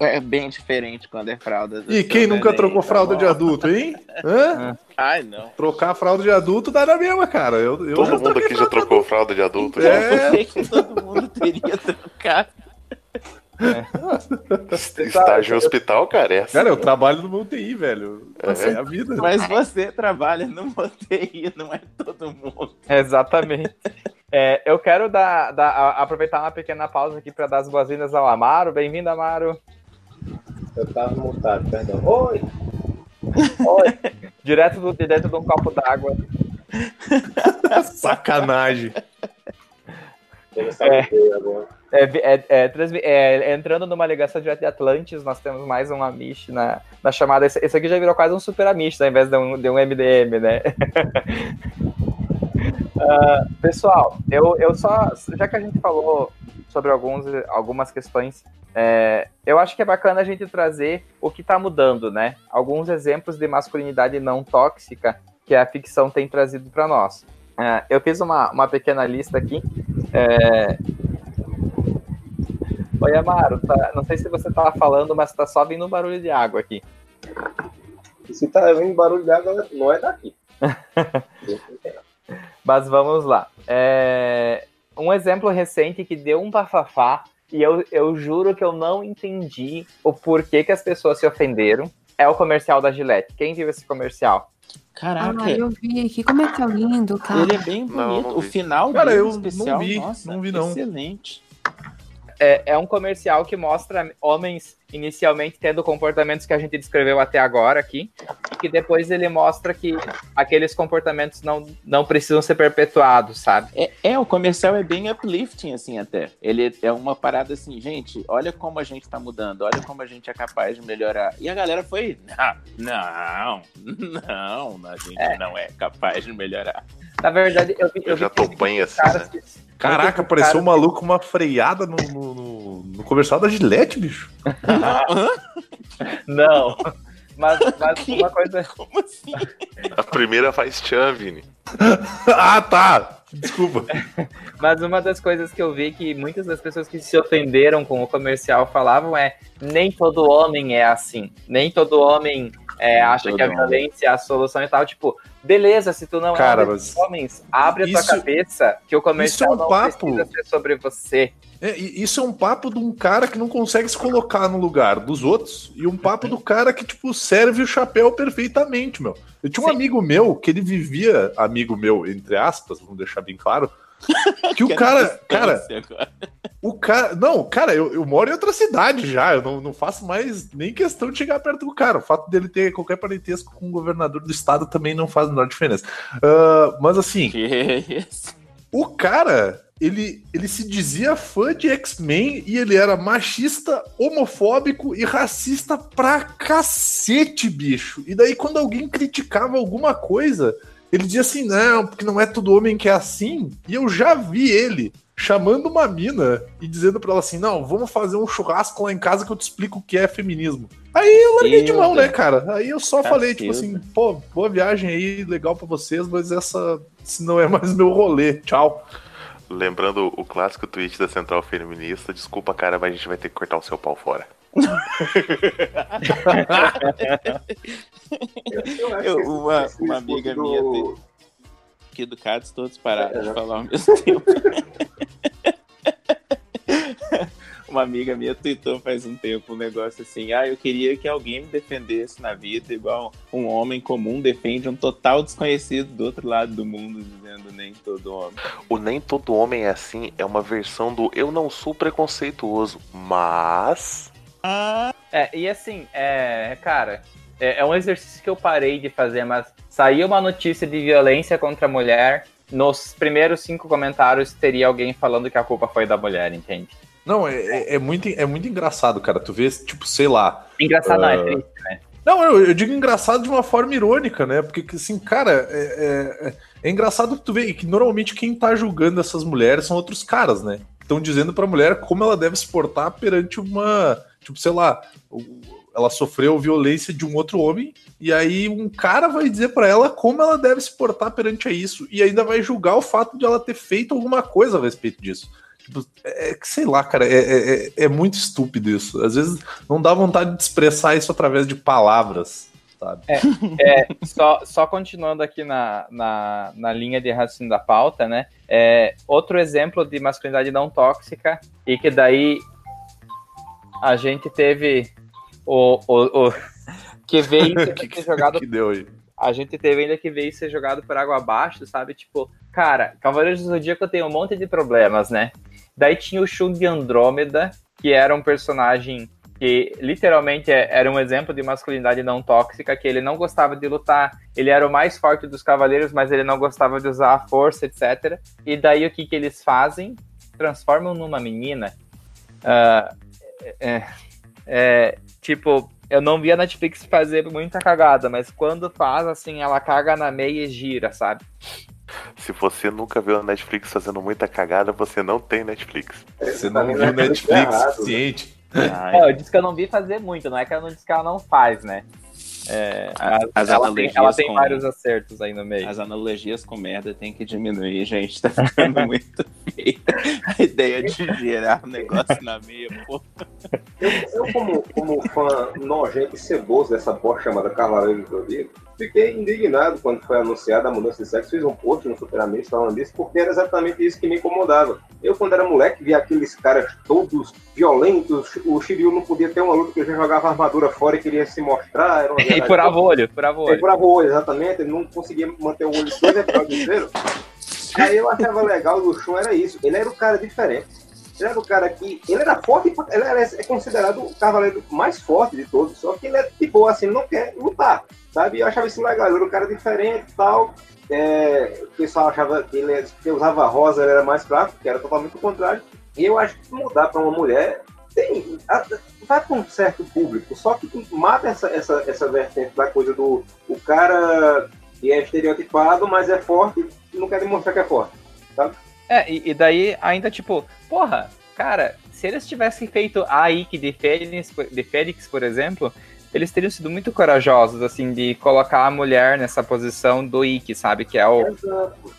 é bem diferente quando é fralda. E quem nunca trocou tá fralda de adulto, hein? Hã? Ai, não. Trocar fralda de adulto dá na mesma, cara. Eu, eu todo mundo aqui já trocou fralda de adulto. É. Eu que todo mundo teria trocado. É. Estágio em hospital, cara. É assim. Cara, eu trabalho no UTI, velho. É. é a vida. Mas você trabalha no UTI, não é todo mundo. Exatamente. É, eu quero dar, dar, aproveitar uma pequena pausa aqui para dar as boas-vindas ao Amaro. Bem-vindo, Amaro. Eu tava montado, perdão. Oi! Oi! direto, do, direto de um copo d'água. Sacanagem. É, é, é, é, entrando numa ligação direto de Atlantis, nós temos mais um Amish na, na chamada. Esse, esse, aqui já virou quase um super Amish, ao invés de um, de um MDM, né? Uh, pessoal, eu, eu só. Já que a gente falou sobre alguns, algumas questões, é, eu acho que é bacana a gente trazer o que está mudando, né? Alguns exemplos de masculinidade não tóxica que a ficção tem trazido para nós. É, eu fiz uma, uma pequena lista aqui. É... Oi, Amaro, tá, não sei se você estava falando, mas está só vindo um barulho de água aqui. Se está vindo barulho de água, não é daqui. Mas vamos lá. É... Um exemplo recente que deu um bafafá, e eu, eu juro que eu não entendi o porquê que as pessoas se ofenderam, é o comercial da Gillette. Quem viu esse comercial? Caraca. Ah, eu vi aqui. Como é que é lindo, cara. Ele é bem bonito. Não, não o final cara, dele eu especial, não vi, nossa, não vi não. excelente. É, é um comercial que mostra homens inicialmente tendo comportamentos que a gente descreveu até agora aqui, que depois ele mostra que aqueles comportamentos não, não precisam ser perpetuados, sabe? É, é, o comercial é bem uplifting, assim, até. Ele é uma parada assim, gente, olha como a gente tá mudando, olha como a gente é capaz de melhorar. E a galera foi, não, não, não a gente é. não é capaz de melhorar. Na verdade, eu, eu, eu já tô bem assim, né? Que, Caraca, pareceu um maluco com uma freada no, no, no, no comercial da Gillette, bicho. Não. Mas, mas uma coisa. Como assim? A primeira faz tchan, Vini. ah, tá. Desculpa. Mas uma das coisas que eu vi que muitas das pessoas que se ofenderam com o comercial falavam é: nem todo homem é assim. Nem todo homem é, acha que a violência é a solução e tal. Tipo, beleza, se tu não Cara, é mas... homens, abre isso, a tua cabeça que o comercial é um não papo. precisa ser sobre você. É, isso é um papo de um cara que não consegue se colocar no lugar dos outros e um papo do cara que, tipo, serve o chapéu perfeitamente, meu. Eu tinha um Sim. amigo meu que ele vivia, amigo meu, entre aspas, vamos deixar bem claro, que o cara, cara, o cara, não, cara, eu, eu moro em outra cidade já, eu não, não faço mais nem questão de chegar perto do cara. O fato dele ter qualquer parentesco com o governador do estado também não faz a menor diferença. Uh, mas assim, o cara, ele, ele se dizia fã de X-Men e ele era machista, homofóbico e racista pra cacete, bicho. E daí quando alguém criticava alguma coisa ele dizia assim, não, porque não é todo homem que é assim. E eu já vi ele chamando uma mina e dizendo pra ela assim: não, vamos fazer um churrasco lá em casa que eu te explico o que é feminismo. Aí eu larguei de mão, né, cara? Aí eu só falei, tipo assim, pô, boa viagem aí, legal para vocês, mas essa não é mais meu rolê. Tchau. Lembrando o clássico tweet da Central Feminista, desculpa, cara, mas a gente vai ter que cortar o seu pau fora. Eu, uma, uma amiga minha do... que educados todos pararam de falar ao mesmo tempo. uma amiga minha tweetou faz um tempo um negócio assim: ah, eu queria que alguém me defendesse na vida, igual um homem comum defende um total desconhecido do outro lado do mundo, dizendo nem todo homem. O nem todo homem é assim é uma versão do eu não sou preconceituoso, mas é, e assim, é, cara, é, é, um exercício que eu parei de fazer, mas saiu uma notícia de violência contra a mulher, nos primeiros cinco comentários teria alguém falando que a culpa foi da mulher, entende? Não, é, é, é muito, é muito engraçado, cara. Tu vê, tipo, sei lá. Engraçado uh... não, é ah, triste, né? Não, eu, eu, digo engraçado de uma forma irônica, né? Porque, assim, cara, é, é, é engraçado que tu vê que normalmente quem tá julgando essas mulheres são outros caras, né? estão dizendo pra mulher como ela deve se portar perante uma. Tipo, sei lá, ela sofreu violência de um outro homem, e aí um cara vai dizer para ela como ela deve se portar perante isso, e ainda vai julgar o fato de ela ter feito alguma coisa a respeito disso. Tipo, é que sei lá, cara, é, é, é, muito estúpido isso. Às vezes não dá vontade de expressar isso através de palavras, sabe? É, é só, só continuando aqui na, na, na linha de raciocínio da pauta, né? É, outro exemplo de masculinidade não tóxica, e que daí a gente teve o, o, o que veio que, ser jogado. Que deu aí? A gente teve ainda que veio ser jogado por água abaixo, sabe? Tipo, cara, Cavaleiros do Zodíaco tem um monte de problemas, né? Daí tinha o Shun de Andrômeda, que era um personagem que literalmente é, era um exemplo de masculinidade não tóxica, que ele não gostava de lutar, ele era o mais forte dos cavaleiros, mas ele não gostava de usar a força, etc. E daí o que, que eles fazem? Transformam numa menina. Uh, é, é, tipo, eu não vi a Netflix fazer muita cagada, mas quando faz, assim, ela caga na meia e gira, sabe? Se você nunca viu a Netflix fazendo muita cagada, você não tem Netflix. Você não viu Netflix suficiente. É, eu disse que eu não vi fazer muito, não é que ela não disse que ela não faz, né? É, as, ela, tem, ela tem com, vários acertos aí no meio. As analogias com merda tem que diminuir, gente. Tá ficando muito feio. A ideia de gerar um negócio na meia, pô. Eu, eu como, como fã nojento e ceboso dessa porra chamada Cavaleiro do Zodíaco, fiquei indignado quando foi anunciada a mudança de sexo. Fiz um post no Superamente falando disso, porque era exatamente isso que me incomodava. Eu, quando era moleque, via aqueles caras todos violentos. O Shiryu não podia ter uma luta que ele já jogava armadura fora e queria se mostrar. Era e furava o olho, furava o olho. E furava o olho, exatamente. Ele não conseguia manter o olho dois episódios inteiros. Aí eu achava legal do Shun era isso. Ele era o cara diferente. Ele era o cara que. Ele era forte, ele era, é considerado o cavaleiro mais forte de todos. Só que ele é de boa, assim, não quer lutar. Sabe? Eu achava isso legal. Ele era um cara diferente e tal. É, o pessoal achava que ele que usava rosa, ele era mais fraco, que era totalmente o contrário. E eu acho que mudar para uma mulher tem, vai para um certo público, só que mata essa, essa, essa vertente da coisa do o cara que é estereotipado, mas é forte e não quer demonstrar que é forte, sabe? É, e, e daí ainda tipo, porra, cara, se eles tivessem feito a Ike de Fênix, de Fênix, por exemplo, eles teriam sido muito corajosos, assim, de colocar a mulher nessa posição do Ike, sabe? Que é o,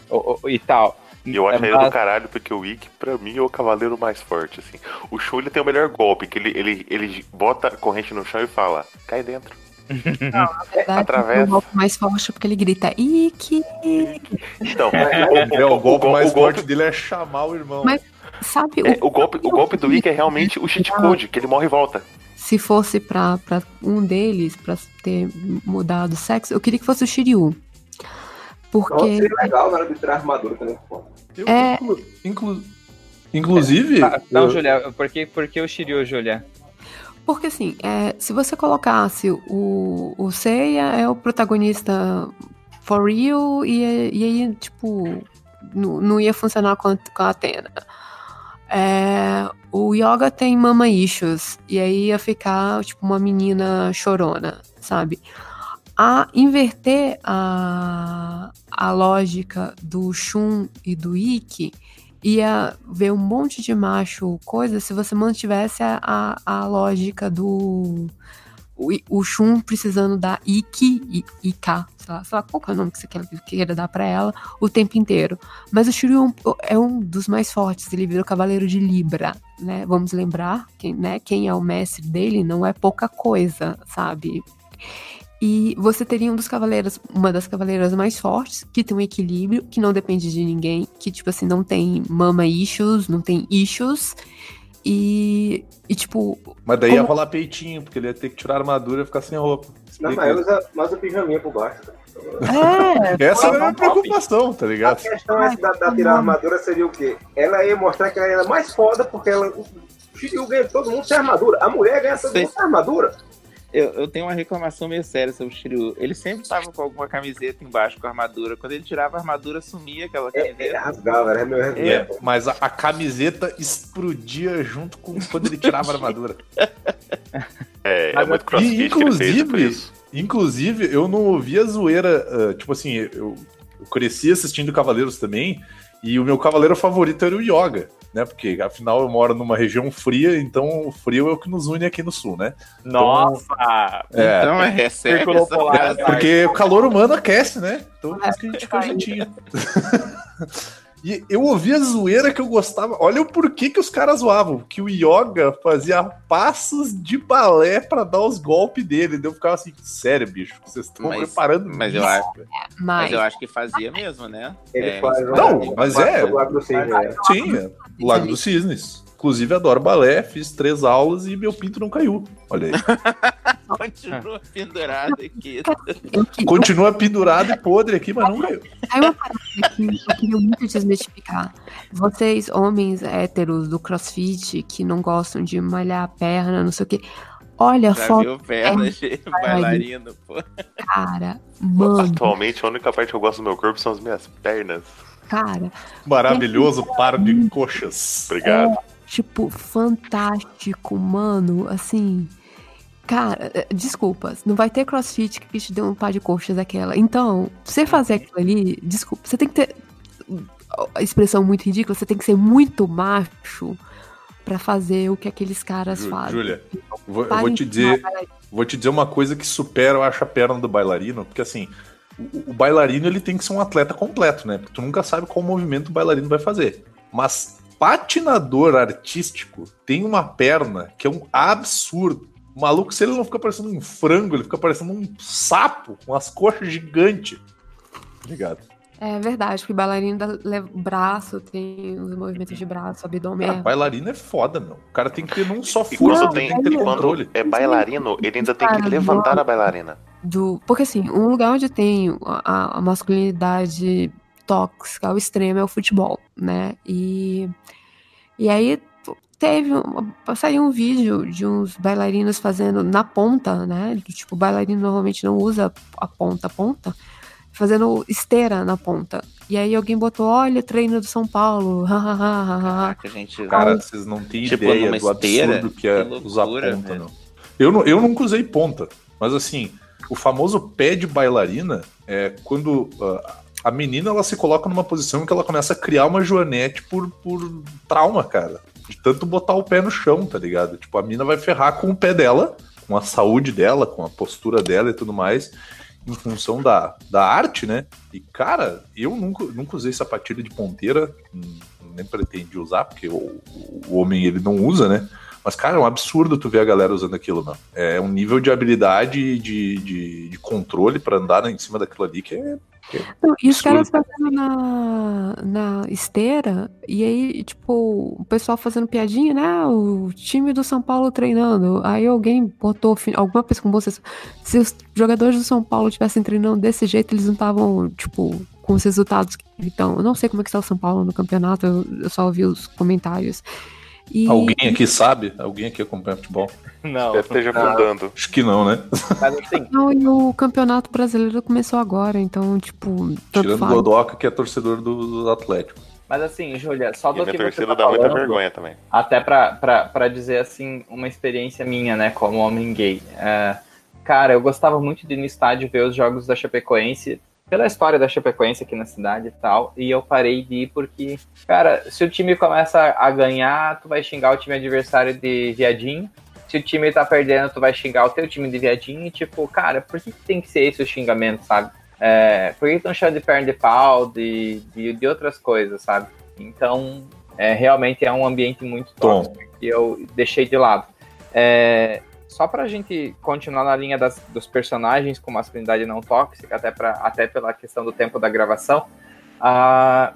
o, o, e tal. E eu acho é, ele do caralho, porque o Ikki, pra mim, é o cavaleiro mais forte, assim. O Shun, ele tem o melhor golpe, que ele, ele, ele bota a corrente no chão e fala, cai dentro. Não, na verdade, Através... o golpe mais forte é porque ele grita Ikki. Então, o, é, o, golpe o, mais forte dele é chamar o irmão. Mas, sabe, é, o, golpe, o golpe do Ikki é realmente o cheat code, que ele morre e volta. Se fosse pra, pra um deles, pra ter mudado o sexo, eu queria que fosse o Shiryu. Porque. seria legal na hora de tirar a armadura também. Eu, é... Inclu, inclu, inclusive. É, não, eu... Julia, por que, por que o Shiryu, Julia? Porque assim, é, se você colocasse o, o Seiya é o protagonista for real, e, e aí, tipo, não, ia funcionar com, com a Atena. É, o Yoga tem mama issues, e aí ia ficar, tipo, uma menina chorona, sabe? a inverter a, a lógica do Shun e do Ikki ia ver um monte de macho coisa se você mantivesse a, a, a lógica do o, o Shun precisando da Ikki e Ika, sei lá, sei lá qual é o nome que você queira dar para ela o tempo inteiro. Mas o Shiryu é um dos mais fortes, ele vira o cavaleiro de Libra, né? Vamos lembrar quem, né, quem é o mestre dele não é pouca coisa, sabe? E você teria um dos cavaleiros, uma das cavaleiras mais fortes, que tem um equilíbrio, que não depende de ninguém, que, tipo assim, não tem mama issues, não tem issues. E, e tipo. Mas daí como... ia rolar peitinho, porque ele ia ter que tirar a armadura e ficar sem roupa. Explica. Não, mas usa, mas o pijaminha por baixo. É, Essa é a minha preocupação, tá ligado? A questão é da, da tirar a armadura seria o quê? Ela ia mostrar que ela era mais foda porque ela. O ganha todo mundo sem armadura. A mulher ganha todo mundo sem armadura. Eu, eu, tenho uma reclamação meio séria sobre o Shiryu. Ele sempre tava com alguma camiseta embaixo com a armadura. Quando ele tirava a armadura, sumia aquela é, camiseta. É, rasgava, era meu é, Mas a, a, camiseta explodia junto com quando ele tirava a armadura. É, é muito crossfit inclusive, Inclusive, eu não ouvi a zoeira, uh, tipo assim, eu, eu cresci assistindo Cavaleiros também, e o meu cavaleiro favorito era o Yoga, né? Porque afinal eu moro numa região fria, então o frio é o que nos une aqui no sul, né? Nossa! Então, é, então é. Porque o calor humano aquece, né? Então por isso que a gente fica gentinho. E eu ouvia zoeira que eu gostava. Olha o porquê que os caras zoavam. Que o Yoga fazia passos de balé para dar os golpes dele. Eu ficava assim, sério, bicho, vocês estão preparando mas eu acho, mas... mas... eu acho que fazia mesmo, né? Ele é, faz, não, mas é. Sim, é. O Lago dos Cisnes. Inclusive, adoro balé, fiz três aulas e meu pinto não caiu. Olha aí. Continua pendurado aqui. Continua pendurado e podre aqui, mas não caiu. Aí uma parada que eu queria muito desmistificar. Vocês, homens héteros do crossfit, que não gostam de malhar a perna, não sei o quê. Olha, Já foto. Viu perna de bailarino, pô. Cara, mano. Atualmente, a única parte que eu gosto do meu corpo são as minhas pernas. Cara. Maravilhoso par de coxas. Obrigado. É tipo, fantástico, mano. Assim. Cara, eh, desculpa, não vai ter crossfit que te dê um par de coxas daquela. Então, você fazer aquilo ali, desculpa, você tem que ter. A expressão muito ridícula, você tem que ser muito macho para fazer o que aqueles caras Jú, fazem. Júlia, vou, vou te dizer. Vou te dizer uma coisa que supera, eu acho, a perna do bailarino, porque assim, o, o bailarino ele tem que ser um atleta completo, né? Porque tu nunca sabe qual movimento o bailarino vai fazer. Mas patinador artístico tem uma perna que é um absurdo. O maluco, se ele não fica parecendo um frango, ele fica parecendo um sapo com as coxas gigantes. Ligado? É verdade, porque bailarino dá braço, tem os movimentos de braço, abdômen. Cara, bailarino é foda, meu. O cara tem que ter não só força, não, tem que ter controle. É bailarino, ele ainda tem que levantar a bailarina. Do, porque assim, um lugar onde tem a, a masculinidade tóxica ao extremo é o futebol, né? E, e aí teve saiu um vídeo de uns bailarinos fazendo na ponta, né? Tipo, o bailarino normalmente não usa a ponta a ponta, fazendo esteira na ponta. E aí alguém botou, olha, treino do São Paulo. Caraca, gente. Cara, vocês não têm tipo, ideia do esteira? absurdo que é que loucura, usar ponta, não. Eu, não. eu nunca usei ponta, mas assim, o famoso pé de bailarina é quando uh, a menina ela se coloca numa posição que ela começa a criar uma joanete por, por trauma, cara. De tanto botar o pé no chão, tá ligado? Tipo, a mina vai ferrar com o pé dela, com a saúde dela, com a postura dela e tudo mais, em função da, da arte, né? E, cara, eu nunca, nunca usei sapatilha de ponteira, nem pretendi usar, porque o, o homem ele não usa, né? Mas, cara, é um absurdo tu ver a galera usando aquilo, mano. É um nível de habilidade e de, de, de controle para andar em cima daquilo ali que é não, e os caras fazendo na, na esteira, e aí, tipo, o pessoal fazendo piadinha, né? O time do São Paulo treinando. Aí alguém botou, alguma pessoa com vocês. Se os jogadores do São Paulo estivessem treinando desse jeito, eles não estavam, tipo, com os resultados que então. Eu não sei como é que está o São Paulo no campeonato, eu, eu só ouvi os comentários. E... Alguém aqui sabe? Alguém aqui acompanha futebol? Não. Deve esteja fundando. Acho que não, né? Mas assim. Não, e o campeonato brasileiro começou agora, então, tipo. Tirando o Godoca, que é torcedor do, do Atlético. Mas assim, Júlia, só do e que você tá dá falando, muita vergonha também. Até pra, pra, pra dizer, assim, uma experiência minha, né, como homem gay. É, cara, eu gostava muito de ir no estádio ver os jogos da Chapecoense pela história da Chapecoense aqui na cidade e tal, e eu parei de ir porque, cara, se o time começa a ganhar, tu vai xingar o time adversário de viadinho, se o time tá perdendo, tu vai xingar o teu time de viadinho, e tipo, cara, por que tem que ser esse o xingamento, sabe? É, por que estão chamando de perna de pau, de, de, de outras coisas, sabe? Então, é, realmente é um ambiente muito tóxico que eu deixei de lado. É, só pra gente continuar na linha das, dos personagens com masculinidade não tóxica, até, pra, até pela questão do tempo da gravação, uh,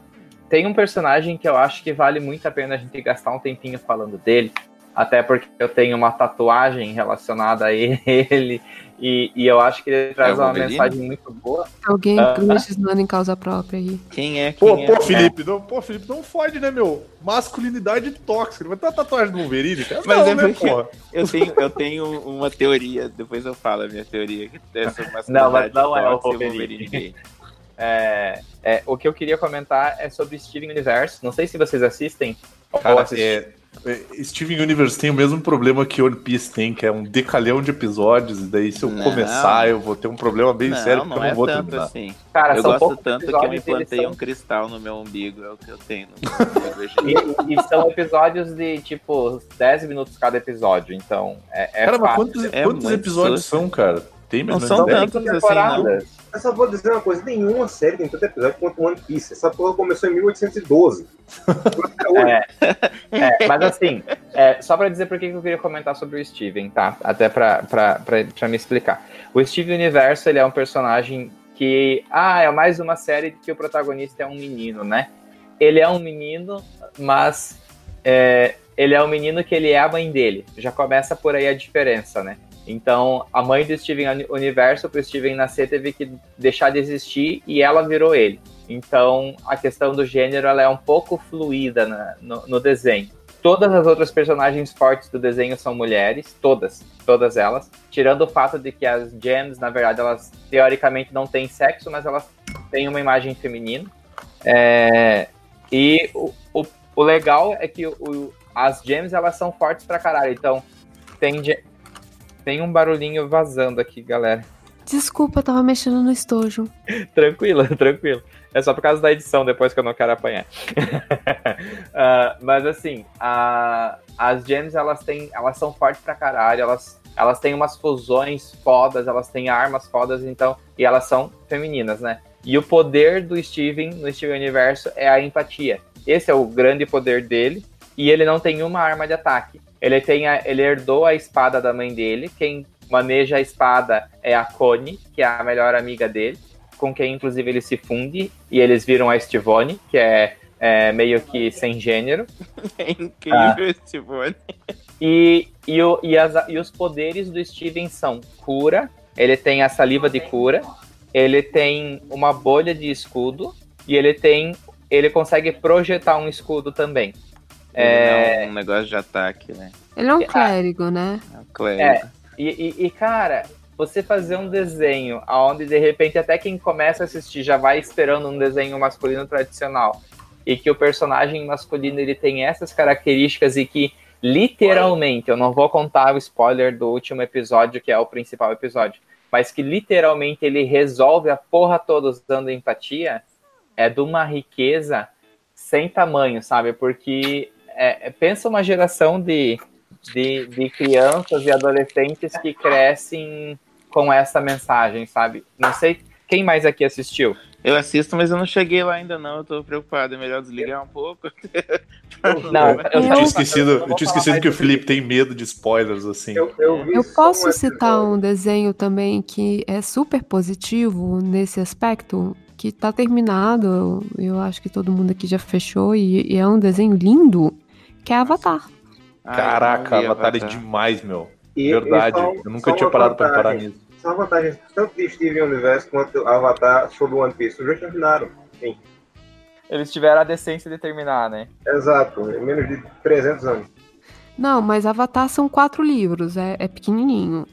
tem um personagem que eu acho que vale muito a pena a gente gastar um tempinho falando dele, até porque eu tenho uma tatuagem relacionada a ele, e, e eu acho que ele traz é uma mensagem muito boa. Alguém uh, legislando em causa própria aí. Quem é? Quem pô, é? pô, Felipe, não, pô, Felipe, não fode, né, meu? Masculinidade tóxica. Não vai ter uma tatuagem do Wolverine? Mas não, é né, porra? Eu tenho, eu tenho uma teoria, depois eu falo a minha teoria. Que não, mas não é o Wolverine. Wolverine é, é, o que eu queria comentar é sobre Steven Universe. Não sei se vocês assistem. Cara, é, é, Steven Universe tem o mesmo problema que One Piece tem, que é um decalhão de episódios, e daí se eu não. começar eu vou ter um problema bem não, sério, porque eu não é vou tanto terminar. Assim. Cara, eu gosto tanto que eu implantei são... um cristal no meu umbigo, é o que eu tenho e, e, são episódios de, tipo, 10 minutos cada episódio, então é, é Cara, mas quantos, é quantos episódios susto. são, cara? Tem não são tantos assim. Eu só vou dizer uma coisa: nenhuma série tem tanto episódio quanto One Piece. Essa porra começou em 1812. é, é, mas assim, é, só pra dizer por que eu queria comentar sobre o Steven, tá? Até pra, pra, pra, pra me explicar. O Steven Universo, ele é um personagem que. Ah, é mais uma série que o protagonista é um menino, né? Ele é um menino, mas. É, ele é um menino que ele é a mãe dele. Já começa por aí a diferença, né? Então, a mãe do Steven Universo, para o Steven nascer, teve que deixar de existir e ela virou ele. Então, a questão do gênero ela é um pouco fluida na, no, no, desenho. Todas as outras personagens fortes do desenho são mulheres, todas, todas elas, tirando o fato de que as gems, na verdade, elas teoricamente não têm sexo, mas elas têm uma imagem feminina. É, e o, o, o, legal é que o, as gems elas são fortes pra caralho. Então, tem, tem um barulhinho vazando aqui, galera. Desculpa, eu tava mexendo no estojo. tranquilo, tranquilo. É só por causa da edição, depois que eu não quero apanhar. uh, mas assim, a, as gems, elas têm. Elas são fortes pra caralho, elas, elas têm umas fusões fodas, elas têm armas fodas, então. E elas são femininas, né? E o poder do Steven no Steven Universo é a empatia. Esse é o grande poder dele. E ele não tem uma arma de ataque. Ele, tem a, ele herdou a espada da mãe dele. Quem maneja a espada é a Connie, que é a melhor amiga dele, com quem inclusive ele se funde. E eles viram a Stivone, que é, é meio que sem gênero. É incrível, ah. Stivone. E, e, o, e, as, e os poderes do Steven são cura, ele tem a saliva de cura, ele tem uma bolha de escudo e ele tem. Ele consegue projetar um escudo também. É... é um negócio de ataque, né? Ele é um clérigo, né? É um clérigo. É. E, e, e, cara, você fazer um desenho onde de repente até quem começa a assistir já vai esperando um desenho masculino tradicional e que o personagem masculino ele tem essas características e que literalmente, eu não vou contar o spoiler do último episódio, que é o principal episódio, mas que literalmente ele resolve a porra toda usando empatia, é de uma riqueza sem tamanho, sabe? Porque é, é, pensa uma geração de, de, de crianças e adolescentes que crescem com essa mensagem, sabe? Não sei quem mais aqui assistiu. Eu assisto, mas eu não cheguei lá ainda não, eu tô preocupado, é melhor desligar um pouco. não, eu, eu tinha esquecido, eu, eu tinha esquecido que o Felipe tem medo de spoilers, assim. Eu, eu posso citar um desenho também que é super positivo nesse aspecto, que tá terminado, eu acho que todo mundo aqui já fechou, e, e é um desenho lindo, que é Avatar. Caraca, Avatar, Avatar é demais, meu. E, Verdade, e só, eu nunca tinha parado para parar nisso. São vantagens tanto de Steven Universe quanto Avatar sobre One Piece. Os dois terminaram, sim. Eles tiveram a decência de terminar, né? Exato, em menos de 300 anos. Não, mas Avatar são quatro livros, é, é pequenininho.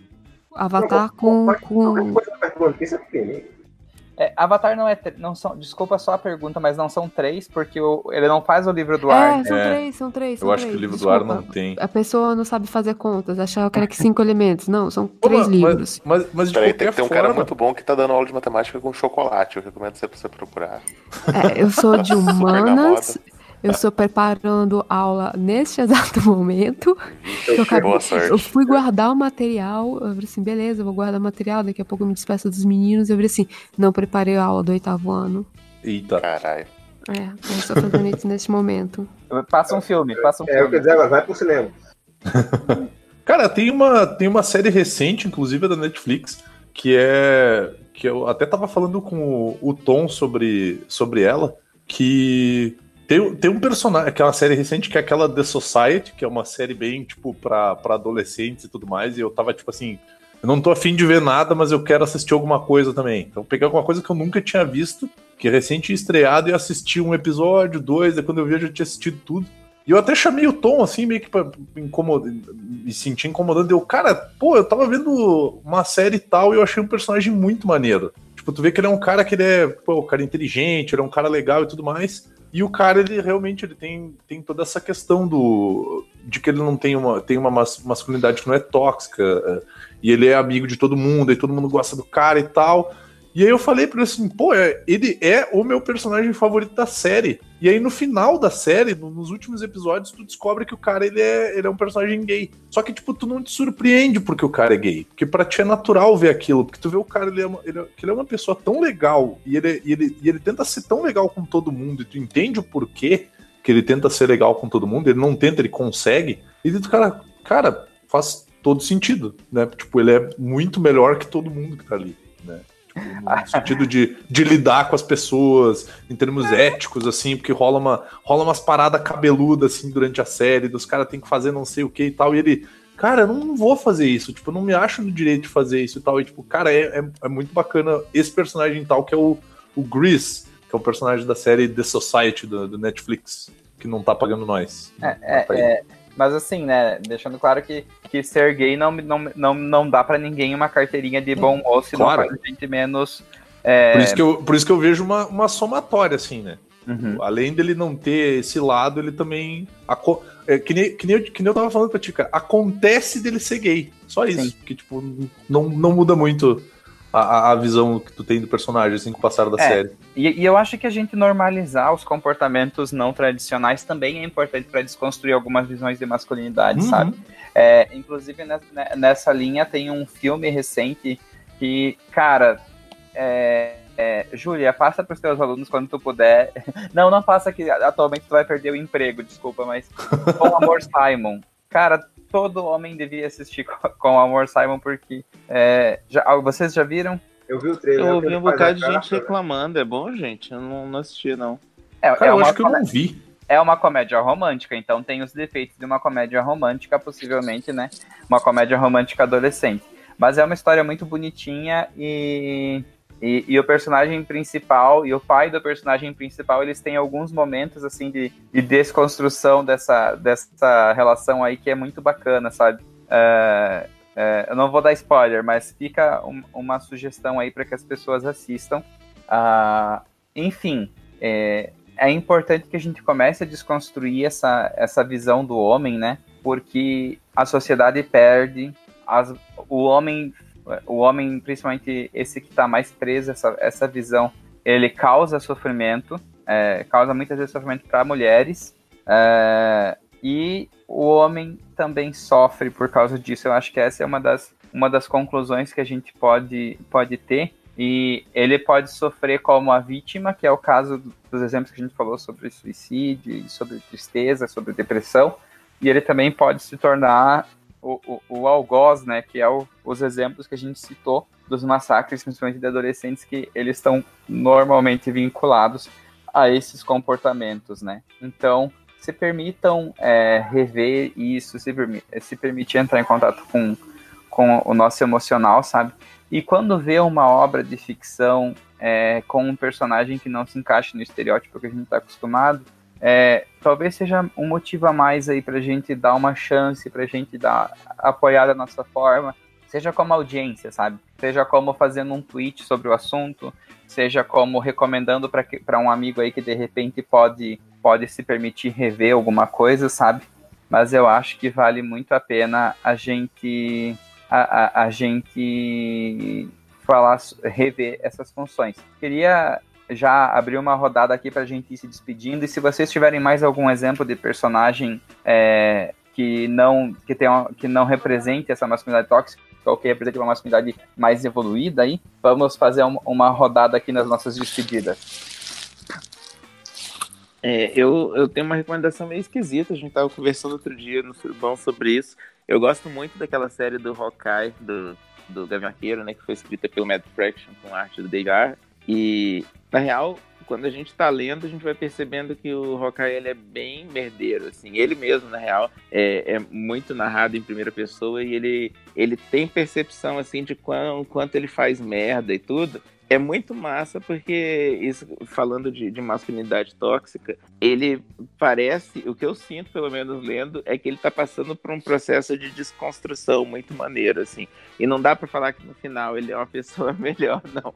Avatar não, com... com... É, Avatar não é. Não são, desculpa só a pergunta, mas não são três, porque o, ele não faz o livro do é, ar. São é, três, são três. São eu três. acho que o livro desculpa, do ar não tem. A pessoa não sabe fazer contas, achava que era que cinco elementos. Não, são três mas, livros. Mas, mas, mas de Peraí, tem que ter um forma... cara muito bom que tá dando aula de matemática com chocolate. Eu recomendo você você procurar. É, eu sou de humanas. Eu estou preparando aula neste exato momento. Eu, acabei, Boa sorte. eu fui guardar o material. Eu falei assim, beleza, eu vou guardar o material. Daqui a pouco eu me despeço dos meninos. Eu falei assim, não preparei a aula do oitavo ano. Eita. Caralho. É, eu estou fazendo isso neste momento. Passa um filme, passa um é, filme. É, dizer, vai pro cinema. Cara, tem uma, tem uma série recente, inclusive da Netflix, que é. que eu até tava falando com o, o Tom sobre, sobre ela, que tem, tem um personagem, aquela série recente que é aquela The Society, que é uma série bem, tipo, pra, pra adolescentes e tudo mais, e eu tava, tipo assim, eu não tô afim de ver nada, mas eu quero assistir alguma coisa também. Então peguei alguma coisa que eu nunca tinha visto, que é recente estreado, e assisti um episódio, dois, aí quando eu vi eu já tinha assistido tudo. E eu até chamei o Tom, assim, meio que pra me sentir incomodando. Eu, cara, pô, eu tava vendo uma série e tal, e eu achei um personagem muito maneiro. Tipo, tu vê que ele é um cara que ele é, pô, um cara inteligente, ele é um cara legal e tudo mais. E o cara, ele realmente ele tem, tem toda essa questão do, de que ele não tem uma, tem uma masculinidade que não é tóxica, é, e ele é amigo de todo mundo, e todo mundo gosta do cara e tal. E aí eu falei pra ele assim, pô, é, ele é o meu personagem favorito da série. E aí no final da série, nos últimos episódios, tu descobre que o cara ele é, ele é um personagem gay. Só que, tipo, tu não te surpreende porque o cara é gay. Porque pra ti é natural ver aquilo. Porque tu vê o cara, ele é uma, ele é, ele é uma pessoa tão legal. E ele, e, ele, e ele tenta ser tão legal com todo mundo. E tu entende o porquê que ele tenta ser legal com todo mundo. Ele não tenta, ele consegue. E tu, cara, cara, faz todo sentido, né? Tipo, ele é muito melhor que todo mundo que tá ali, né? no sentido de, de lidar com as pessoas, em termos éticos, assim, porque rola, uma, rola umas paradas cabeludas, assim, durante a série, dos caras tem que fazer não sei o que e tal, e ele, cara, eu não vou fazer isso, tipo, eu não me acho no direito de fazer isso e tal, e tipo, cara, é, é, é muito bacana esse personagem tal, que é o, o Gris, que é o personagem da série The Society, do, do Netflix, que não tá pagando nós. É, é, é, mas assim, né, deixando claro que, que ser gay não, não, não, não dá para ninguém uma carteirinha de bom moço claro. não faz a gente menos. É... Por, isso que eu, por isso que eu vejo uma, uma somatória, assim, né? Uhum. Além dele não ter esse lado, ele também. É, que, nem, que, nem, que nem eu tava falando pra ti, cara, acontece dele ser gay. Só isso. Sim. Que, tipo, não, não muda muito a, a, visão que tu tem do personagem, assim, com o passar da é, série. E, e, eu acho que a gente normalizar os comportamentos não tradicionais também é importante para desconstruir algumas visões de masculinidade, uhum. sabe? É, inclusive, nessa, linha tem um filme recente que, cara, é, é, Júlia, passa para os teus alunos quando tu puder. Não, não passa que atualmente tu vai perder o emprego, desculpa, mas com Amor Simon. Cara, todo homem devia assistir com, com Amor Simon, porque é, já, vocês já viram? Eu vi o trailer. Eu ouvi um bocado de gente reclamando. É bom, gente? Eu não, não assisti, não. É, Cara, é eu acho que eu não vi. É uma comédia romântica, então tem os defeitos de uma comédia romântica, possivelmente, né? Uma comédia romântica adolescente. Mas é uma história muito bonitinha e e, e, o personagem principal e o pai do personagem principal, eles têm alguns momentos, assim, de, de desconstrução dessa, dessa relação aí que é muito bacana, sabe? Uh, uh, eu não vou dar spoiler, mas fica um, uma sugestão aí para que as pessoas assistam. Uh, enfim, é, é importante que a gente comece a desconstruir essa, essa visão do homem, né? Porque a sociedade perde, as, o homem o homem, principalmente esse que está mais preso, essa, essa visão, ele causa sofrimento, é, causa muitas vezes sofrimento para mulheres, é, e o homem também sofre por causa disso. Eu acho que essa é uma das, uma das conclusões que a gente pode, pode ter. E ele pode sofrer como a vítima, que é o caso dos exemplos que a gente falou sobre suicídio, sobre tristeza, sobre depressão. E ele também pode se tornar o, o, o algoz, né, que é o, os exemplos que a gente citou dos massacres, principalmente de adolescentes, que eles estão normalmente vinculados a esses comportamentos, né? Então, se permitam é, rever isso, se, permi se permitir entrar em contato com, com o nosso emocional, sabe? E quando vê uma obra de ficção é, com um personagem que não se encaixa no estereótipo que a gente está acostumado, é, talvez seja um motivo a mais aí pra gente dar uma chance, pra gente dar apoiar da nossa forma, seja como audiência, sabe? Seja como fazendo um tweet sobre o assunto, seja como recomendando para um amigo aí que de repente pode, pode se permitir rever alguma coisa, sabe? Mas eu acho que vale muito a pena a gente a, a, a gente falar rever essas funções. Queria já abrir uma rodada aqui para a gente ir se despedindo. E se vocês tiverem mais algum exemplo de personagem é, que não que tenha, que não represente essa masculinidade tóxica, ou que represente uma masculinidade mais evoluída, aí vamos fazer uma, uma rodada aqui nas nossas despedidas. É, eu, eu tenho uma recomendação meio esquisita. A gente estava conversando outro dia no Surbão sobre isso. Eu gosto muito daquela série do Hawkeye, do, do Gavião Arqueiro, né, que foi escrita pelo Mad Fraction com arte do Dave E na real, quando a gente tá lendo, a gente vai percebendo que o Hawkeye ele é bem merdeiro, assim. Ele mesmo, na real, é, é muito narrado em primeira pessoa e ele, ele tem percepção, assim, de quão, quanto ele faz merda e tudo é muito massa porque isso falando de, de, masculinidade tóxica, ele parece, o que eu sinto pelo menos lendo, é que ele tá passando por um processo de desconstrução muito maneiro assim. E não dá para falar que no final ele é uma pessoa melhor, não.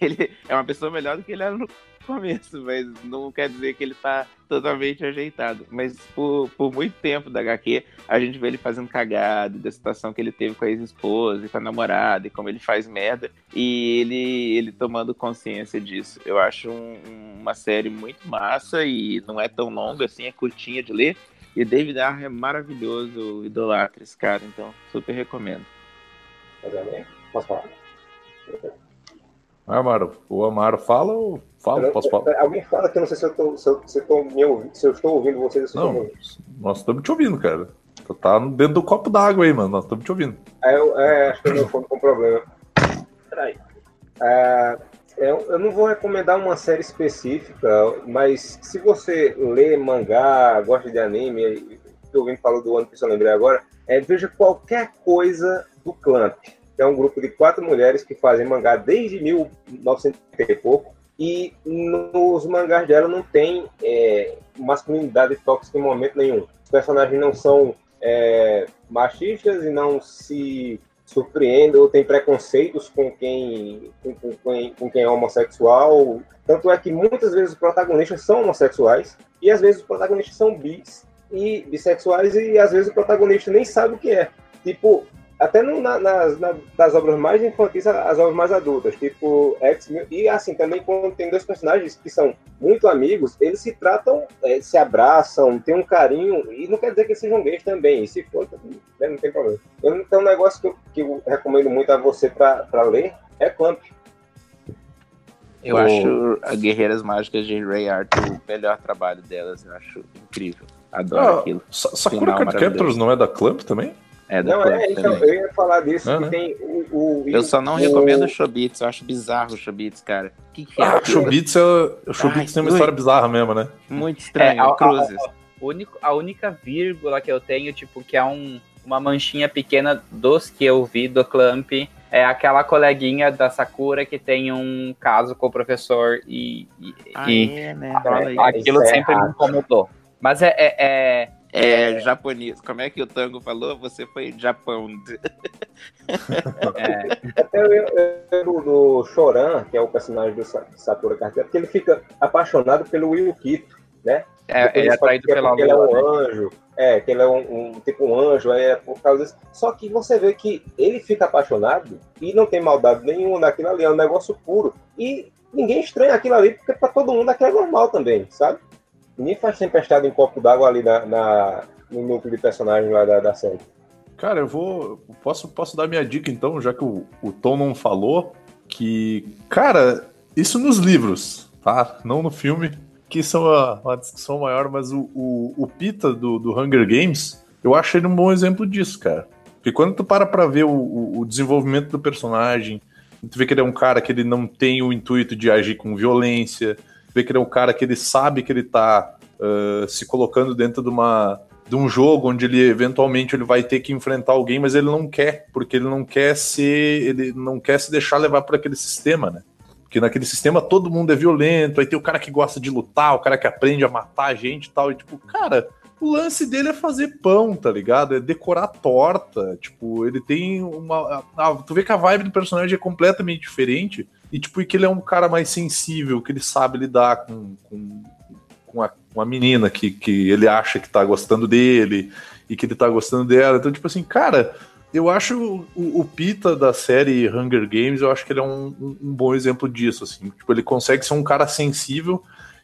Ele é uma pessoa melhor do que ele era no começo, mas não quer dizer que ele tá totalmente ajeitado. Mas por, por muito tempo da HQ, a gente vê ele fazendo cagada, da situação que ele teve com a ex-esposa e com a namorada, e como ele faz merda, e ele, ele tomando consciência disso. Eu acho um, uma série muito massa e não é tão longa assim, é curtinha de ler. E David Arr é maravilhoso, idolatra esse cara, então super recomendo. Posso falar? Amaro, o Amaro fala ou fala? Posso falar? Alguém fala que eu não sei se eu, tô, se eu, se eu, tô me ouvindo, se eu estou ouvindo vocês. Se não, nós estamos te ouvindo, cara. Tu tá dentro do copo d'água aí, mano. Nós estamos te ouvindo. É, eu, é, acho que eu não fone com problema. Peraí. É, eu, eu não vou recomendar uma série específica, mas se você lê mangá, gosta de anime, estou ouvindo falar do One Piece, eu lembrei agora, é, veja qualquer coisa do Clamp que é um grupo de quatro mulheres que fazem mangá desde 1900 e pouco. E nos mangás dela não tem é, masculinidade tóxica em momento nenhum. Os personagens não são é, machistas e não se surpreendem ou têm preconceitos com quem, com, com, com quem é homossexual. Tanto é que muitas vezes os protagonistas são homossexuais e às vezes os protagonistas são bis e bissexuais e às vezes o protagonista nem sabe o que é. Tipo, até no, na, nas, na, das obras mais infantis, as obras mais adultas, tipo X-Men, e assim, também quando tem dois personagens que são muito amigos, eles se tratam, é, se abraçam, tem um carinho, e não quer dizer que eles sejam gays também, e se for, né, não tem problema. Então, um negócio que eu, que eu recomendo muito a você para ler é Clamp. Eu acho a Guerreiras Mágicas de Ray Arthur o melhor trabalho delas, eu acho incrível. Adoro ah, aquilo. Sakura Card Captors não é da Clamp também? É não, é, então, eu ia falar disso, que tem o, o, Eu só não o, recomendo o Chobits, eu acho bizarro o Chobits, cara. Que que é ah, o Chobits, é, o Chobits tem uma história bizarra mesmo, né? Muito estranho, é, a, Cruzes. A, a, a, única vírgula que eu tenho, tipo, que é um, uma manchinha pequena dos que eu vi do Clamp, é aquela coleguinha da Sakura que tem um caso com o professor e, e, ah, e é, né? aquilo sempre me incomodou. Mas é, é, é é, japonês. Como é que o Tango falou? Você foi Japão. é. Até o do Choran, que é o personagem do Sakura Card porque ele fica apaixonado pelo Yukito, né? É, ele é atraído pelo Ele é um anjo, é, que ele é um, um, tipo um anjo, é por causa disso. Só que você vê que ele fica apaixonado e não tem maldade nenhuma naquilo ali, é um negócio puro. E ninguém estranha aquilo ali, porque para todo mundo aquilo é normal também, sabe? Ninguém faz tempestade em copo d'água ali na, na, no núcleo de personagem lá da, da série. Cara, eu vou. Posso, posso dar minha dica então, já que o, o Tom não falou, que. Cara, isso nos livros, tá? Não no filme, que são uma, uma discussão maior, mas o, o, o Pita do, do Hunger Games, eu acho ele um bom exemplo disso, cara. Porque quando tu para pra ver o, o desenvolvimento do personagem, tu vê que ele é um cara que ele não tem o intuito de agir com violência, vê que ele é um cara que ele sabe que ele tá uh, se colocando dentro de uma de um jogo onde ele eventualmente ele vai ter que enfrentar alguém, mas ele não quer, porque ele não quer ser, ele não quer se deixar levar por aquele sistema, né? Porque naquele sistema todo mundo é violento, aí tem o cara que gosta de lutar, o cara que aprende a matar a gente e tal, e tipo, cara, o lance dele é fazer pão, tá ligado? É decorar torta. Tipo, ele tem uma. Ah, tu vê que a vibe do personagem é completamente diferente. E, tipo, e que ele é um cara mais sensível, que ele sabe lidar com, com, com, a, com a menina que, que ele acha que tá gostando dele e que ele tá gostando dela. Então, tipo assim, cara, eu acho o, o Pita da série Hunger Games, eu acho que ele é um, um, um, bom exemplo disso, assim. Tipo, ele consegue ser um cara sensível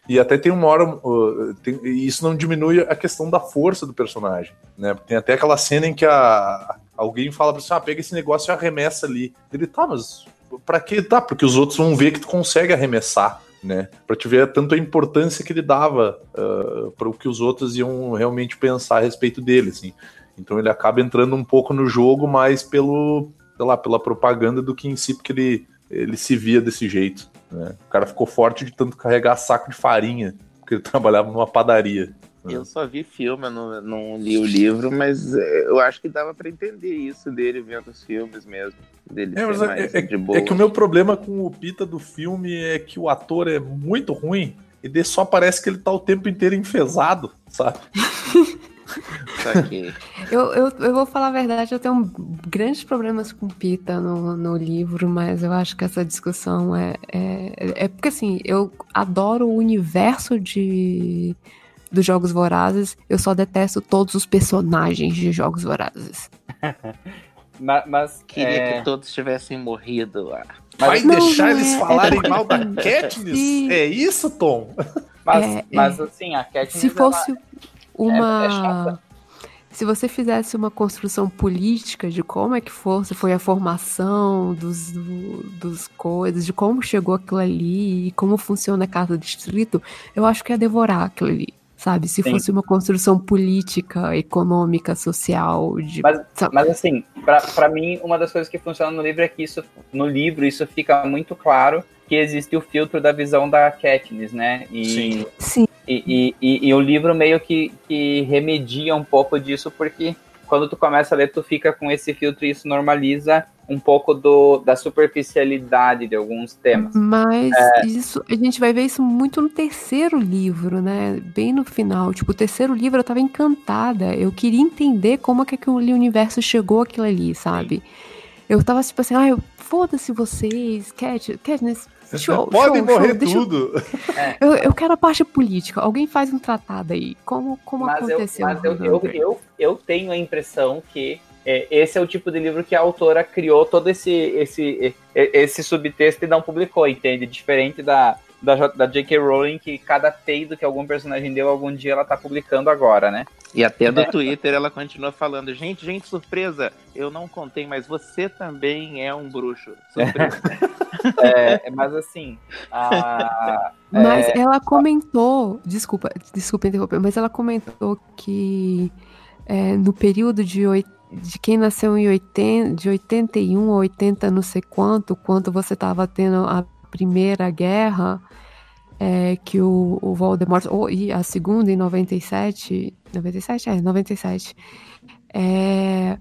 e até tem uma hora. Uh, tem, isso não diminui a questão da força do personagem, né? Tem até aquela cena em que a, alguém fala pra você, ah, pega esse negócio e arremessa ali. Ele, tá, mas para que tá? Porque os outros vão ver que tu consegue arremessar, né? Para te ver tanto a importância que ele dava uh, para o que os outros iam realmente pensar a respeito dele, assim. Então ele acaba entrando um pouco no jogo mais pelo, sei lá, pela propaganda do que em si, porque ele, ele se via desse jeito. Né? O cara ficou forte de tanto carregar saco de farinha, porque ele trabalhava numa padaria. Eu só vi filme, eu não, não li o livro, mas é, eu acho que dava para entender isso dele vendo os filmes mesmo. Dele é, mas é, é, é, que o meu problema com o Pita do filme é que o ator é muito ruim e só parece que ele tá o tempo inteiro enfesado, sabe? eu, eu, eu vou falar a verdade, eu tenho grandes problemas com Pita no, no livro, mas eu acho que essa discussão é, é, é porque assim, eu adoro o universo de dos Jogos Vorazes, eu só detesto todos os personagens de Jogos Vorazes. mas, mas, Queria é... que todos tivessem morrido lá. Vai não, deixar não eles é, falarem é mal da Katniss? É isso, Tom? Mas, é, mas assim, a Katniss... Se fosse ela... uma... se você fizesse uma construção política de como é que fosse, foi a formação dos, do, dos coisas, de como chegou aquilo ali, e como funciona a casa do distrito, eu acho que ia devorar aquilo ali sabe? Se Sim. fosse uma construção política, econômica, social. De... Mas, mas assim, para mim, uma das coisas que funciona no livro é que isso, no livro, isso fica muito claro que existe o filtro da visão da Katniss, né? E, Sim. Sim. E, e, e, e o livro meio que, que remedia um pouco disso, porque quando tu começa a ler, tu fica com esse filtro e isso normaliza um pouco do, da superficialidade de alguns temas. Mas é... isso a gente vai ver isso muito no terceiro livro, né? Bem no final. Tipo, o terceiro livro eu tava encantada. Eu queria entender como é que aquele universo chegou aquilo ali, sabe? Sim. Eu tava tipo assim, ah, foda-se vocês, Cat, Katniss, Show, Pode show, morrer show. tudo. É. Eu, eu, quero a parte política. Alguém faz um tratado aí. Como, como mas aconteceu? Eu, mas eu, eu, eu, eu, tenho a impressão que é, esse é o tipo de livro que a autora criou todo esse, esse, esse subtexto e não publicou, entende? Diferente da, da, da J.K. Rowling, que cada peido que algum personagem deu algum dia ela tá publicando agora, né? E até no é. Twitter ela continua falando: gente, gente, surpresa, eu não contei, mas você também é um bruxo. Surpresa. é, mas assim. A, mas é, ela comentou, desculpa, desculpa interromper, mas ela comentou que é, no período de, de quem nasceu em 80, de 81 a 80, não sei quanto, quando você estava tendo a Primeira Guerra, é, que o, o Voldemort, ou, e a segunda em 97, 97? É, 97, é,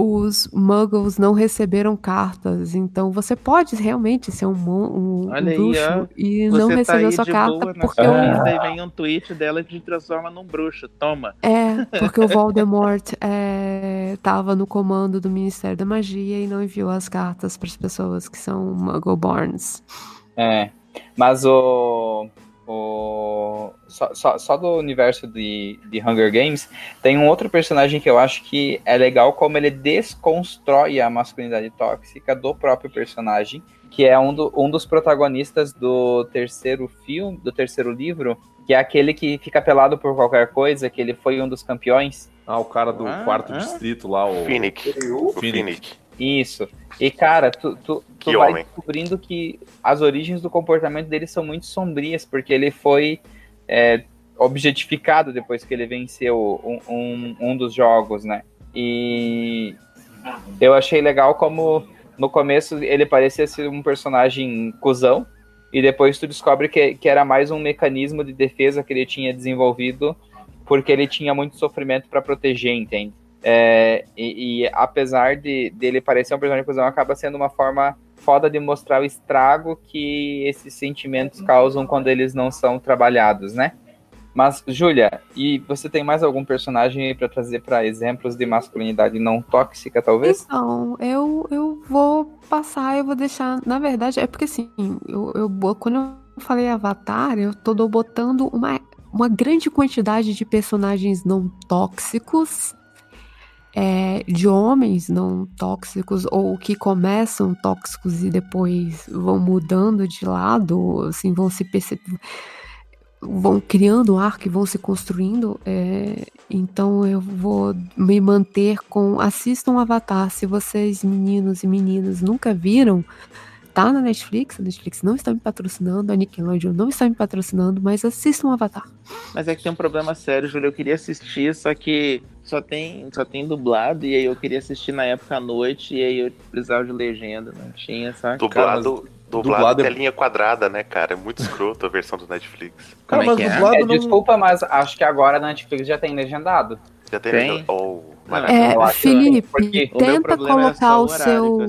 os muggles não receberam cartas, então você pode realmente ser um, um, um bruxo aí, e não tá receber a sua carta porque o... Aí vem um tweet dela que te transforma num bruxo, toma. É, porque o Voldemort estava é, no comando do Ministério da Magia e não enviou as cartas para as pessoas que são Muggle-borns. É, mas o o, só, só, só, do universo de, de Hunger Games, tem um outro personagem que eu acho que é legal como ele desconstrói a masculinidade tóxica do próprio personagem, que é um, do, um dos protagonistas do terceiro filme, do terceiro livro, que é aquele que fica pelado por qualquer coisa, que ele foi um dos campeões. Ah, o cara do ah, quarto ah. distrito lá, o Finnick. O Finnick. Isso. E, cara, tu, tu, tu vai homem. descobrindo que as origens do comportamento dele são muito sombrias, porque ele foi é, objetificado depois que ele venceu um, um, um, dos jogos, né? E eu achei legal como no começo ele parecia ser um personagem cuzão, e depois tu descobre que, que era mais um mecanismo de defesa que ele tinha desenvolvido, porque ele tinha muito sofrimento para proteger, entende? É, e, e, apesar de dele parecer um personagem cuzão, acaba sendo uma forma foda de mostrar o estrago que esses sentimentos causam quando eles não são trabalhados, né? Mas, Júlia, e você tem mais algum personagem para trazer para exemplos de masculinidade não tóxica, talvez? Então, eu, eu vou passar, eu vou deixar. Na verdade, é porque assim, eu, eu quando eu falei Avatar, eu tô botando uma, uma grande quantidade de personagens não tóxicos é, de homens não tóxicos ou que começam tóxicos e depois vão mudando de lado, assim, vão se percebendo, vão criando um arco e vão se construindo. É, então eu vou me manter com. Assistam Avatar. Se vocês, meninos e meninas, nunca viram, tá na Netflix, a Netflix não está me patrocinando, a Nickelodeon não está me patrocinando, mas assistam um Avatar. Mas é que tem um problema sério, Júlio, eu queria assistir, só que só tem, só tem dublado, e aí eu queria assistir na época à noite, e aí eu precisava de legenda, não tinha, sabe? Dublado, Cara, dublado, dublado é linha quadrada, né, cara? É muito escroto a versão do Netflix. Cara, Como é mas dublado é? não... Desculpa, mas acho que agora na Netflix já tem legendado. Já tem, tem? legendado? Oh, é, Felipe, tenta colocar o, o seu...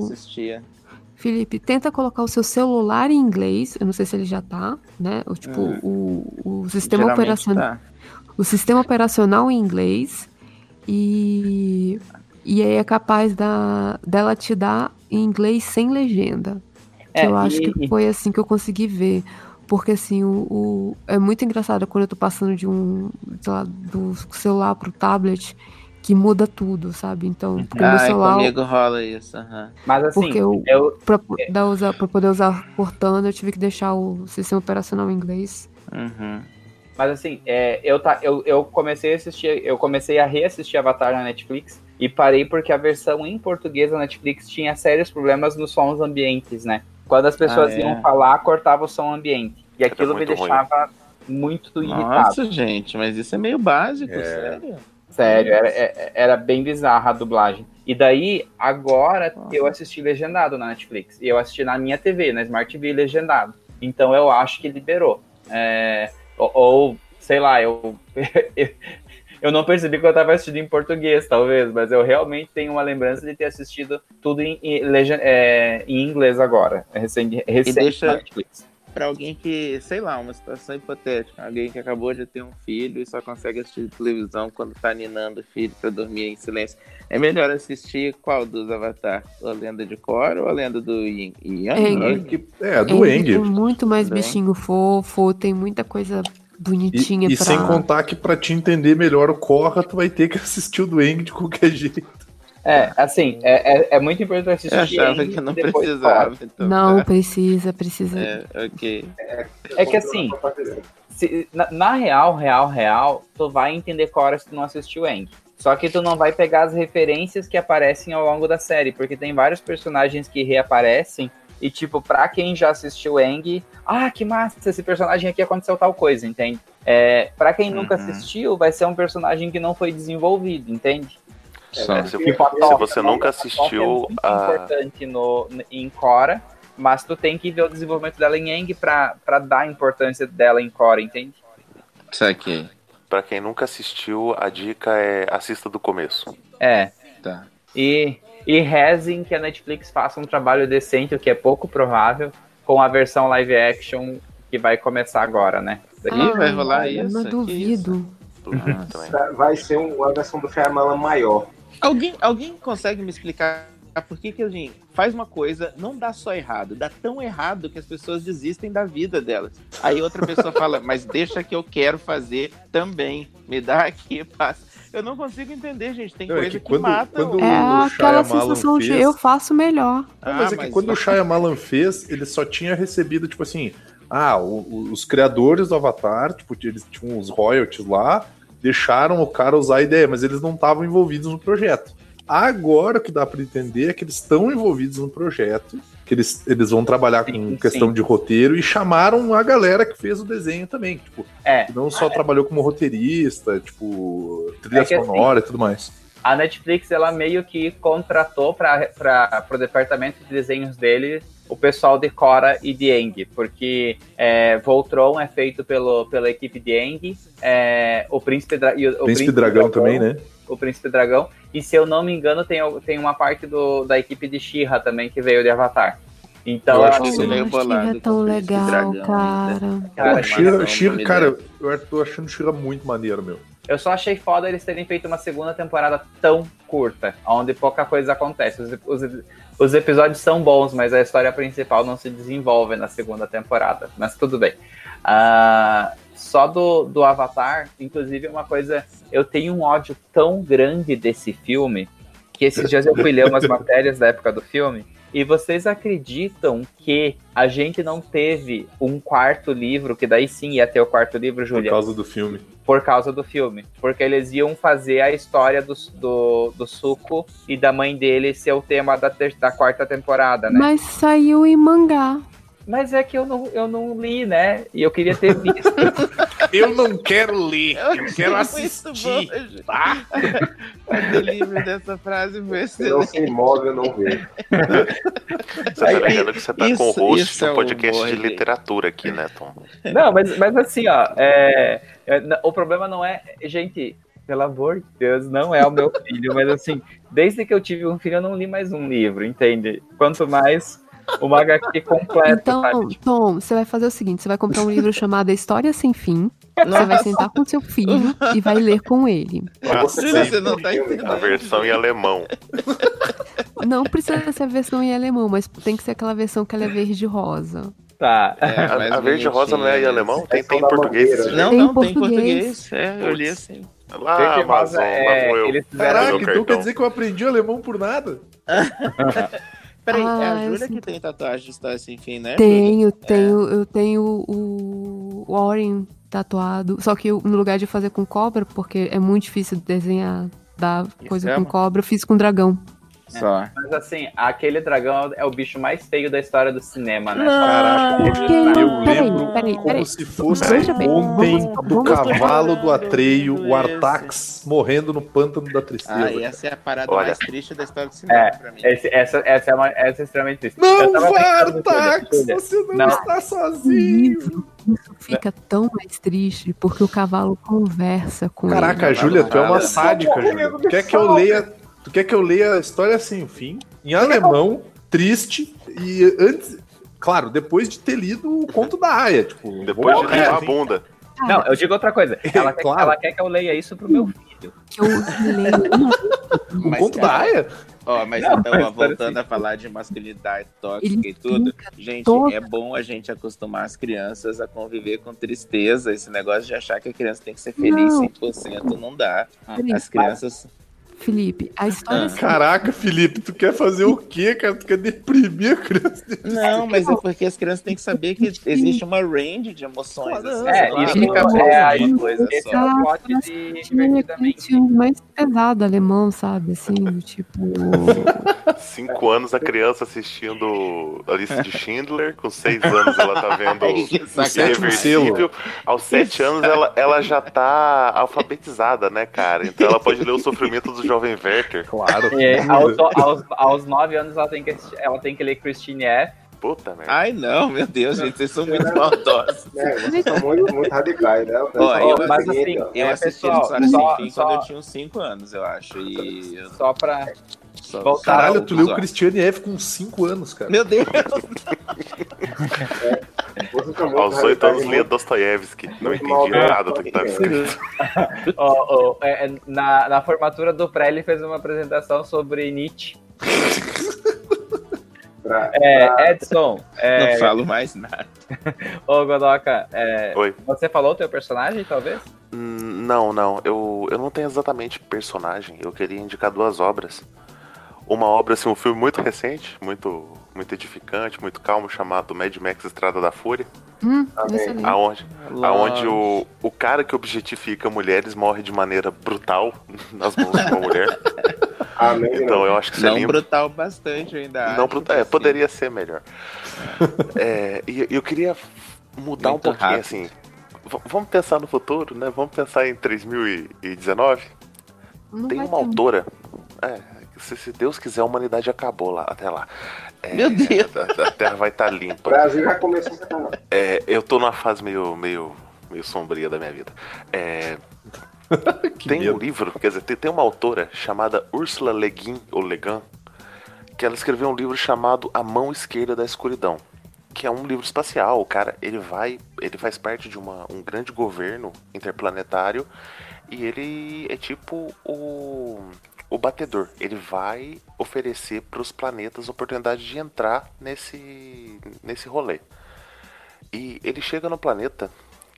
Felipe, tenta colocar o seu celular em inglês. Eu não sei se ele já tá, né? O, tipo, hum. o, o sistema operacional. Tá. O sistema operacional em inglês. e, e aí é capaz da, dela te dar em inglês sem legenda. É, eu acho e, que foi assim que eu consegui ver. Porque assim, o, o, é muito engraçado quando eu tô passando de um, sei lá, do celular pro tablet que muda tudo, sabe? Então, porque ah, celular. comigo rola isso. Uhum. Mas assim, porque eu, eu... Pra, pra, usar, pra poder usar Cortana, eu tive que deixar o sistema operacional em inglês. Uhum. Mas assim, é, eu, tá, eu, eu comecei a assistir, eu comecei a reassistir Avatar na Netflix e parei porque a versão em português da Netflix tinha sérios problemas nos sons ambientes, né? Quando as pessoas ah, é. iam falar, cortava o som ambiente. E aquilo me deixava ruim. muito irritado. Nossa, gente, mas isso é meio básico, é. sério. Sério, era, é, era bem bizarra a dublagem. E daí, agora, eu assisti legendado na Netflix. E eu assisti na minha TV, na Smart TV legendado. Então eu acho que liberou. É, ou, ou, sei lá, eu, eu não percebi que eu estava assistindo em português, talvez, mas eu realmente tenho uma lembrança de ter assistido tudo em, em, é, em inglês agora, recente, recente deixa, na Netflix para alguém que, sei lá, uma situação hipotética, alguém que acabou de ter um filho e só consegue assistir televisão quando tá ninando o filho para dormir em silêncio. É melhor assistir qual dos Avatar? A Lenda de Korra ou a Lenda do Yang? É, é, do Eng. Tem muito mais do bichinho fofo, tem muita coisa bonitinha e, pra... E sem contar que para te entender melhor o Korra, tu vai ter que assistir o do Eng de qualquer jeito. É, assim, é, é, é, muito importante assistir. Eu achava que não precisava. Então, não, tá. precisa, precisa. É, ok. É, que assim, se, na, na, real, real, real, tu vai entender Cora se tu não assistiu Eng. Só que tu não vai pegar as referências que aparecem ao longo da série, porque tem vários personagens que reaparecem e, tipo, pra quem já assistiu Eng, ah, que massa, esse personagem aqui aconteceu tal coisa, entende? É, pra quem uhum. nunca assistiu, vai ser um personagem que não foi desenvolvido, entende? É, se, se, você nunca assistiu é a. importante no, em Cora, mas tu tem que ver o desenvolvimento dela em Eng pra, pra dar a importância dela em Cora, entende? Isso aqui. Pra quem nunca assistiu, a dica é assista do começo. É. Tá. E, e rezem que a Netflix faça um trabalho decente, o que é pouco provável, com a versão live action que vai começar agora, né? Ah, vai rolar isso? Não duvido. Isso? Vai ser uma versão do Shyamalan maior. Alguém, alguém consegue me explicar por que que alguém faz uma coisa, não dá só errado, dá tão errado que as pessoas desistem da vida delas. Aí outra pessoa fala, mas deixa que eu quero fazer também, me dá aqui, passa. Eu não consigo entender, gente. Tem não, é coisa é que, que quando, mata. Quando o... é aquela sensação fez... de eu faço melhor. Mas ah, é que mas... quando o Shyamalan fez, ele só tinha recebido, tipo assim, ah, o, os criadores do Avatar, tipo, eles tinham os royalties lá, deixaram o cara usar a ideia, mas eles não estavam envolvidos no projeto. Agora o que dá para entender é que eles estão envolvidos no projeto, que eles, eles vão trabalhar com sim, questão sim. de roteiro e chamaram a galera que fez o desenho também, tipo, é, que não só é. trabalhou como roteirista, tipo, trilha é sonora assim, e tudo mais. A Netflix, ela meio que contratou para o departamento de desenhos dele o pessoal de Cora e de Eng, porque é, Voltron é feito pelo, pela equipe de Eng, é, o Príncipe, Dra o Príncipe, Príncipe Dragão, Dragão, também, né? O Príncipe Dragão, e se eu não me engano, tem, tem uma parte do, da equipe de Shira também que veio de Avatar. Então, eu acho que você meio bolado. É tão legal, Dragão, cara. Cara, Shira, Shira, cara, eu tô achando Shira muito maneiro, meu. Eu só achei foda eles terem feito uma segunda temporada tão curta, onde pouca coisa acontece. Os, os, os, episódios são bons, mas a história principal não se desenvolve na segunda temporada. Mas tudo bem. Uh, só do, do Avatar, inclusive, é uma coisa. Eu tenho um ódio tão grande desse filme que esses dias eu fui ler umas matérias da época do filme e vocês acreditam que a gente não teve um quarto livro, que daí sim ia ter o quarto livro, Julia? Por causa do filme. Por causa do filme. Porque eles iam fazer a história do, do, do Suco e da mãe dele ser o tema da, ter, da quarta temporada, né? Mas saiu em mangá. Mas é que eu não, eu não li, né? E eu queria ter visto. eu não quero ler, eu, eu quero assistir. Bom, tá? o livro dessa frase foi excelente. Não se imóvel, eu não vejo. Você tá vendo que você tá isso, com o host de um é podcast de literatura aqui, né, Tom? Não, mas, mas assim, ó, é, é, o problema não é. Gente, pelo amor de Deus, não é o meu filho, mas assim, desde que eu tive um filho, eu não li mais um livro, entende? Quanto mais uma HQ completa. Então, sabe? Tom, você vai fazer o seguinte: você vai comprar um livro chamado História Sem Fim. Você vai sentar com seu filho e vai ler com ele. Você não tá entendendo. A versão em alemão. Não precisa ser a versão em alemão, mas tem que ser aquela versão que ela é verde e rosa. Tá. É, A, mais a verde rosa não é em alemão? Tem, tem em português. né? Não, Tem não, tem em português. É, eu li assim. Lá, rosa, Amazon, é, lá vou eu. Caraca, então quer dizer que eu aprendi alemão por nada? Peraí, é Ah, a eu Júlia que tem tatuagem de história sem fim, né? Júlia? Tenho, tenho, eu tenho o Warren tatuado. Só que eu, no lugar de fazer com cobra, porque é muito difícil desenhar da coisa com cobra, eu fiz com dragão. Só. Mas assim, aquele dragão é o bicho mais feio da história do cinema, né? Caraca, Porque- eu peraí, lembro peraí, como peraí. se fosse ontem do cavalo do Atreio, o. Artax morrendo no pântano da tristeza. Ah, e essa é a parada Olha. mais triste da história do cinema É, pra mim. Esse- essa, essa, é uma, essa é extremamente triste. Não Eu Artax! Você não, Não. está sozinho! Isso fica tão mais triste porque o cavalo conversa com Caraca, ele. Júlia, tu é uma sádica, Júlia. Quer que eu leia, tu quer que eu leia a história sem fim, em alemão, triste, e antes. Claro, depois de ter lido o conto da Aya, tipo. Depois de limpar a bunda. Não, eu digo outra coisa. Ela, quer, Claro. ela quer que eu leia isso pro meu filho. Que eu leio O conto cara, da Aya? Ó, mas Não, então, mas ó, voltando parece- a falar de masculinidade tóxica Ele e tudo, gente, toda- é bom a gente acostumar as crianças a conviver com tristeza. Esse negócio de achar que a criança tem que ser feliz Não. 100%, não dá. As crianças. Felipe, a história Ah. assim, Caraca, Felipe, tu quer fazer o quê, cara? Tu quer deprimir a criança? Não, mas é porque as crianças têm que saber que existe uma range de emoções. Assim, É, não isso fica é preso a- numa coisa Esse só. é plot mas de Divertidamente. mais pesado alemão, sabe? Assim, tipo. Cinco anos a criança assistindo a lista de Schindler, com seis anos ela tá vendo sacanagem. Irreversível. Aos sete anos ela, ela já tá alfabetizada, né, cara? Então ela pode ler o sofrimento do jovem Werther. Claro. É, aos, aos, aos nove anos ela tem, que, ela tem que ler Christine F. Puta merda. Ai, não, meu Deus, gente, vocês são muito maldosos. É, vocês são muito, muito radicais, né? Ó, eu, é o mas assim, eu É, assisti pessoal, História só- Sem Fim só- quando eu tinha uns 5 anos, eu acho. E eu Só pra. Só- Voltar Caralho, ao tu leu o. Christiane F com 5 anos, cara. Meu Deus! Muito Aos oito anos radicais, lia Dostoiévski. Não muito entendi nada do que tava escrito. Ó, ó, é, é, na, na formatura do pré, ele fez uma apresentação sobre Nietzsche. pra- É, Edson, é, Não falo mais nada. ô Godoka, é, Oi. você falou o teu personagem, talvez? Hum, Não, não. Eu, eu não tenho exatamente personagem. Eu queria indicar duas obras. Uma obra, assim, um filme muito recente, muito, muito edificante, muito calmo, chamado Mad Max Estrada da Fúria. Hum, Amém. Aonde, aonde o, o cara que objetifica mulheres morre de maneira brutal nas mãos de uma mulher. Amém, Então eu acho que isso é Não brutal bastante, ainda Não brutal, é, poderia ser melhor. É, e eu queria mudar Muito um pouquinho, rápido. assim. Vamos pensar no futuro, né? Vamos pensar em 3019. Não Tem uma ter autora. É, se, se Deus quiser, a humanidade acabou lá até lá. É, Meu Deus. A, a Terra vai estar O limpa. Brasil já começou a. É, eu tô numa fase meio, meio, meio sombria da minha vida. É, tem um medo. livro, quer dizer, tem, tem uma autora chamada Ursula Le Guin, ou Le Guin, que ela escreveu um livro chamado A Mão Esquerda da Escuridão, que é um livro espacial. O cara, ele vai, ele faz parte de uma, um grande governo interplanetário e ele é tipo o, o batedor. Ele vai oferecer para os planetas oportunidade de entrar nesse, nesse rolê. E ele chega no planeta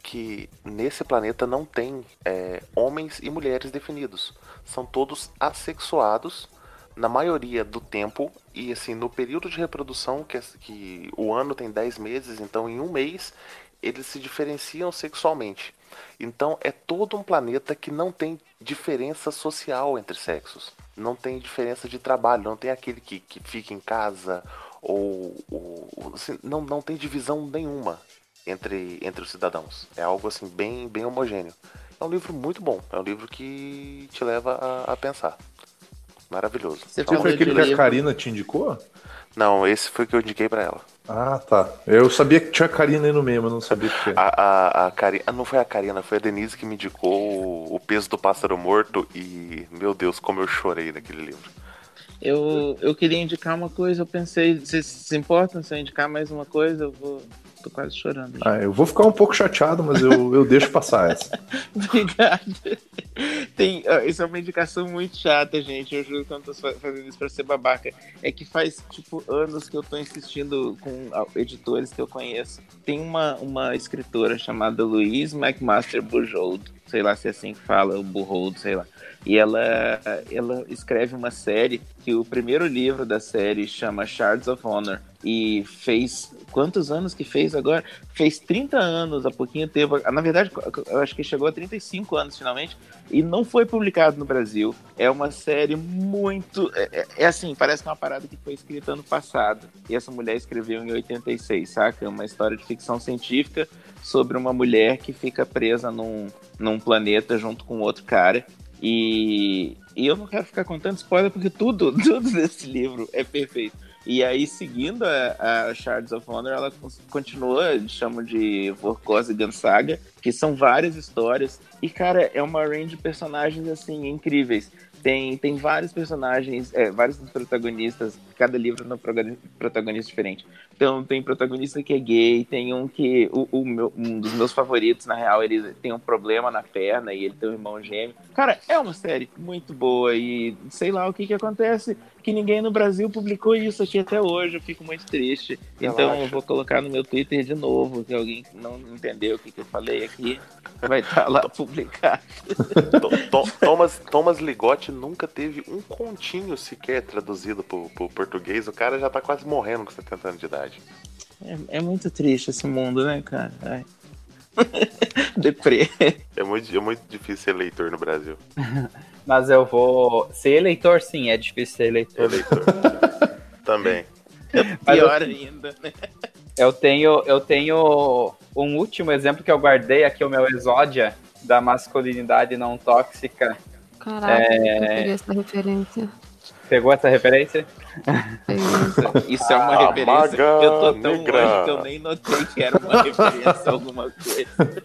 que nesse planeta não tem é, homens e mulheres definidos. São todos assexuados na maioria do tempo e assim no período de reprodução que, é- que o ano tem 10 meses, então em um mês eles se diferenciam sexualmente. Então é todo um planeta que não tem diferença social entre sexos. Não tem diferença de trabalho, não tem aquele que, que fica em casa ou, ou- assim, não, não tem divisão nenhuma entre, entre os cidadãos. É algo assim bem, bem homogêneo. É um livro muito bom, é um livro que te leva a, a pensar. Maravilhoso. Você Esse foi aquele que a. Karina te indicou? Não, esse foi que eu indiquei pra ela. Ah, tá. Eu sabia que tinha Karina aí no meio, mas não sabia o que é. A, a, a Karina, ah, não foi a Karina, foi a Denise que me indicou o, o peso do pássaro morto e, meu Deus, como eu chorei naquele livro. Eu, eu queria indicar uma coisa, eu pensei, vocês se importam se eu indicar mais uma coisa? Eu vou. Tô quase chorando. Ah, eu vou ficar um pouco chateado, mas eu, eu deixo passar essa. Obrigado. Tem, isso é uma indicação muito chata, gente. Eu juro que eu não tô fazendo isso pra ser babaca. É que faz, tipo, anos que eu tô insistindo com editores que eu conheço. Tem uma, uma escritora chamada Louise McMaster Bujold. Sei lá se é assim que fala, o Bujold, sei lá. E ela, ela escreve uma série que o primeiro livro da série chama Shards of Honor. E fez. Quantos anos que fez agora? Fez 30 anos, há pouquinho tempo. Na verdade, eu acho que chegou a 35 anos finalmente. E não foi publicado no Brasil. É uma série muito. É, é, é assim, parece que é uma parada que foi escrita ano passado. E essa mulher escreveu em 86, saca? É uma história de ficção científica sobre uma mulher que fica presa num, num planeta junto com outro cara e, e eu não quero ficar contando spoiler porque tudo, tudo desse livro é perfeito. E aí, seguindo a, a Shards of Honor, ela continua, chamam de Vorkoz e Gansaga, que são várias histórias. E, cara, é uma range de personagens, assim, incríveis. Tem, tem vários personagens, é, vários protagonistas, cada livro é um protagonista diferente. Então tem protagonista que é gay, tem um que. O, o meu, um dos meus favoritos, na real, ele tem um problema na perna e ele tem um irmão gêmeo. Cara, é uma série muito boa e sei lá o que que acontece, que ninguém no Brasil publicou isso aqui até hoje. Eu fico muito triste. Então eu vou colocar no meu Twitter de novo, que alguém não entendeu o que, que eu falei aqui. Vai estar tá lá publicado. Thomas, Thomas Ligotti nunca teve um continho sequer traduzido pro, pro português. O cara já tá quase morrendo com 70 anos de idade verdade. É, é muito triste esse mundo, né, cara? Ai. Deprê. É muito, é muito difícil ser eleitor no Brasil. Mas eu vou. Ser eleitor, sim, é difícil ser eleitor. Eleitor. Também. É pior eu... ainda, né? Eu tenho, eu tenho um último exemplo que eu guardei aqui, o meu exódia da masculinidade não tóxica. Caraca, é... eu peguei essa referência. Pegou essa referência? Isso é uma referência. Eu tô tão negra. longe que eu nem notei que era uma referência a alguma coisa.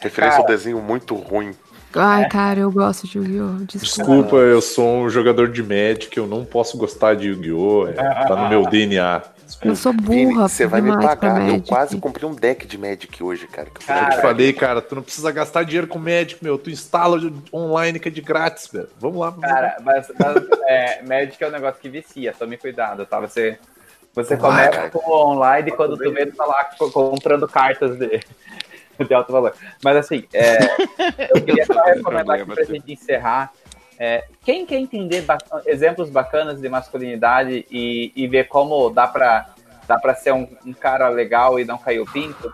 Referência cara, ao desenho muito ruim. Ai, cara, eu gosto de Yu-Gi-Oh! Desculpa. Desculpa, eu sou um jogador de Magic, eu não posso gostar de Yu-Gi-Oh! É, tá no meu DNA. Eu sou burra. Você vai me pagar. Eu quase comprei um deck de Magic hoje, cara. Que eu, cara, te falei, cara, tu não precisa gastar dinheiro com Magic, meu. Tu instala online que é de grátis, velho. Vamos lá. Vamos cara, mas, mas é, Magic é um negócio que vicia. Tome cuidado, tá? Você, você começa com o online e quando tu vê, tu tá lá comprando cartas de, de alto valor. Mas assim, é, eu queria só recomendar aqui pra gente encerrar é, quem quer entender ba exemplos bacanas de masculinidade e, e ver como dá pra, dá pra ser um, um, cara legal e não cair o pinto,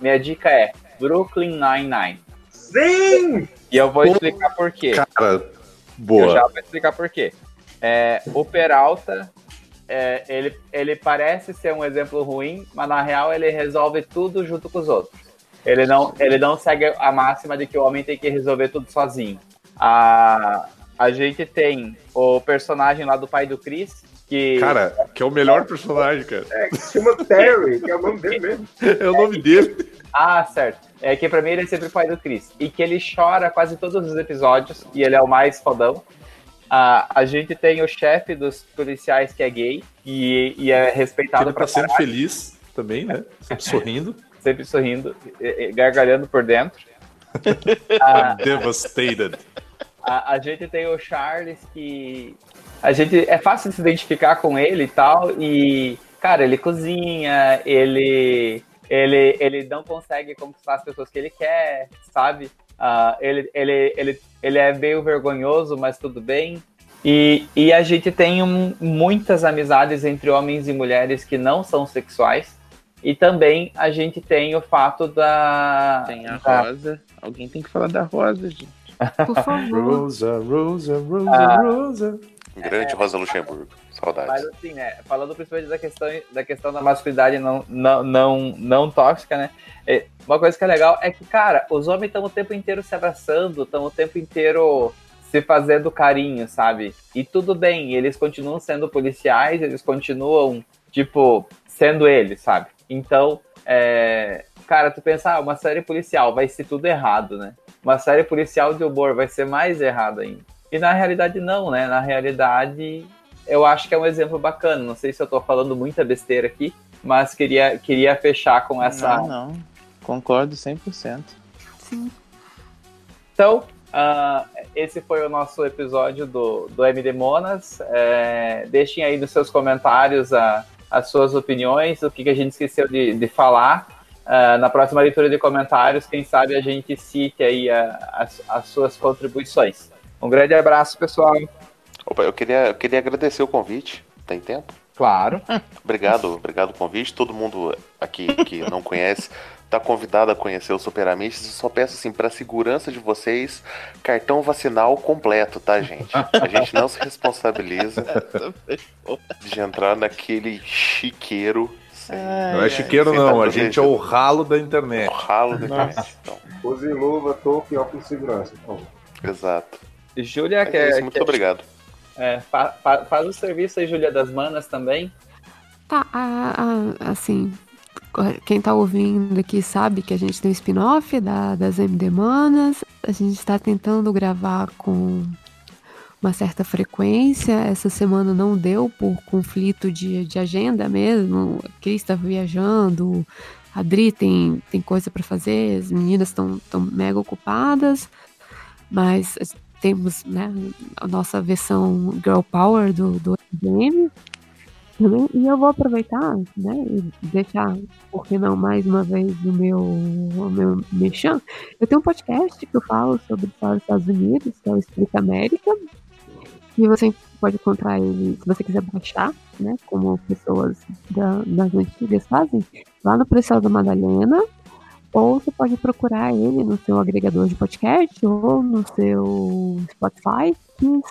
minha dica é Brooklyn Nine-Nine. Sim! E eu vou explicar por quê. Cara, boa. Eu já vou explicar por quê. É, o Peralta, é, ele, ele parece ser um exemplo ruim, mas na real ele resolve tudo junto com os outros. Ele não, ele não segue a máxima de que o homem tem que resolver tudo sozinho. A, a gente tem o personagem lá do pai do Chris, que. Cara, que é o melhor personagem, cara. É, que se chama Terry, que é o nome dele mesmo. É o nome dele. Ah, certo. É que pra mim ele é sempre o pai do Chris. E que ele chora quase todos os episódios, e ele é o mais fodão. Ah, a gente tem o chefe dos policiais que é gay e, e é respeitado. Ele tá sempre feliz também, né? Sempre sorrindo. sempre sorrindo, gargalhando por dentro. ah, Devastated. A, a, gente tem o Charles que. A gente. É fácil se identificar com ele e tal. E, cara, ele cozinha, ele. Ele, ele não consegue conquistar as pessoas que ele quer, sabe? Uh, ele, ele, ele, ele é meio vergonhoso, mas tudo bem. E, e a gente tem um, muitas amizades entre homens e mulheres que não são sexuais. E também a gente tem o fato da. Tem a da... Rosa. Alguém tem que falar da Rosa, gente. Por favor. Rosa, Rosa, Rosa, ah, Rosa. Grande Rosa Luxemburgo. Saudades. Mas assim, né? Falando principalmente da questão da, questão da masculinidade não, não, não, não tóxica, né? É, uma coisa que é legal é que, cara, os homens estão o tempo inteiro se abraçando, estão o tempo inteiro se fazendo carinho, sabe? E tudo bem, eles continuam sendo policiais, eles continuam, tipo, sendo eles, sabe? Então, é, cara, tu pensar, ah, uma série policial vai ser tudo errado, né? Uma série policial de humor vai ser mais errado ainda. E na realidade não, né? Na realidade, eu acho que é um exemplo bacana. Não sei se eu tô falando muita besteira aqui, mas queria, queria fechar com essa. Não, não. Concordo 100%. Sim. Então, uh, esse foi o nosso episódio do, do MD Monas. É, deixem aí nos seus comentários a, as suas opiniões, o que, que a gente esqueceu de, de falar. Uh, na próxima leitura de comentários, quem sabe a gente cite aí a, as, as suas contribuições. Um grande abraço, pessoal. Opa, eu queria, eu queria agradecer o convite. Tem tempo? Claro. Obrigado, obrigado pelo convite. Todo mundo aqui que não conhece tá convidado a conhecer o Super Amistos. Eu só peço assim, para segurança de vocês, cartão vacinal completo, tá, gente? A gente não se responsabiliza de entrar naquele chiqueiro. Ai, não é chiqueiro, não. A gente é o ralo da internet. O ralo da internet. Então. Use luva, toque e óculos de segurança. Então. Exato. Júlia, é quer. Isso, muito quer... obrigado. É, fa fa faz o serviço aí, Júlia, das manas também. Tá, assim, quem tá ouvindo aqui sabe que a gente tem um spin-off da, das MD Manas. A gente está tentando gravar com uma certa frequência. Essa semana não deu por conflito de, de agenda mesmo. A Cris está viajando, a Dri tem, tem coisa para fazer, as meninas estão mega ocupadas. Mas temos né, a nossa versão Girl Power do, do MDM e eu vou aproveitar, né, e deixar, por que não, mais uma vez o meu, o meu mexão. Eu tenho um podcast que eu falo sobre os Estados Unidos, que é o Explica América, e você pode encontrar ele, se você quiser baixar, né, como pessoas da, das antigas fazem, lá no Preciosa Madalena, ou você pode procurar ele no seu agregador de podcast ou no seu Spotify,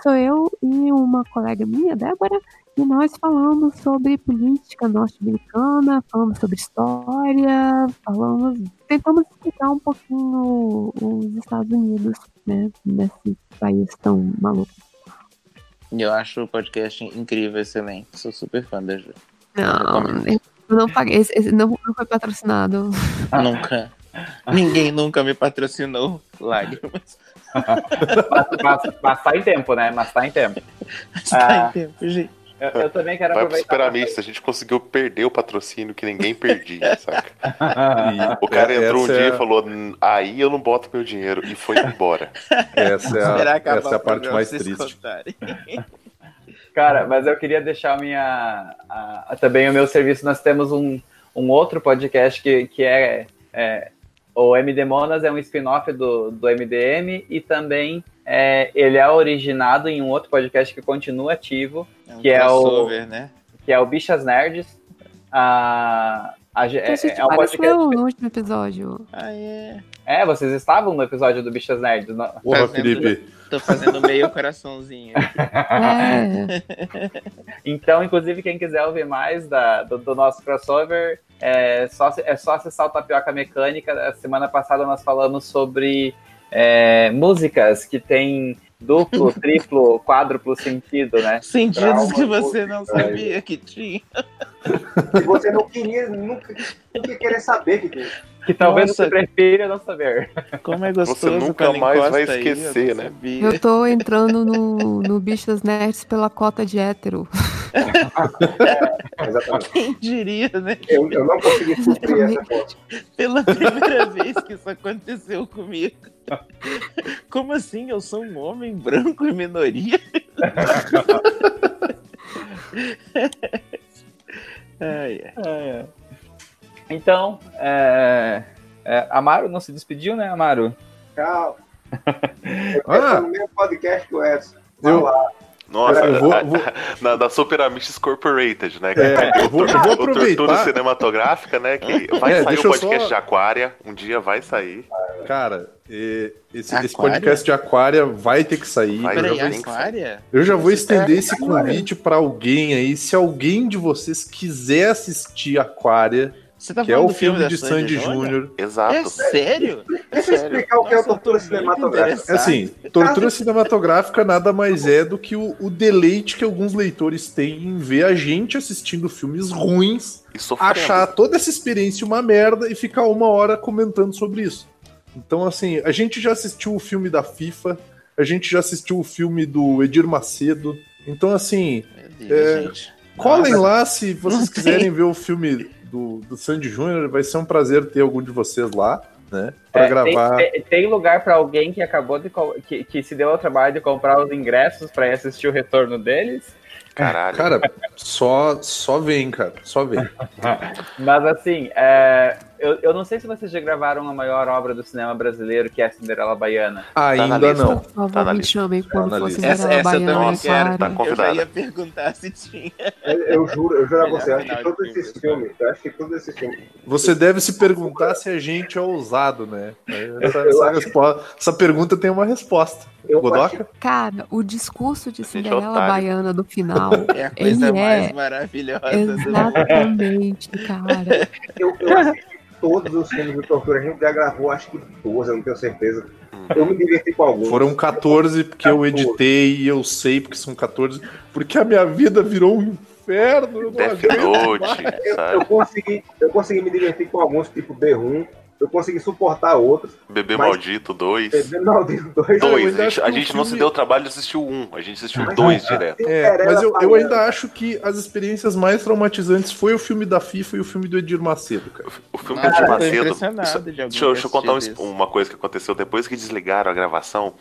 sou eu e uma colega minha, Débora, e nós falamos sobre política norte-americana, falamos sobre história, falamos, tentamos explicar um pouquinho os Estados Unidos, né, nesse país tão maluco. Eu acho o podcast incrível, excelente. Sou super fã da Ju. Não, eu não paguei, esse, esse não, não foi patrocinado. Nunca. Ninguém nunca me patrocinou. Lágrimas. mas, mas, mas tá em tempo, né? Mas tá em tempo. Mas tá ah, em tempo, gente. Eu, eu, também quero Vai aproveitar. Vai pro Superamista, a gente conseguiu perder o patrocínio que ninguém perdia, saca? E o cara entrou um dia é... e falou: aí eu não boto meu dinheiro. E foi embora. Essa é a, essa é a parte mais triste. Cara, mas eu queria deixar minha. A, a, também o meu serviço. Nós temos um, um outro podcast que, que é, é o MD Monas é um spin-off do, do MDM e também é, ele é originado em um outro podcast que continua ativo, é um que, é o, né? que é o Bichas Nerds. A, a, é, é um podcast. no último episódio. Ah, é. É, vocês estavam no episódio do Bichas Nerds. Não? Porra, Felipe. Tô fazendo meio coraçãozinho. É. então, inclusive, quem quiser ouvir mais da, do, do nosso crossover, é só, é só acessar o Tapioca Mecânica. A semana passada nós falamos sobre é, músicas que tem duplo, triplo, quádruplo sentido, né? Sentidos que você não sabia que tinha. Que você não queria, nunca, nunca querer saber que tinha. Que talvez Nossa, você prefira não saber. Como é gostoso. Você nunca mais vai esquecer, aí, né? Eu tô entrando no, no Bicho das Nerds pela cota de hétero. É, exatamente. Quem diria, né? Eu, eu não consegui suprir essa cota. Pela primeira vez que isso aconteceu comigo. Como assim? Eu sou um homem branco e minoria? Então, é, é, Amaro não se despediu, né, Amaro? Tchau. Eu ah. no meu podcast com essa. Eu, lá. Nossa, eu vou, vou... Na, da Super Amishes Corporated, né? É, eu vou, eu vou aproveitar. Tortura cinematográfica, né? Que vai é, sair o podcast só... de Aquária, um dia vai sair. Cara, esse, esse, podcast de Aquária vai ter que sair. Vai, Peraí, Aquária? Eu já vou estender esse convite para alguém aí. Se alguém de vocês quiser assistir Aquária você tá que é o filme, filme de Sandy Júnior. Exato. É sério? Deixa eu explicar o que é tortura cinematográfica. É assim, tortura cinematográfica nada mais é do que o, o, deleite que alguns leitores têm em ver a gente assistindo filmes ruins, achar toda essa experiência uma merda e ficar uma hora comentando sobre isso. Então, assim, a gente já assistiu o filme da FIFA, a gente já assistiu o filme do Edir Macedo. Então, assim. Deus, é, Colhem lá se vocês quiserem ver o filme do, do Sandy Júnior. Vai ser um prazer ter algum de vocês lá, né? Para É, gravar. Tem, tem- tem lugar para alguém que acabou de. Que, que se deu ao trabalho de comprar os ingressos para assistir o retorno deles. Caralho. Cara, só, só vem, cara. Só vem. Mas assim, é, eu, eu não sei se vocês já gravaram a maior obra do cinema brasileiro, que é a Cinderela Baiana. Ainda lista. não. Por favor, Tá na me lista. chamem Tá quando na for lista. Cinderela Essa- essa eu Baiana, também Tá quero, cara. Eu já ia perguntar se tinha. Eu, eu juro, eu juro a você, eu acho que todos esses filme, filmes, acho que todos esses filmes. Você deve se perguntar se a gente é ousado, né? Essa, essa resposta- essa pergunta tem uma resposta. Eu Godoka? Cara, o discurso de Gente, Cinderela. Baiana do final. É a coisa Ele mais é. maravilhosa do mundo. Exatamente, cara. Eu, eu assisti todos os filmes de tortura, a gente já gravou acho que 12, eu não tenho certeza. Eu me diverti com alguns. Foram 14 porque eu editei e eu sei porque são 14, porque a minha vida virou um inferno. Eu não Death Note. Eu, sabe? eu consegui, eu consegui me divertir com alguns, tipo B1, eu consegui suportar outros. Bebê Mas- Maldito 2. Bebê Maldito 2. Não, eu Dois, a gente, a gente não se deu o trabalho de assistir o um, a gente assistiu Mas- dois direto. É, mas eu, eu ainda acho que as experiências mais traumatizantes foi o filme da FIFA e o filme do Edir Macedo, cara. O filme Nossa, do Edir Macedo. isso- de deixa, eu- deixa eu contar um- uma coisa que aconteceu depois que desligaram a gravação.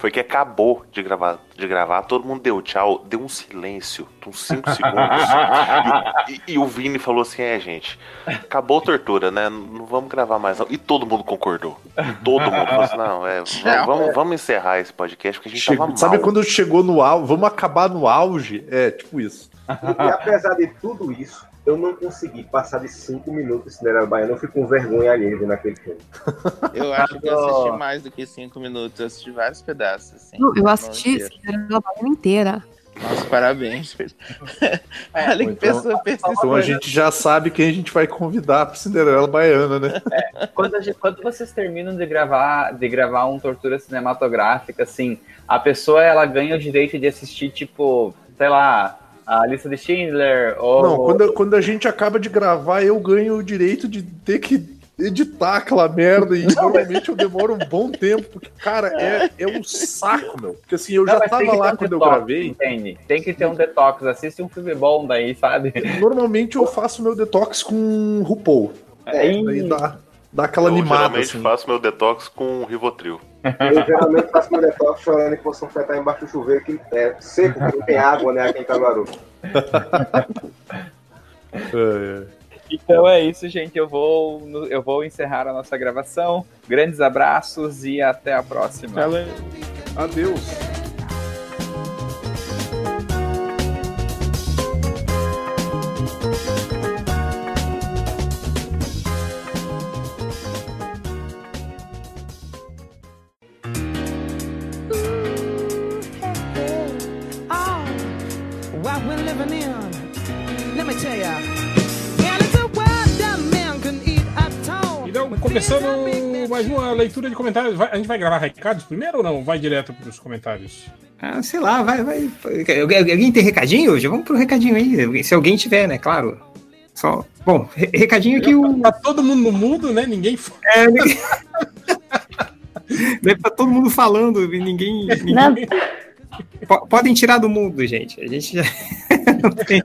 Foi que acabou de gravar, de gravar, todo mundo deu tchau, deu um silêncio, de uns 5 segundos. E, e- e o Vini falou assim: é, gente, acabou a tortura, né? Não vamos gravar mais, não. E todo mundo concordou. Todo mundo falou assim: não, é, vamos, vamos, vamos encerrar esse podcast, porque a gente Chegou- tava sabe mal. quando chegou no auge? Vamos acabar no auge? É, tipo isso. E, e apesar de tudo isso, eu não consegui passar de 5 minutos de Cinderela Baiana. Eu fico com vergonha alheia vendo aquele filme. Eu acho que eu assisti mais do que cinco minutos. Eu assisti vários pedaços. Assim, Não, eu assisti. Cinderela Baiana inteira. Nossa, parabéns. filho. Olha que então- pessoa persistente. Então a gente já sabe quem a gente vai convidar pro Cinderela Baiana, né? Quando, a gente- quando vocês terminam de gravar, de gravar um tortura cinematográfica, assim, a pessoa ela ganha o direito de assistir, tipo, sei lá, a lista de Schindler, ou. Não, quando, quando a gente acaba de gravar, eu ganho o direito de ter que editar aquela merda e normalmente eu demoro um bom tempo, porque, cara, é, é um saco, meu. Porque assim, eu Não, já tava lá um quando eu detox, gravei. Entende? Tem que ter um detox. Assiste um filme bom daí, sabe? Normalmente eu faço meu detox com RuPaul. Aí, Daí dá, dá aquela Eu animada, geralmente assim. faço meu detox com Rivotril. Eu geralmente faço meu detox chorando em posição fetal embaixo do chuveiro, que é seco, que não tem água, né, aqui em Caruaru. É, é. Então é isso, gente. Eu vou, eu vou encerrar a nossa gravação. Grandes abraços e até a próxima. Falou. Adeus. Mais uma leitura de comentários. Vai- a gente vai gravar recados primeiro ou não? Vai direto para os comentários? Ah, sei lá, vai, vai. Alguém tem recadinho hoje? Vamos pro recadinho aí. Se alguém tiver, né? Claro. Só. Bom, re- recadinho que o. Tá todo mundo no mudo, né? Ninguém. É, ninguém- Deve tá todo mundo falando, e ninguém. ninguém- Podem tirar do mundo, gente. A gente já. não tem-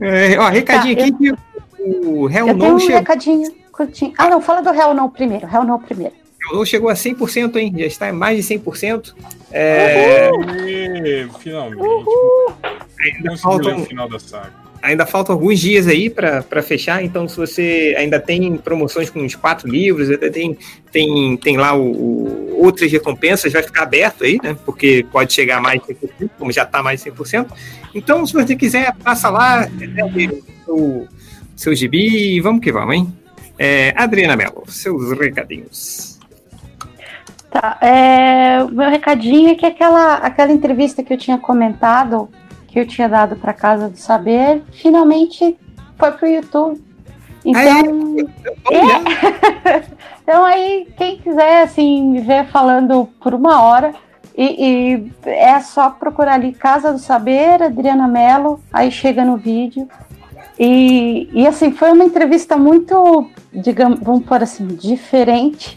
É, ó, recadinho Tá, aqui que o réu eu tenho não um chegou. recadinho Ah, não, fala do réu não primeiro. Réu não primeiro. réu não chegou a 100%, hein? Já está em mais de 100%. É, Ê, finalmente. ainda, Conseguiu ler faltam, o final da saga. ainda faltam alguns dias aí para fechar, então se você ainda tem promoções com uns quatro livros, ainda tem, tem, tem lá o, o- outras recompensas, vai ficar aberto aí, né? Porque pode chegar a mais de 100%, como já está mais de 100%. Então, se você quiser, passa lá, pega o seu gibi e vamos que vamos, hein? É, Adriana Mello, seus recadinhos. Tá, é, o meu recadinho é que aquela, aquela entrevista que eu tinha comentado, que eu tinha dado para Casa do Saber, finalmente foi pro YouTube. Então, Olha, então aí, quem quiser, assim, me ver falando por uma hora, e, e é só procurar ali Casa do Saber, Adriana Mello, aí chega no vídeo. E, e assim, foi uma entrevista muito, digamos, vamos pôr assim, diferente,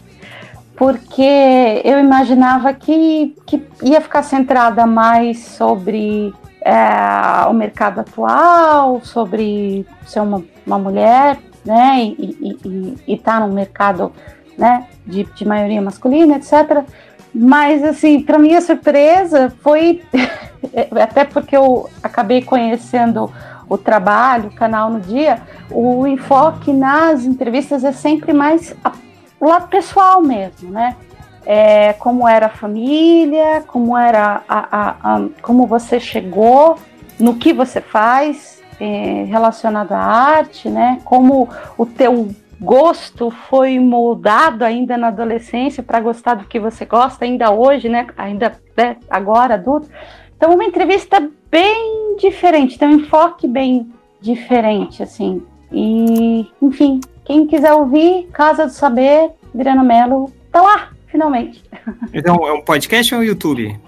porque eu imaginava que, que ia ficar centrada mais sobre é, o mercado atual, sobre ser uma, uma mulher, né, e estar tá no mercado, né, de, de maioria masculina, etc. Mas, assim, para minha surpresa foi, até porque eu acabei conhecendo o trabalho, o canal no dia, o enfoque nas entrevistas é sempre mais o lado pessoal mesmo, né? É, como era a família, como era a, a, como você chegou, no que você faz é, relacionado à arte, né? Como o teu gosto foi moldado ainda na adolescência para gostar do que você gosta ainda hoje, né? Ainda né? agora adulto. Então uma entrevista bem diferente, tem um enfoque bem diferente, assim. E, enfim, quem quiser ouvir, Casa do Saber, Adriana Mello, tá lá, finalmente. Então, é um podcast ou é um YouTube?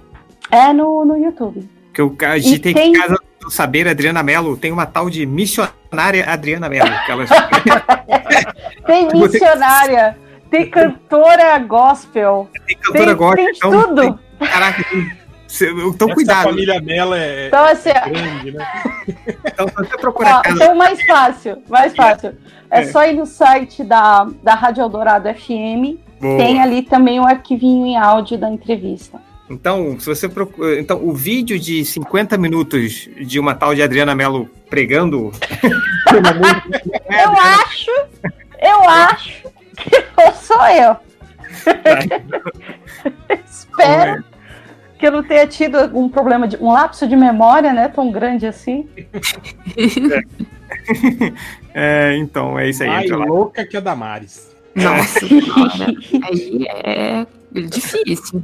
É no, no YouTube. Que eu digitei tem... Casa do Saber, Adriana Mello, tem uma tal de missionária Adriana Mello. Ela... tem missionária, tem cantora gospel. Tem cantora tem, gospel. Tem então, tudo. Tem, caraca, tem então, cuidado. A família Bela é, então, assim, é grande, né? então, se você procurar. Ó, então, mais fácil, mais fácil. É, é, só ir no site da, da Rádio Eldorado FM. Boa. Tem ali também o arquivinho em áudio da entrevista. Então, se você procura. Então, o vídeo de 50 minutos de uma tal de Adriana Mello pregando. eu acho, eu acho que não sou eu. Espero que eu não tenha tido algum problema de um lapso de memória, né, tão grande assim. É, então, é isso aí. Mais louca que a Damares. Nossa, aí é difícil.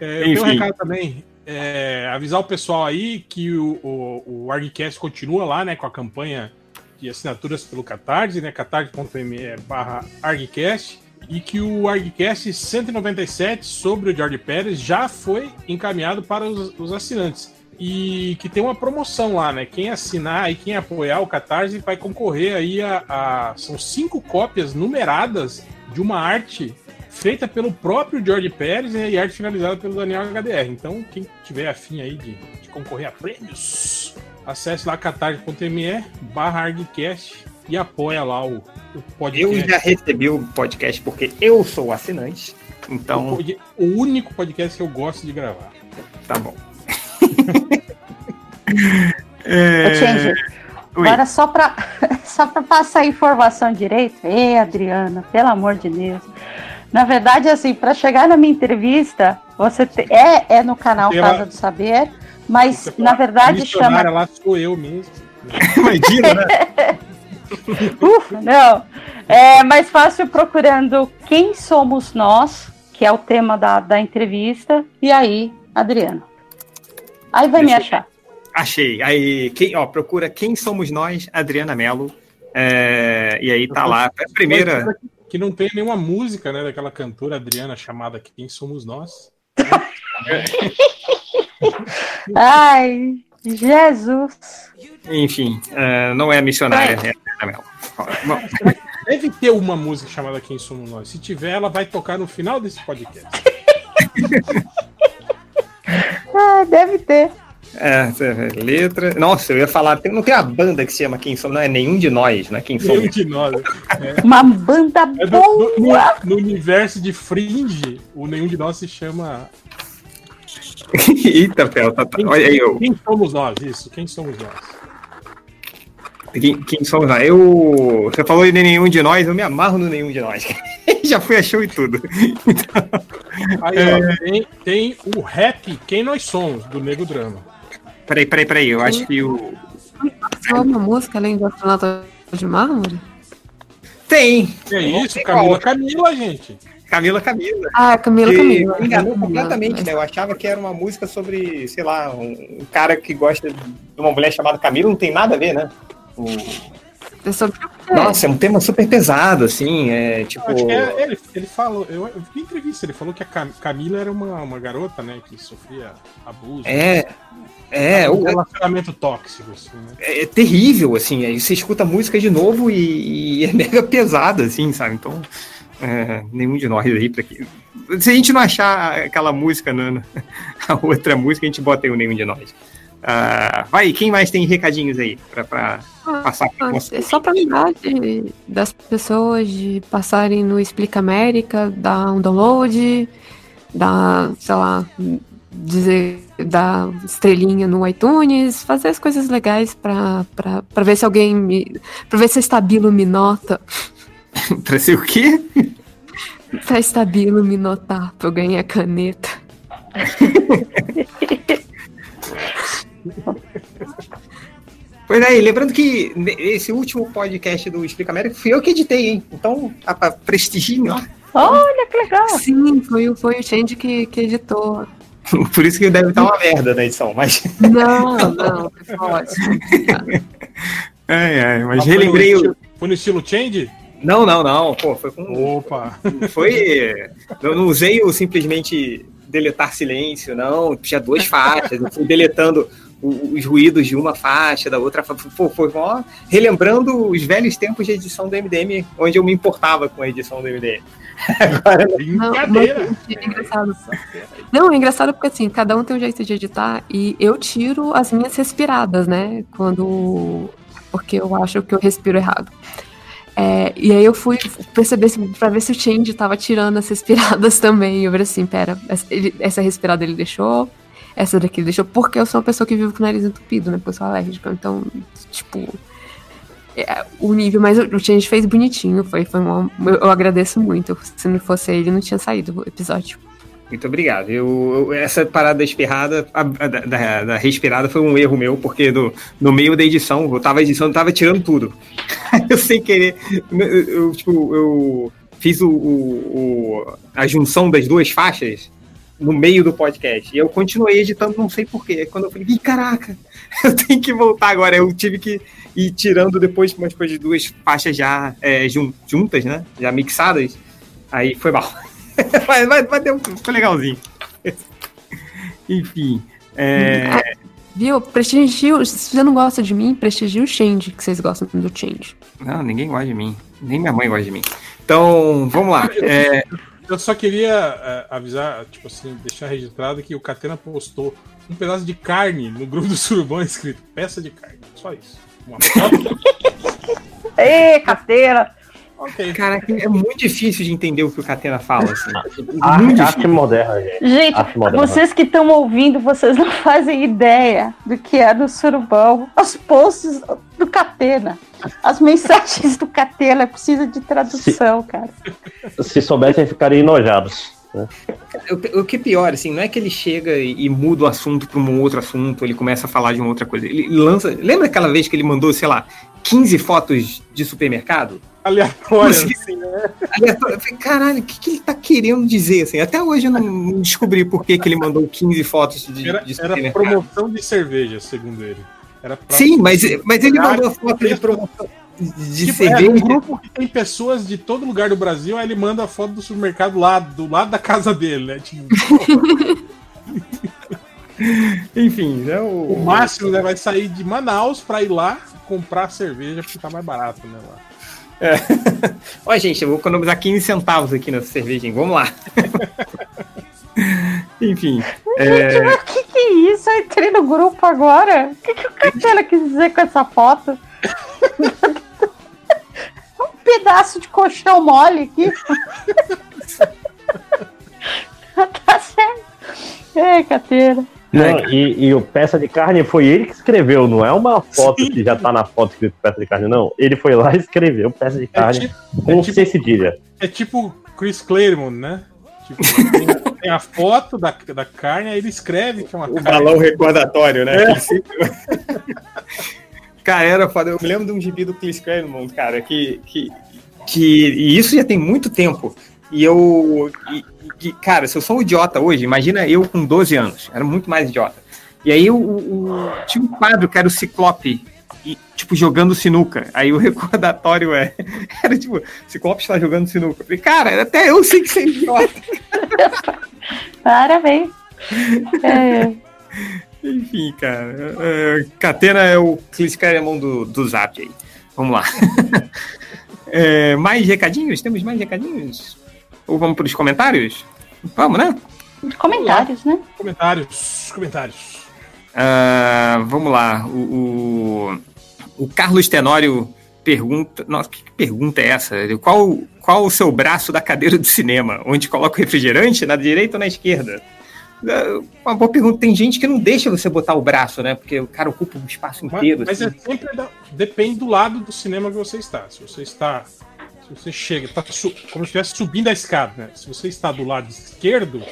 É, eu tenho um recado também. É, avisar o pessoal aí que o, o, o ArgCast continua lá, né, com a campanha de assinaturas pelo Catarse, né, catarse.me barra ArgCast e que o ArgCast 197 sobre o George Pérez já foi encaminhado para os, os, assinantes. E que tem uma promoção lá, né? Quem assinar e quem apoiar o Catarse vai concorrer aí a, a. São cinco cópias numeradas de uma arte feita pelo próprio George Pérez e arte finalizada pelo Daniel HDR. Então, quem tiver afim aí de, de concorrer a prêmios, acesse lá catarse.me barra e apoia lá o, o podcast. Eu já recebi o podcast porque eu sou assinante. Então. O, o único podcast que eu gosto de gravar. Tá bom. é... Agora só para só para passar a informação direito, ei Adriana, pelo amor de Deus. Na verdade, assim, para chegar na minha entrevista, você te... é é no canal Casa do Saber, mas na verdade chama. lá sou eu mesmo. Imagina, né? Ufa, não. É mais fácil procurando Quem Somos Nós, que é o tema da, da entrevista, e aí, Adriano. Aí vai me achar. Achei. Aí, quem, ó, procura Quem Somos Nós, Adriana Mello. É, e aí tá lá. A primeira. Que não tem nenhuma música, né, daquela cantora Adriana chamada Quem Somos Nós. Ai, Jesus. Enfim, uh, não é missionária, é, é Deve ter uma música chamada Quem Somos Nós. Se tiver, ela vai tocar no final desse podcast. ah, deve ter. É, letra. Nossa, eu ia falar, tem, não tem uma banda que se chama Quem Somos, não é nenhum de nós, não é Quem Somos. Nenhum de nós. É. Uma banda é do, boa! No, no, universo de Fringe, o nenhum de nós se chama Eita, Fel, tá, tá. olha aí. Eu... Quem somos nós? Isso, quem somos nós? Quem, quem somos nós? Eu. Você falou de nenhum de nós, eu me amarro no nenhum de nós. Já fui a show e tudo. Então, aí, é... ó, tem, tem, o rap Quem Nós Somos, do Nego Drama. Peraí, peraí, peraí. Eu acho que o. Só uma música além do astronauta de mármore? Tem. É isso, Camila Camila, gente. Camila Camila. Ah, Camila Camila. Me enganou completamente, né? Eu achava que era uma música sobre, sei lá, um, um, cara que gosta de uma mulher chamada Camila, não tem nada a ver, né? O... É sobre... Nossa, é um tema super pesado, assim, é tipo... É, ele, ele falou, eu, eu vi entrevista, ele falou que a Camila era uma, uma garota, né, que sofria abuso. É, é, um relacionamento tóxico, assim, né? É, é, terrível, assim, aí você escuta a música de novo e, e é mega pesado, assim, sabe? Então, É, nenhum de nós aí para que. Se a gente não achar aquela música, né, a outra música, a gente bota aí o nenhum de nós. Uh, vai, quem mais tem recadinhos aí para ah, passar? Ah, é só para lembrar de, das pessoas de passarem no Explica América, dar um download, dar, sei lá, dizer, dar estrelinha no iTunes, fazer as coisas legais para ver se alguém me. para ver se a Estabilo me nota. pra ser o quê? pra Estabilo me notar, pra eu ganhar caneta. Pois aí, lembrando que esse último podcast do Explica América fui eu que editei, hein? Então, a, a prestigio, ó. Olha que legal! Sim, foi, foi o Change que, que editou. Por isso que deve estar uma merda na edição, mas. Não, não, pode. É, é, mas ah, relembrei. Foi no, estilo, foi no estilo Change? Não, não, não. Pô, foi com. Opa! Foi. Eu não usei o simplesmente deletar silêncio, não. Tinha duas faixas. Eu fui deletando os ruídos de uma faixa, da outra faixa. Pô, foi ó, relembrando os velhos tempos de edição do MDM, onde eu me importava com a edição do MDM. Agora, não, é engraçado. Não, é engraçado porque assim, cada um tem um jeito de editar e eu tiro as minhas respiradas, né? Quando. Porque eu acho que eu respiro errado. É, e aí eu fui perceber para ver se o Change tava tirando as respiradas também. Eu falei assim, pera, essa, ele, essa respirada ele deixou, essa daqui ele deixou, porque eu sou uma pessoa que vive com o nariz entupido, né? Porque eu sou alérgica. Então, tipo, é, o nível, mas o Change fez bonitinho, foi, foi uma, eu, eu, agradeço muito. Se não fosse ele, não tinha saído o episódio. Muito obrigado. Eu, eu essa parada da espirrada, a, da, da, respirada foi um erro meu, porque no, no meio da edição, eu tava edição, eu tava tirando tudo. eu sem querer, eu, eu, tipo, eu fiz o, o, o, a junção das duas faixas no meio do podcast. E eu continuei editando, não sei porquê. Quando eu falei, caraca, eu tenho que voltar agora. Eu tive que ir tirando depois, mas depois de duas faixas já é, juntas, né? Já mixadas. Aí foi mal. Mas, mas, mas deu, foi legalzinho. Enfim. É... Ah, viu? Prestigio. Se você não gosta de mim, prestigie o Change, que vocês gostam do Change. Não, ninguém gosta de mim. Nem minha mãe gosta de mim. Então, vamos lá. É... Eu só queria uh, avisar, tipo assim, deixar registrado que o Catena postou um pedaço de carne no grupo do Surubão escrito peça de carne. Só isso. Uma foto. Ê, Catena! Okay. Cara, é muito difícil de entender o que o Catena fala. Assim. Arte, arte moderna, gente. Gente, moderna. vocês que estão ouvindo, vocês não fazem ideia do que é no Surubão. Os posts do Catena. As mensagens do Catena precisam de tradução, se, cara. Se soubessem, ficariam enojados. Né? O, o, que é pior, assim, não é que ele chega e, e muda o assunto para um outro assunto, ele começa a falar de uma outra coisa. Ele lança. Lembra aquela vez que ele mandou, sei lá, 15 fotos de supermercado? Aleatório, assim, né? Aleatório. Caralho, o que, que, ele tá querendo dizer, assim? Até hoje eu não descobri por que, que ele mandou 15 fotos de, era, de. Era promoção de cerveja, segundo ele. Era Sim, mas, mas ele mandou foto de promoção de tipo, cerveja. É, um grupo que tem pessoas de todo lugar do Brasil, aí ele manda a foto do supermercado lá, do lado da casa dele, né? Tipo... Enfim, né? O, o Márcio né, vai sair de Manaus pra ir lá comprar cerveja porque tá mais barato, né? Lá. É. Gente, eu vou economizar 15 centavos aqui nessa cerveja, hein? Vamos lá. Enfim. Gente, é... o que, que é isso? Eu entrei no grupo agora. O que, que o Catela quis dizer com essa foto? um pedaço de colchão mole aqui. tá certo. É, Catela. Não, e, e, o peça de carne foi ele que escreveu, não é uma foto Sim. que já tá na foto escrito peça de carne, não. Ele foi lá e escreveu peça de é carne é tipo, com é tipo, cedilha. É tipo Chris Claremont, né? Tipo, tem, tem, a foto da, da carne, aí ele escreve que é uma o carne. balão recordatório, né? É. cara, era foda. Eu me lembro de um gibi do Chris Claremont, cara, que, que, que. E isso já tem muito tempo. E eu. E, e, cara, se eu sou um idiota hoje, imagina eu com 12 anos. Era muito mais idiota. E aí o, o, tinha um quadro que era o Ciclope, e, tipo, jogando sinuca. Aí o recordatório é. Era tipo, Ciclope está jogando sinuca. Eu falei, cara, até eu sei que você é idiota. Parabéns. É. Enfim, cara. Uh, Catena é o Cliscaremon do, do Zap aí. Vamos lá. É, mais recadinhos? Temos mais recadinhos? Ou vamos para os comentários? Vamos, né? Comentários, né? Comentários, comentários. Ah, vamos lá. O, o, o Carlos Tenório pergunta. Nossa, que pergunta é essa? Qual, qual o seu braço da cadeira do cinema? Onde coloca o refrigerante? Na direita ou na esquerda? É, Uma boa pergunta. Tem gente que não deixa você botar o braço, né? Porque o cara ocupa um espaço inteiro. Mas, mas assim. é sempre da- depende do lado do cinema que você está. Se você está. Se você chega, tá como se estivesse subindo a escada, né? Se você está do lado esquerdo,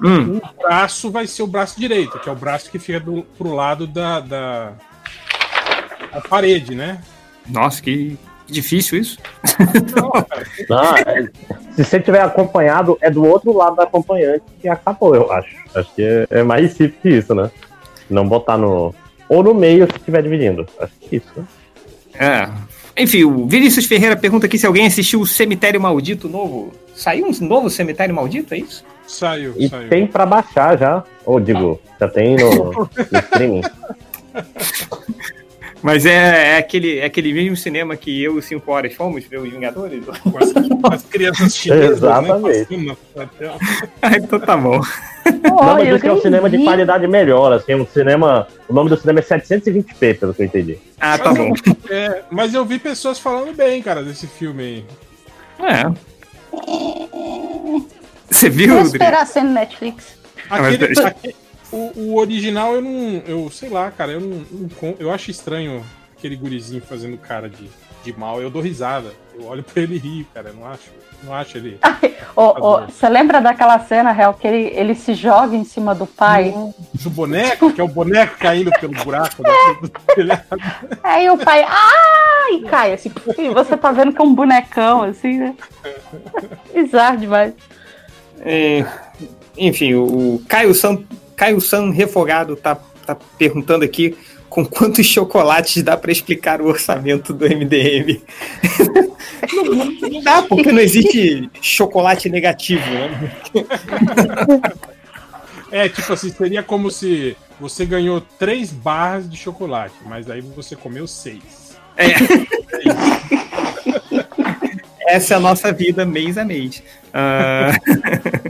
Hum. o braço vai ser o braço direito, que é o braço que fica do, pro lado da, da, da parede, né? Nossa, que difícil isso. Não, cara, Não, é- se você tiver acompanhado, é do outro lado da acompanhante que acabou, eu acho. Acho que é, é mais simples que isso, né? Não botar no. Ou no meio se estiver dividindo. Acho que é isso, né? É. Enfim, o Vinícius Ferreira pergunta aqui se alguém assistiu o Cemitério Maldito novo. Saiu um novo Cemitério Maldito, é isso? saiu, E saiu. tem pra baixar já. Ou digo, já tem no, no streaming. Mas é, é aquele, é aquele mesmo cinema que eu e 5 horas fomos ver os Vingadores? Com as, crianças chinesas, Exatamente. né? na tela. ah, então tá bom. Não, mas eu diz que é um nem cinema de vi. qualidade melhor, assim, um cinema. O nome do cinema é 720p, pelo que eu entendi. Ah, tá bom. É, mas eu vi pessoas falando bem, cara, desse filme aí. É. Você viu, Vou esperar ser no Netflix. Aquele, mas- aque- o, o original eu não. Eu sei lá, cara, eu não, não Eu acho estranho aquele gurizinho fazendo cara de, de mal. Eu dou risada. Eu olho pra ele e rio, cara. Eu não acho. Não acho ele. Ô, ô, Você lembra daquela cena, Real, que ele, ele se joga em cima do pai? O boneco, que é o boneco caindo pelo buraco né, do telhado. Aí o pai, ai, cai, assim, e você tá vendo que é um bonecão, assim, né? Bizarro demais. É, enfim, o, o Caio San, Caio San Refogado tá, tá perguntando aqui com quantos chocolates dá pra explicar o orçamento do MDM. não, não dá, porque não existe chocolate negativo, né? É, tipo assim, seria como se você ganhou três barras de chocolate, mas aí você comeu seis. Essa é a nossa vida mês a mês. Ah,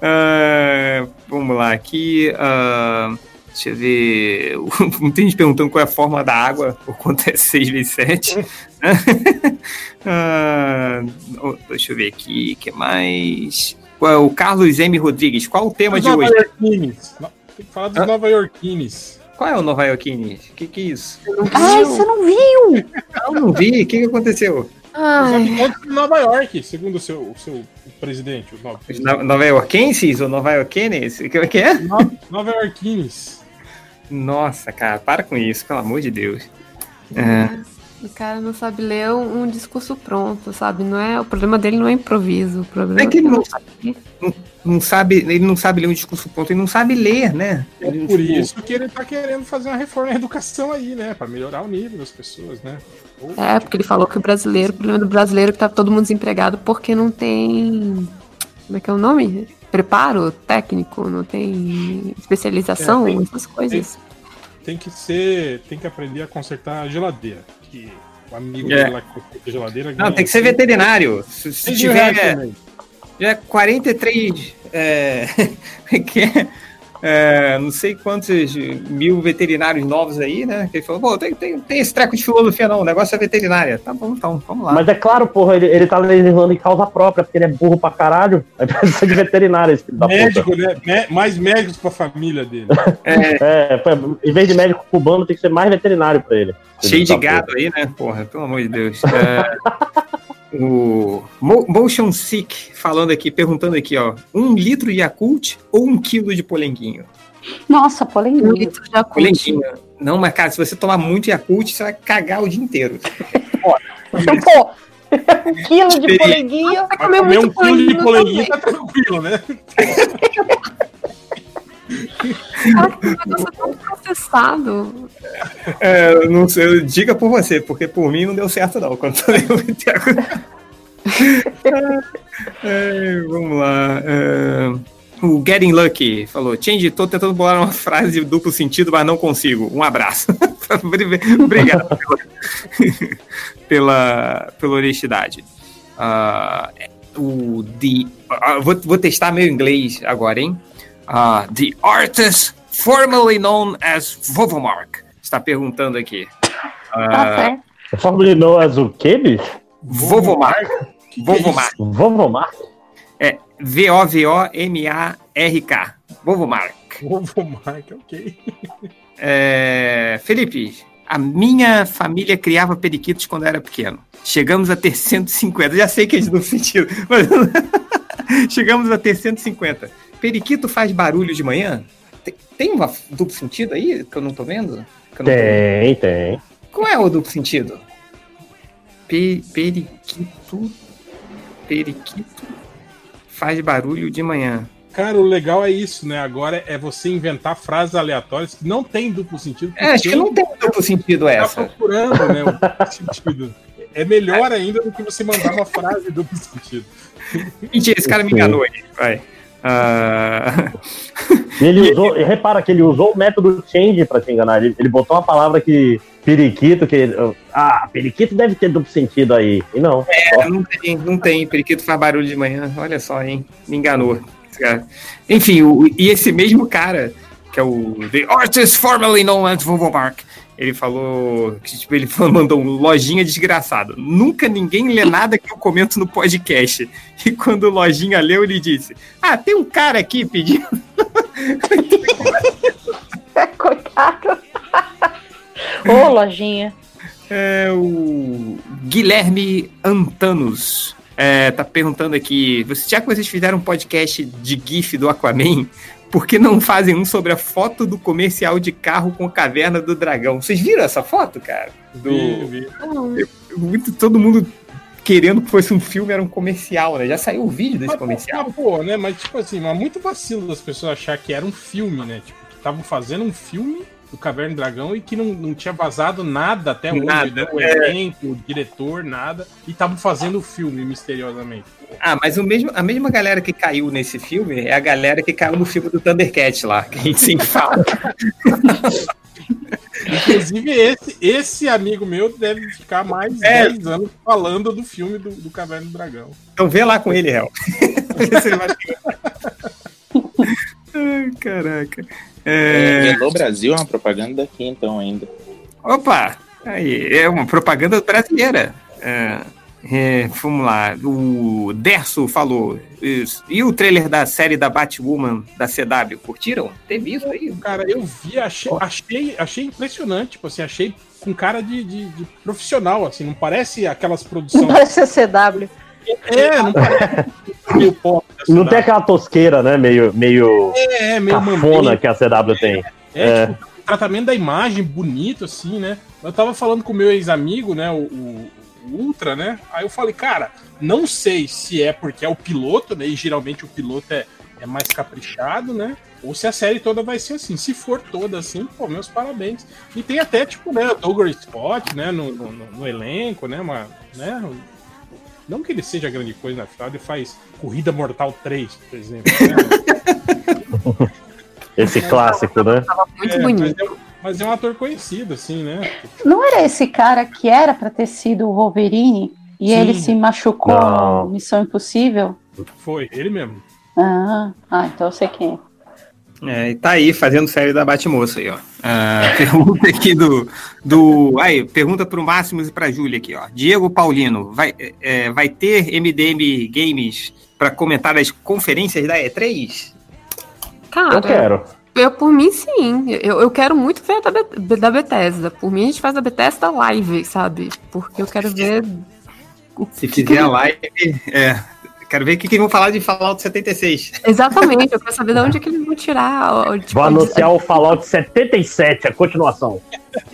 ah, vamos lá, aqui. ah, deixa eu ver. Muita gente perguntando qual é a forma da água, por quanto é 6 vezes 7. Ah, oh, deixa eu ver aqui, o que mais? Qual é O Carlos M. Rodrigues, qual o tema Os de Nova hoje? Yorkines. Tem que falar dos Hã? Nova Yorkines. Qual é o Nova Yorkines? O que, que é isso? Ai, você não viu? Eu não vi, o que, que aconteceu? De Nova York, segundo o seu, o seu presidente, o novo presidente. No- Nova Yorkenses ou Nova Yorkenes? O que que é? No- Nova Yorkines. Nossa, cara, para com isso, pelo amor de Deus. É. o cara não sabe ler um, um discurso pronto, sabe? Não é, o problema dele não é improviso. O problema É que ele não- sabe. Não sabe, ele não sabe ler um discurso pronto, ele não sabe ler, né? É Ele, por tipo, isso que ele tá querendo fazer uma reforma na educação aí, né? Pra melhorar o nível das pessoas, né? Ou- É, porque ele falou que o brasileiro, o problema do brasileiro é que tá todo mundo desempregado porque não tem. Como é que é o nome? Preparo técnico, não tem especialização, É, tem- essas coisas. tem que ser. Tem que aprender a consertar a geladeira. Que o amigo É. lá que conserta a geladeira. Não, tem que ser veterinário. Se, se 6 mil reais tiver também. já 43. É, que é, é, não sei quantos mil veterinários novos aí, né? Que ele falou, pô, tem, tem, tem esse treco de filosofia, não. O negócio é veterinária. Tá bom, então, vamos lá. Mas é claro, porra, ele, ele tá legislando em causa própria, porque ele é burro pra caralho. Aí precisa de veterinário, esse filho da puta. Médico, né? Mé- mais médicos pra família dele. É, pô, em vez de médico cubano, tem que ser mais veterinário pra ele. Cheio de da gado aí, né? Porra, pelo amor de Deus. É, o Mo- Motion Sick falando aqui, perguntando aqui, ó. Um litro de Yakult ou um quilo de polenguinho? Nossa, Um polenguinho. litro de Yakult. Polenguinho. Não, mas cara, se você tomar muito Yakult, você vai cagar o dia inteiro. Pô, um quilo de polenguinho. Vai Vai comer comer um quilo de polenguinho tá tranquilo, né? Processado. É, não sei, diga por você, porque por mim não deu certo não. Quando eu Yakult. É, vamos lá. é, O Getting Lucky falou: Change, tô tentando bolar uma frase de duplo sentido, mas não consigo. Um abraço. Obrigado pela, pela, pela honestidade. Uh, o The. Uh, vou, vou testar meu inglês agora, hein? Uh, the artist formerly known as Vovomark está perguntando aqui. Uh, formerly known as o quê, bicho? Vovomark. Vovomark. Vovomark? É V-O-V-O-M-A-R-K. Vovomark. Vovomark, ok. É, Felipe, a minha família criava periquitos quando eu era pequeno. Chegamos a ter 150. Já sei que é de duplo sentido, mas chegamos a ter 150. Periquito faz barulho de manhã? Tem, tem um duplo sentido aí que eu não tô vendo? Não tem, tô... tem. Qual é o duplo sentido? Pe periquito. Periquito faz barulho de manhã. Cara, o legal é isso, né? Agora é você inventar frases aleatórias que não tem duplo sentido. É, acho que não tem duplo sentido tá essa. Tá procurando, né? O duplo sentido. É melhor ainda do que você mandar uma frase duplo sentido. Mentira, esse cara me enganou aí. Vai. Uh... Ele usou, repara que ele usou o método change para te enganar. Ele, ele botou uma palavra que periquito, que ah, periquito deve ter duplo sentido aí. E não. É, não tem, não tem. Periquito faz barulho de manhã. Olha só, hein? Me enganou. Enfim, o, e esse mesmo cara, que é o The Artist Formerly Known as Volvo Mark, ele falou que tipo, ele falou, mandou um lojinha desgraçado. Nunca ninguém lê nada que eu comento no podcast. E quando o lojinha leu, ele disse: Ah, tem um cara aqui pedindo. Coitado. Ô, lojinha. É o Guilherme Antanos. É, tá perguntando aqui, já que vocês fizeram um podcast de GIF do Aquaman, por que não fazem um sobre a foto do comercial de carro com a caverna do dragão? Vocês viram essa foto, cara? Do... Vi, vi. Muito, todo mundo querendo que fosse um filme, era um comercial, né? Já saiu o vídeo desse mas, comercial. Mas, pô, né? Mas, tipo assim, mas muito vacilo das pessoas achar que era um filme, né? Tipo, que estavam fazendo um filme do Caverna do Dragão e que não, não tinha vazado nada até hoje, nada, né? o é. elenco, o diretor, nada, e estavam fazendo o filme misteriosamente. Ah, mas o mesmo, a mesma galera que caiu nesse filme é a galera que caiu no filme do Thundercat lá, que a gente sempre fala. Inclusive, esse, esse amigo meu deve ficar mais é. 10 anos falando do filme do, do Caverna do Dragão. Então vê lá com ele, Hel. Ai, caraca. É... Hello Brasil é uma propaganda daqui, então, ainda. Opa! Aí, é uma propaganda brasileira. É, é, vamos lá. O Derso falou. Isso. E o trailer da série da Batwoman da CW? Curtiram? Teve isso aí? Cara, eu vi, achei, achei, achei impressionante. Tipo assim, achei com cara de, de, de profissional, assim. Não parece aquelas produções. Não parece a CW. É, não parece meio pop. Não tem aquela tosqueira, né? Meio, meio, é, meio cafona que a CW tem. É, é. Tipo, o tratamento da imagem bonito, assim, né? Eu tava falando com o meu ex-amigo, né? O, o, o, Ultra, né? Aí eu falei, cara, não sei se é porque é o piloto, né? E geralmente o piloto é, é mais caprichado, né? Ou se a série toda vai ser assim. Se for toda assim, pô, meus parabéns. E tem até, tipo, né, o Douglas Spot, né, no, no, no elenco, né, uma, né, não que ele seja grande coisa, na final ele faz Corrida Mortal 3, por exemplo. Né? esse clássico, né? Muito é, bonito. Mas é, mas é, um ator conhecido, assim, né? Não era esse cara que era para ter sido o Wolverine e Sim. ele se machucou Não. Missão Impossível? Foi, ele mesmo. Ah, ah, então eu sei quem é. É, e tá aí fazendo série da Batmoça aí, ó. Uh, pergunta aqui do, do. Aí, pergunta pro Máximos e pra Júlia aqui, ó. Diego Paulino, vai, é, vai ter MDM Games para comentar as conferências da E3? Cara, eu quero. Eu, por mim, sim. Eu, eu quero muito ver a da, da Bethesda. Por mim, a gente faz a Bethesda live, sabe? Porque eu quero ver. Se fizer a live, é, Quero ver o que, que vão falar de Fallout 76. Exatamente, eu quero saber de onde é que eles vão tirar. Tipo, Vou anunciar o Fallout 77, a continuação.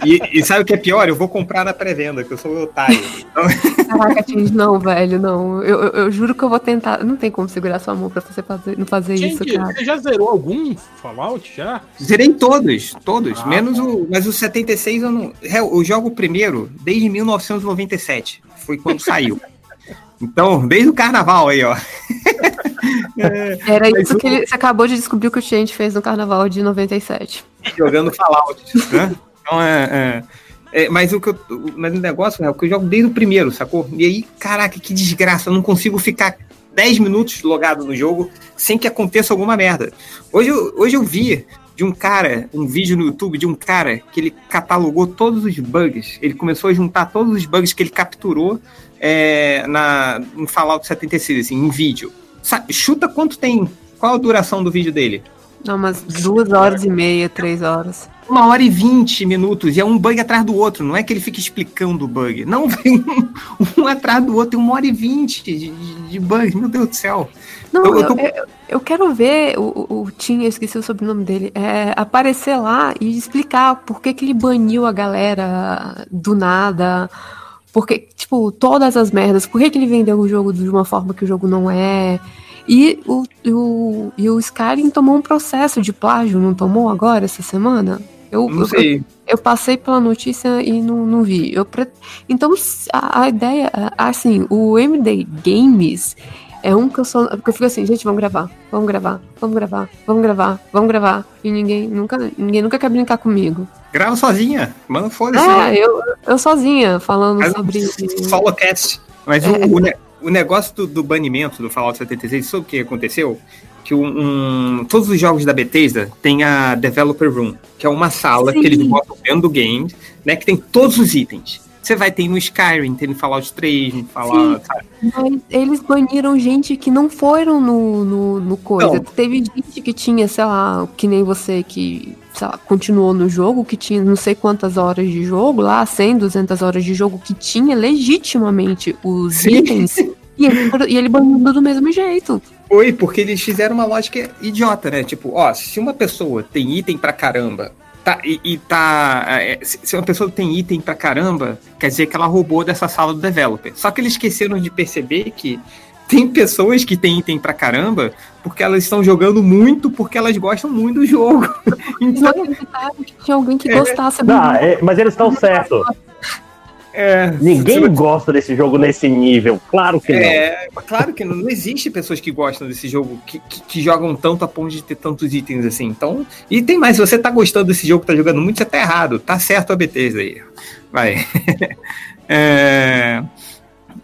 E, e, sabe o que é pior? Eu vou comprar na pré-venda, que eu sou otário. Então... Caraca, Tins, não, velho, não. Eu, eu, eu, juro que eu vou tentar. Não tem como segurar sua mão pra você fazer, não fazer Gente, isso, cara. Você já zerou algum Fallout já? Zerei todos, todos. Ah, menos o. Mas o 76 eu não. Eu jogo primeiro desde 1997. Foi quando saiu. Então, desde o carnaval aí, ó. Era isso que ele, você acabou de descobrir que o Change fez no carnaval de 97. Jogando Fallout, né? Então é. é... É, mas o que eu, mas o negócio é o que eu jogo desde o primeiro, sacou? E aí, caraca, que desgraça, eu não consigo ficar 10 minutos logado no jogo sem que aconteça alguma merda. Hoje eu, hoje eu vi de um cara, um vídeo no YouTube de um cara que ele catalogou todos os bugs. Ele começou a juntar todos os bugs que ele capturou é, na, no Fallout 76, assim, em vídeo. Chuta quanto tem. Qual a duração do vídeo dele? Não, umas duas horas e meia, três horas. Uma hora e vinte minutos, e é um bug atrás do outro. Não é que ele fica explicando o bug. Não, vem um, um atrás do outro, tem uma hora e vinte de, de, de bugs. Meu Deus do céu. Não, eu, eu, tô... eu, eu, quero ver o, o Tim, eu esqueci o sobrenome dele, é, aparecer lá e explicar por que, que ele baniu a galera do nada. Porque, tipo, todas as merdas, por que, que ele vendeu o jogo de uma forma que o jogo não é. E o, o, e o Skyrim tomou um processo de plágio, não tomou agora, essa semana? Eu, não sei. Eu, eu, passei pela notícia e não, não vi. Eu pre... Então, a, a ideia, assim, o MD Games é um que eu sou. Porque eu fico assim, gente, vamos gravar, vamos gravar, vamos gravar, vamos gravar, vamos gravar. E ninguém nunca, ninguém nunca quer brincar comigo. Grava sozinha, manda foda-se. É, eu, eu sozinha, falando Mas sobre. Solo cast. Mas é. o, o, o, negócio do, do, banimento do Fallout 76, sabe o que aconteceu? Que um, um, todos os jogos da Bethesda tem a Developer Room, que é uma sala Sim. que eles botam dentro do game, né? Que tem todos os itens. Você vai ter no Skyrim, tem no Fallout 3, no Fallout. Sim, mas eles baniram gente que não foram no, no, no coisa. Não. Teve gente que tinha, sei lá, que nem você que lá, continuou no jogo, que tinha não sei quantas horas de jogo, lá 100, 200 horas de jogo, que tinha legitimamente os Sim. itens. E ele, e ele baniu do mesmo jeito. Foi, porque eles fizeram uma lógica idiota, né? Tipo, ó, se uma pessoa tem item pra caramba tá, e, e tá. É, se uma pessoa tem item pra caramba, quer dizer que ela roubou dessa sala do developer. Só que eles esqueceram de perceber que tem pessoas que têm item pra caramba porque elas estão jogando muito porque elas gostam muito do jogo. Então, tinha alguém que gostasse. É, é, mas eles estão certos. É, Ninguém você... gosta desse jogo nesse nível, claro que é, não. Claro que não, não existe pessoas que gostam desse jogo, que, que, que, jogam tanto a ponto de ter tantos itens assim. Então, e tem mais, se você tá gostando desse jogo, tá jogando muito, você tá errado. Tá certo a BTs aí. Vai. é,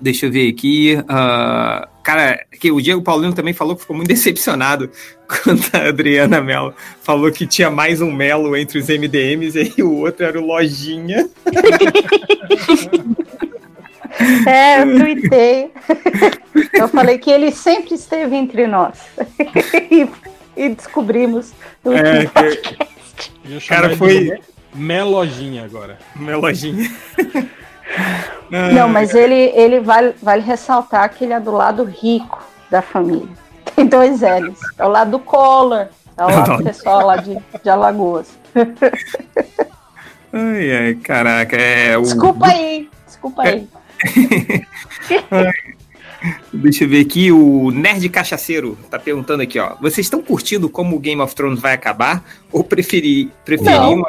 deixa eu ver aqui. Uh, cara, que o Diego Paulino também falou que ficou muito decepcionado quando a Adriana Melo falou que tinha mais um Melo entre os MDMs e o outro era o Lojinha. É, eu tuitei. Eu falei que ele sempre esteve entre nós. E, e descobrimos no é, que... Cara, foi. Melojinha agora. Melojinha. Não, mas ele, ele vale, vale ressaltar que ele é do lado rico da família. Tem dois L's. É o lado do Collor, é o lado do pessoal lá de, de Alagoas. Ai, ai, caraca, é o... Desculpa aí, desculpa aí. Deixa eu ver aqui, o Nerd Cachaceiro tá perguntando aqui, ó. Vocês estão curtindo como o Game of Thrones vai acabar? Ou preferir, preferiam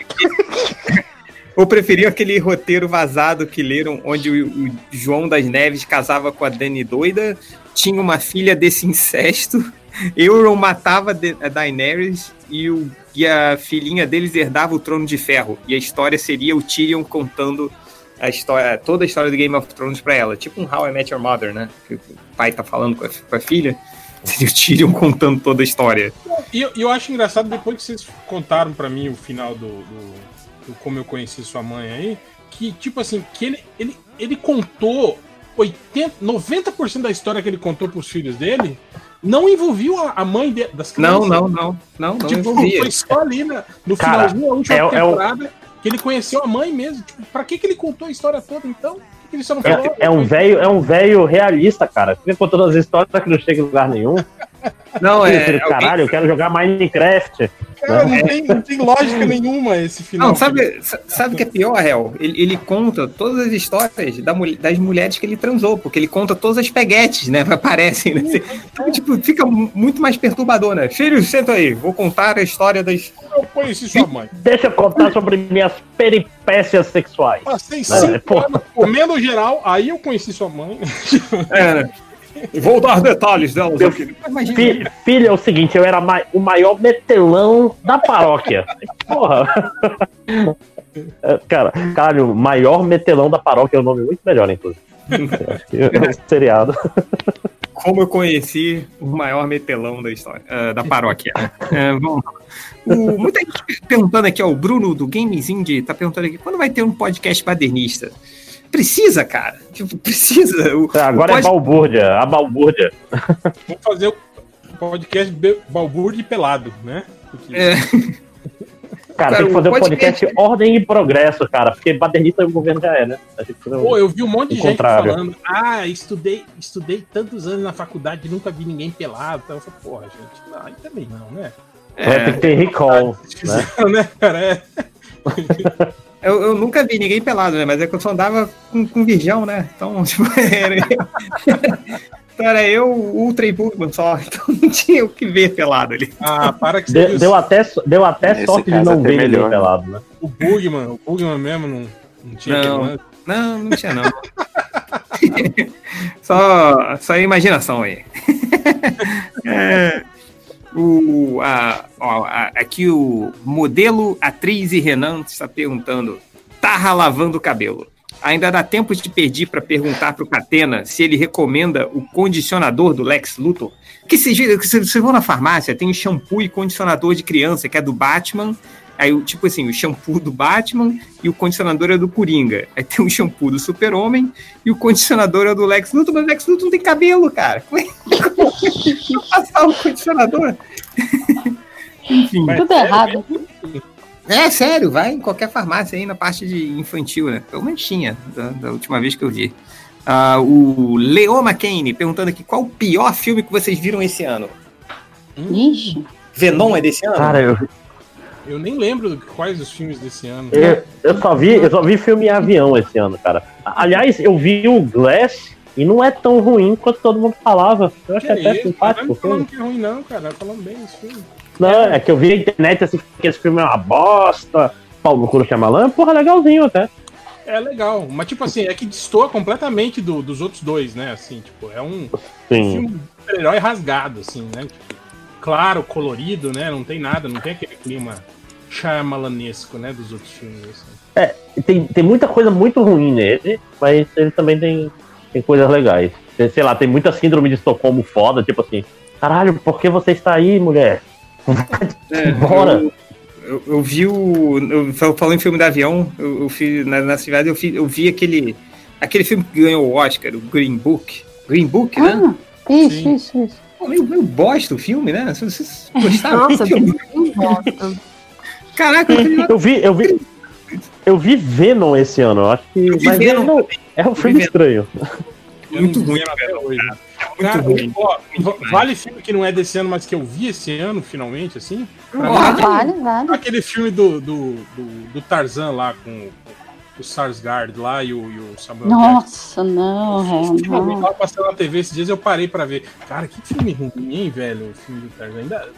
ou preferiam aquele roteiro vazado que leram, onde o, o, João das Neves casava com a Dani doida, tinha uma filha desse incesto, Euron matava a Daenerys e, o, e a filhinha deles herdava o trono de ferro. E a história seria o Tyrion contando a história, toda a história do Game of Thrones para ela. Tipo um How I Met Your Mother, né? Que o pai tá falando com a, com a filha. Seria o Tyrion contando toda a história. E eu, eu acho engraçado, depois que vocês contaram para mim o final do, do como eu conheci sua mãe aí, que, tipo assim, que ele, ele, ele contou 80, 90% da história que ele contou pros filhos dele não envolvia a mãe de, das crianças. Não, não, não. Não, não tipo, envolvia. Foi só ali na, no Cara, finalzinho da última é, temporada é o... que ele conheceu a mãe mesmo. Tipo, pra que, que ele contou a história toda, então? Ele só não falou, é, é um velho, é um velho realista, cara. Fica contando as histórias que não chega em lugar nenhum. Não, é. Caralho, eu quero jogar Minecraft. Cara, não tem, não tem lógica nenhuma esse final. Não, sabe, sabe o que é pior, Hel? Ele, ele conta todas as histórias da, das mulheres que ele transou, porque ele conta todas as peguetes, né? Que aparecem. Né? Então, tipo, fica muito mais perturbador, né? Filho, senta aí, vou contar a história das. Eu conheci sua mãe. Deixa eu contar sobre minhas peripécias sexuais. Passei né? cinco anos comendo geral, aí eu conheci sua mãe. É, né? Vou dar detalhes delas Meu aqui. Fi- filho, é o seguinte, eu era ma- o maior metelão da paróquia. Porra. Cara, caralho, o maior metelão da paróquia é um nome muito melhor, inclusive. É um seriado. Como eu conheci o maior metelão da história, ah, da paróquia. É, vamos lá. O- muita gente perguntando aqui, ó, o Bruno do Games Indie tá perguntando aqui, quando vai ter um podcast badernista? Precisa, cara. Tipo, precisa. O, Agora o é balbúrdia, a balbúrdia. Vamos fazer o podcast Balbúrdio e Pelado, né? Porque- É. Cara, Cara, tem que fazer o podcast- podcast Ordem e Progresso, cara, porque badernista o governo já é, né? Pô, eu vi um monte de gente contrário. falando, ah, estudei, estudei tantos anos na faculdade e nunca vi ninguém pelado. Então eu falei, porra, gente, não, aí também não, né? Vai ter que ter recall, né? Fizeram, né, cara? É. Eu, eu nunca vi ninguém pelado, né? Mas é que eu só andava com, com virgão, né? Então, tipo, era, então era eu, o Ultra e Bugman só. Então não tinha o que ver pelado ali. Ah, para que Deu, deu até, deu até Nesse sorte de não ver ninguém melhor, né? pelado, né? o Bugman, o Bugman mesmo não, não tinha Não. lance. Não, não tinha não. só, só imaginação aí. É, o, a, ó, a- aqui o modelo, atriz e Renan está perguntando: Tarra lavando o cabelo. Ainda dá tempo de pedir para perguntar pro Catena se ele recomenda o condicionador do Lex Luthor? Que vocês vão na farmácia, tem shampoo e condicionador de criança, que é do Batman. Aí, tipo assim, o shampoo do Batman e o condicionador é do Coringa. Aí tem o shampoo do Super-Homem e o condicionador é do Lex Luthor, mas o Lex Luthor não tem cabelo, cara. Como é como é que eu passar o condicionador? Enfim. Tudo errado. É, sério, vai em qualquer farmácia aí na parte de infantil, né? Pelo menos tinha, da, da última vez que eu vi. Ah, o Leo McCain perguntando aqui qual o pior filme que vocês viram esse ano. Ixi. Venom é desse ano? Cara, eu, Eu nem lembro quais os filmes desse ano. eu, eu só vi, eu só vi filme em avião esse ano, cara. Aliás, eu vi o Glass e não é tão ruim quanto todo mundo falava. Eu achei até isso? Não simpático tá o filme. falando que é ruim, não, cara. Falando bem esse filme. Não, é que eu vi na internet assim, que esse filme é uma bosta. Paulo Curo Shyamalan, porra, legalzinho até. É legal, mas tipo assim, é que destoa completamente do- dos outros dois, né? Assim, tipo, é um Sim. filme super-herói rasgado, assim, né? Tipo, claro, colorido, né? Não tem nada, não tem aquele clima Shyamalanesco, né? Dos outros filmes, assim. E Tem, tem muita coisa muito ruim nele, mas ele também tem, tem coisas legais. Tem, sei lá, tem muita síndrome de Estocolmo foda, tipo assim, caralho, por que você está aí, mulher? É, Bora. Eu, eu, eu vi o. Eu, fal- falando em filme do avião, eu, eu fiz, na, na cidade eu, fi- eu vi aquele. Aquele filme que ganhou o Oscar, o Green Book. Green Book, né? Ah, isso, Sim. isso, isso. Pô, meio, meio bosta o filme, né? Se vocês gostaram Nossa, do filme. bosta. Caraca, eu vi, eu vi. Eu vi Venom esse ano, eu acho que. Eu Mas Venom Venom é um filme estranho. Muito ruim, hoje. muito Cara, ruim. ó, va- vale filme que não é desse ano, mas que eu vi esse ano, finalmente, assim. Mim, Vale, vale. Aquele filme do, do, do, do Tarzan lá, com o, o Sarsgaard lá e o, e o Samuel Jackson. Nossa, não, é, Finalmente não. tava passando na TV esses dias eu parei pra ver. Cara, que filme ruim, hein, velho? O filme do Tarzan. Ainda.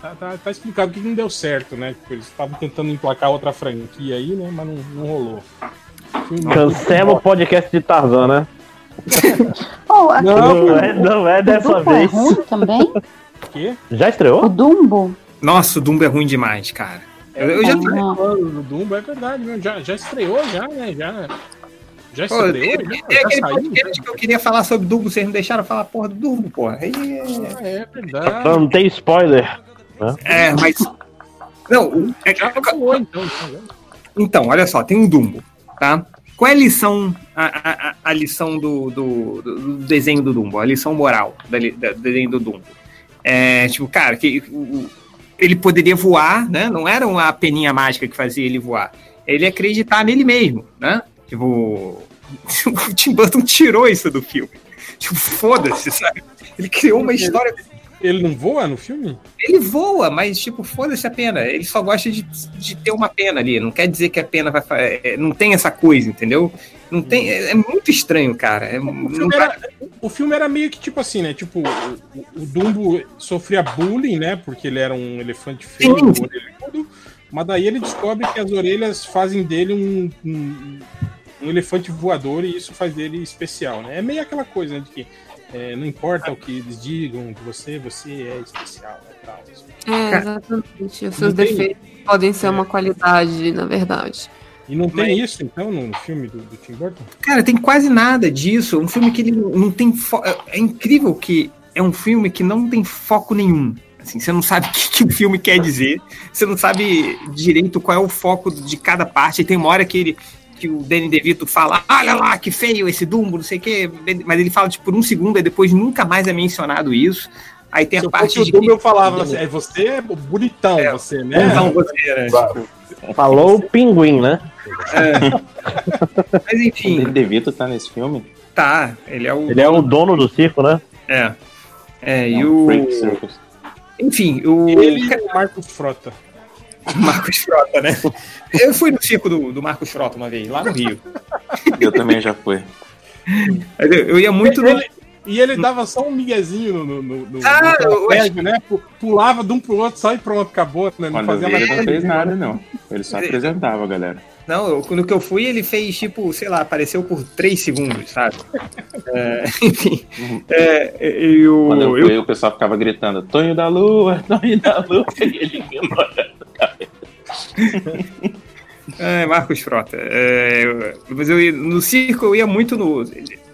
Tá, tá, tá explicado que não deu certo, né? Porque eles estavam tentando emplacar outra franquia aí, né? Mas não, não rolou. Cancela o podcast de Tarzan, né? Oh, Não, Não é, não é o dessa Dumbo é vez. ruim também? O quê? Já O estreou? Dumbo? Nossa, o Dumbo é ruim demais, cara. Eu, eu já. Não. O Dumbo é verdade, mesmo. Já, já estreou, já, né? Já, já Pô, estreou, é, já, é já aquele saiu. podcast que eu queria falar sobre Dumbo, vocês não deixaram falar porra do Dumbo, porra. Aí é- Ah, É verdade. Não tem spoiler. É, mas. Não, o- é- Já rolou, então. tá vendo? então, olha só, tem um Dumbo, tá? Qual é a lição, a, a- a- lição do, do- do- desenho do Dumbo? A lição moral da li- da- do desenho do Dumbo? É, tipo, cara, que o- ele poderia voar, né? Não era uma peninha mágica que fazia ele voar. Ele acreditar nele mesmo, né? Tipo, o Tim Burton tirou isso do filme. Tipo, foda-se, sabe? Ele criou uma história Ele não voa no filme? ele voa, mas, tipo, foda-se a pena. Ele só gosta de, de ter uma pena ali. Não quer dizer que a pena vai. fa- é, Não tem essa coisa, entendeu? Não tem. É, é muito estranho, cara. É, O filme, era, o filme era meio que tipo assim, né? Tipo, o, o Dumbo sofria bullying, né? Porque ele era um elefante feio, orelhudo. Mas daí ele descobre que as orelhas fazem dele um, um, um elefante voador e isso faz dele especial, né? É meio aquela coisa, né? De que é, não importa o que eles digam, que você, você é especial, né, tal. É, exatamente. Os seus defeitos podem ser uma qualidade, na verdade. E não tem Mas... isso, então, no filme do, do, Tim Burton? Cara, tem quase nada disso. Um filme que ele não tem. Fo... É incrível que é um filme que não tem foco nenhum. Assim, você não sabe o que, que, o filme quer dizer, você não sabe direito qual é o foco de cada parte. E tem uma hora que ele que o Danny DeVito fala, olha lá, que feio esse Dumbo, não sei o quê, mas ele fala tipo, por um segundo e depois nunca mais é mencionado isso. Aí tem Se a parte de. O Dumbo eu falava, assim, é, você é bonitão, é, você, né? Bonitão você, né? Falou o pinguim, né? É. Mas enfim. O Danny DeVito tá nesse filme? Tá, ele é o. Ele é o dono do circo, né? É. É, e o. Enfim, o. Ele e o Marcos Frota. Marcos Frota, né? Eu fui no circo do, do Marcos Frota uma vez, lá no Rio. Eu também já fui. Eu, eu ia muito ele, no... E ele dava só um miguezinho no, no, no, ah, no prédio, né? Pulava de um pro outro só e pronto, acabou. Né? Não Quando fazia mais ele não fez nada, não. Ele só apresentava, galera. Não, eu, quando que eu fui, ele fez, tipo, sei lá, apareceu por 3 segundos, sabe? é, enfim. É, eu, Quando eu fui, eu... o pessoal ficava gritando, Tonho da Lua, Tonho da Lua, e ele ignorando É, Marcos Frota. É, mas eu ia, no circo eu ia muito no,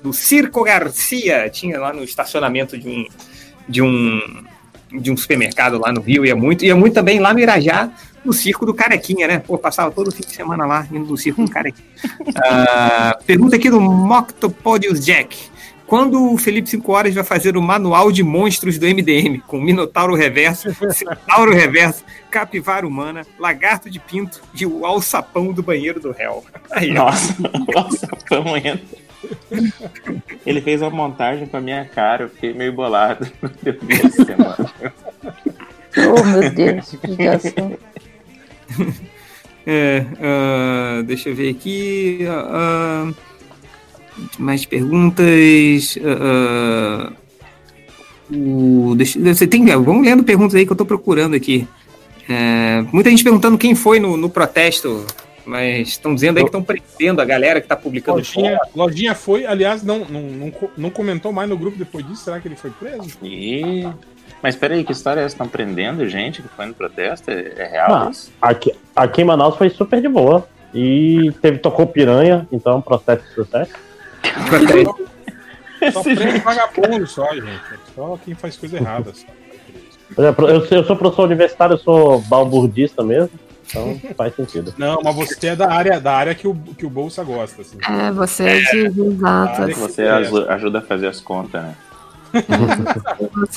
no Circo Garcia, tinha lá no estacionamento de um, de um de um supermercado lá no Rio, ia muito, ia muito também lá no Irajá, no circo do Carequinha, né? Pô, passava todo fim de semana lá, indo no circo do Carequinha. Uh, pergunta aqui do Moctopodius Jack. Quando o Felipe 5 Horas vai fazer o manual de monstros do MDM, com Minotauro Reverso, Centauro Reverso, Capivara Humana, Lagarto de Pinto e o Alçapão do Banheiro do Réu. Aí, Nossa, o Alçapão entra. Ele fez uma montagem com a minha cara, eu fiquei meio bolado. oh, meu Deus, que. É, uh, deixa eu ver aqui. Uh, mais perguntas. Uh, uh, deixa, você tem, vamos lendo perguntas aí que eu estou procurando aqui. É, muita gente perguntando quem foi no, no protesto, mas estão dizendo aí que estão prendendo a galera que está publicando Lojinha, Lojinha foi, aliás, não, não, não, não, comentou mais no grupo depois disso. Será que ele foi preso? E... Mas peraí, que história é essa? Estão prendendo gente que foi no protesto? É, é real ah, isso? Aqui, aqui em Manaus foi super de boa. E teve, tocou piranha, então processo de sucesso. Só prende vagabundo só, gente. Só quem faz coisa errada. Só. Eu, eu sou professor universitário, eu sou balburdista mesmo. Então faz sentido. Não, mas você é da área, da área que, o, que o Bolsa gosta. Assim. É, você é de exato. Você ajuda a fazer as contas, né?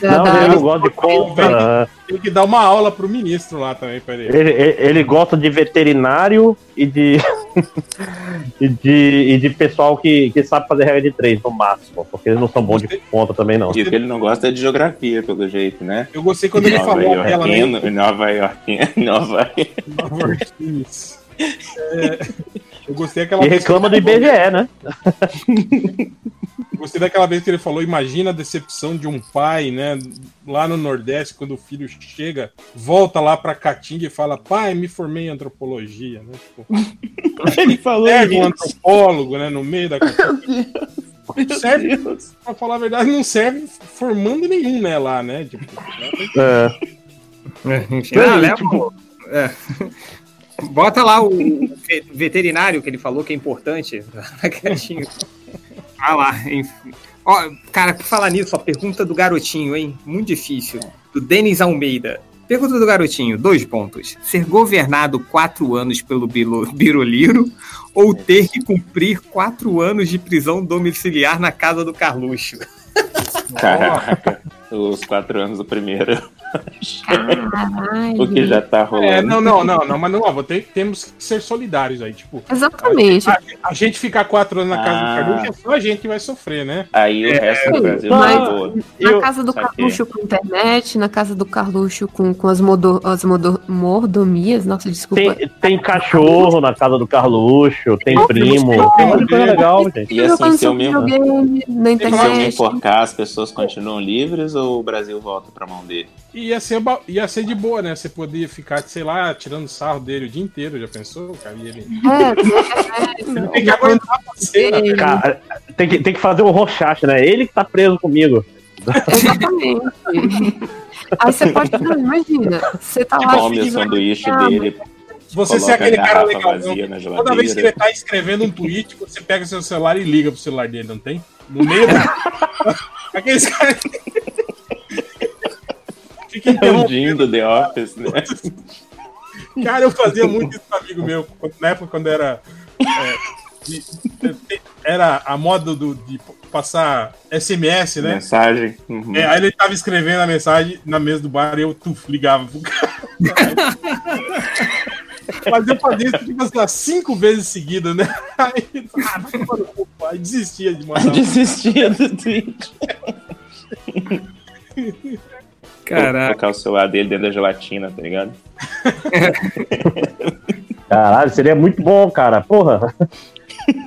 Não, ele gosta de conta. Tem que dar uma aula pro ministro lá também para ele. Ele, ele. gosta de veterinário e de, e de e de pessoal que, que sabe fazer regra de três no máximo, porque eles não são bons de conta também não. E o que ele não gosta é de geografia pelo jeito, né? Eu gostei quando ele Nova falou aquela Nova York, Nova York. Nova York. É, eu gostei aquela. E reclama do IBGE, né? Gostei daquela vez que ele falou: imagina a decepção de um pai, né? Lá no Nordeste, quando o filho chega, volta lá pra Caatinga e fala: pai, me formei em antropologia, né? Tipo, ele falou pega um antropólogo, né? No meio da Caatinga. Serve, pra falar a verdade, não serve formando nenhum, né? Lá, né? Tipo, é. é. Enfim, ah, leva, é. Bota lá o veterinário que ele falou que é importante. Ah lá, enfim. Ó, cara, por falar nisso, a pergunta do garotinho, hein? Muito difícil. Do Denis Almeida. Pergunta do garotinho, dois pontos. Ser governado quatro anos pelo Biroliro ou ter que cumprir quatro anos de prisão domiciliar na casa do Carluxo? Caraca, os quatro anos do primeiro. O que já tá rolando. É, não, não, não, não, mas não, vou ter, temos que ser solidários aí, tipo. Exatamente. A, a, a gente ficar quatro anos na casa ah. do Carluxo é só a gente que vai sofrer, né? Aí o é, resto do Brasil mas, boa. Na eu, casa do Carluxo com internet, na casa do Carluxo com, com as, modo, as modo, mordomias, nossa, desculpa. Tem, tem cachorro na casa do Carluxo, tem nossa, primo, tem muita coisa legal, gente. E assim, se eu mesmo. Na internet. Se eu me enforcar, as pessoas continuam livres ou o Brasil volta pra mão dele. E ia ser, ia ser de boa, né? Você podia ficar, sei lá, tirando sarro dele o dia inteiro, já pensou, cara? Ele... É, tem que aguentar a cena, cara. Cara, tem que, tem que fazer um rochache, né? Ele que tá preso comigo. Exatamente. Aí você pode. Imagina. Você tá lá. Come o sanduíche ah, dele. Você ser aquele cara legal. na Toda vez que ele tá escrevendo um tweet, você pega seu celular e liga pro celular dele, não tem? No meio da... Aqueles caras. Fica É o interrompendo. Jim do The Office, né? Cara, eu fazia muito isso com um amigo meu, na época quando era. é, de- de- era a moda do, de passar SMS, né? Mensagem. Uhum. É, aí ele tava escrevendo a mensagem na mesa do bar e eu tuf, ligava pro cara. Mas eu fazia isso tipo assim, cinco vezes seguidas, né? Aí, ah, aí desistia de mandar. Desistia do tweet. Caraca. Colocar o celular dele dentro da gelatina, tá ligado? Caralho, seria muito bom, cara. Porra.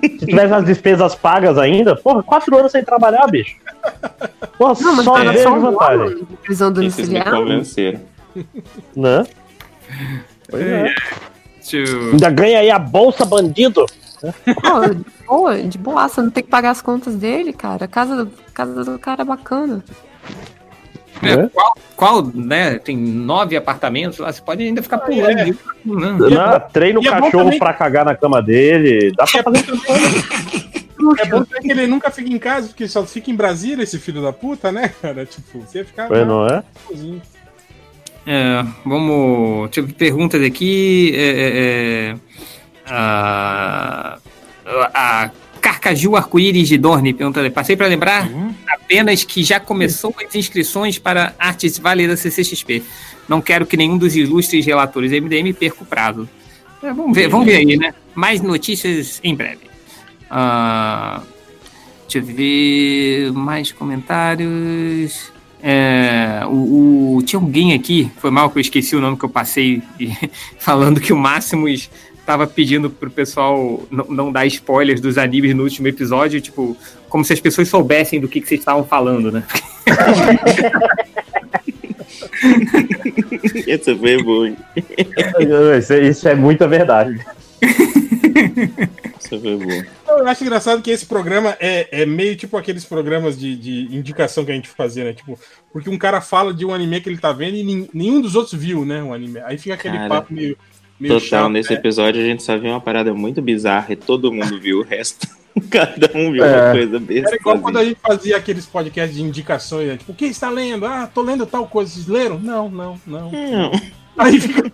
Se tivesse as despesas pagas ainda, porra, quatro anos sem trabalhar, bicho. Porra, Não, mas só era só um vantagem. ano prisão Vocês me domiciliar. convenceram. Né? Pois é. Eu- Ainda ganha aí a bolsa bandido. Pô, de boa, de boa, você não tem que pagar as contas dele, cara. A casa, casa do cara é bacana. É, qual, qual, né? Tem nove apartamentos lá, você pode ainda ficar pulando. é. ali. Não. Não, treina o e é cachorro também- pra cagar na cama dele. Dá pra fazer É bom que ele nunca fica em casa, porque só fica em Brasília, esse filho da puta, né, cara? Tipo, você ia ficar. Pois não é? sozinho. É, vamos. Ver perguntas aqui. É, é, é, a, a Carcaju Arco-Íris de Dorne pergunta: passei para lembrar apenas que já começou as inscrições para Artes Válidas CCXP. Não quero que nenhum dos ilustres relatores MDM perca o prazo. É, vamos ver, vamos ver aí, né? Mais notícias em breve. Ah, deixa eu ver mais comentários. É, o, o- tinha alguém aqui, foi mal que eu esqueci o nome que eu passei, e- falando que o Máximos estava pedindo pro pessoal não, dar spoilers dos animes no último episódio, tipo, como se as pessoas soubessem do que, que vocês estavam falando, né? Essa foi boa, hein? Isso, isso é muita verdade. Essa foi boa. Eu acho engraçado que esse programa é, é meio tipo aqueles programas de, de indicação que a gente fazia, né? Tipo, porque um cara fala de um anime que ele tá vendo e nin- nenhum dos outros viu, né? Um anime. Aí fica aquele Cara, papo meio. Meio Total, chato, nesse né? episódio a gente só viu uma parada muito bizarra e todo mundo viu o resto. Cada um viu É. uma coisa besta. Era igual quando a gente fazia aqueles podcasts de indicações, né? Tipo, o que está lendo? Ah, tô lendo tal coisa. Vocês leram? Não, não, não. Não. Aí fica.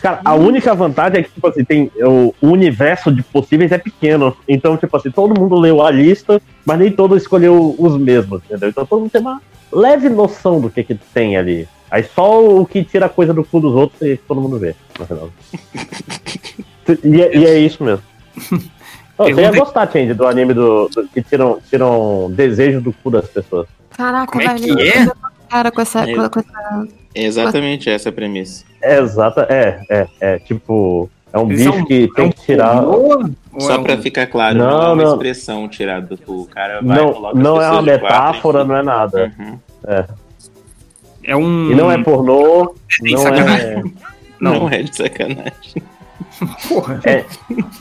Cara, a única vantagem é que, tipo assim, tem, o, o universo de possíveis é pequeno. Então, tipo assim, todo mundo leu a lista, mas nem todo escolheu os mesmos, entendeu? Então todo mundo tem uma leve noção do que que tem ali. Aí só o que tira a coisa do cu dos outros e todo mundo vê, no final. e, é, e é isso mesmo. Ô, você ia gostar, Change, do anime do, do- que tiram, tiram desejo do cu das pessoas. Caraca, Como é velho. que é? Cara, com essa, É. com, essa. É exatamente essa a premissa. É exata, é, é, é, tipo, é um Eles bicho são- que é tem que tirar. Ou Só é um- pra ficar claro, Não, não, é uma não. expressão tirada do cu. O cara vai Não, não é uma metáfora, não é nada. Uhum. É um. E não é pornô, Tem não é, sacanagem. Não. Não. é de sacanagem. Porra.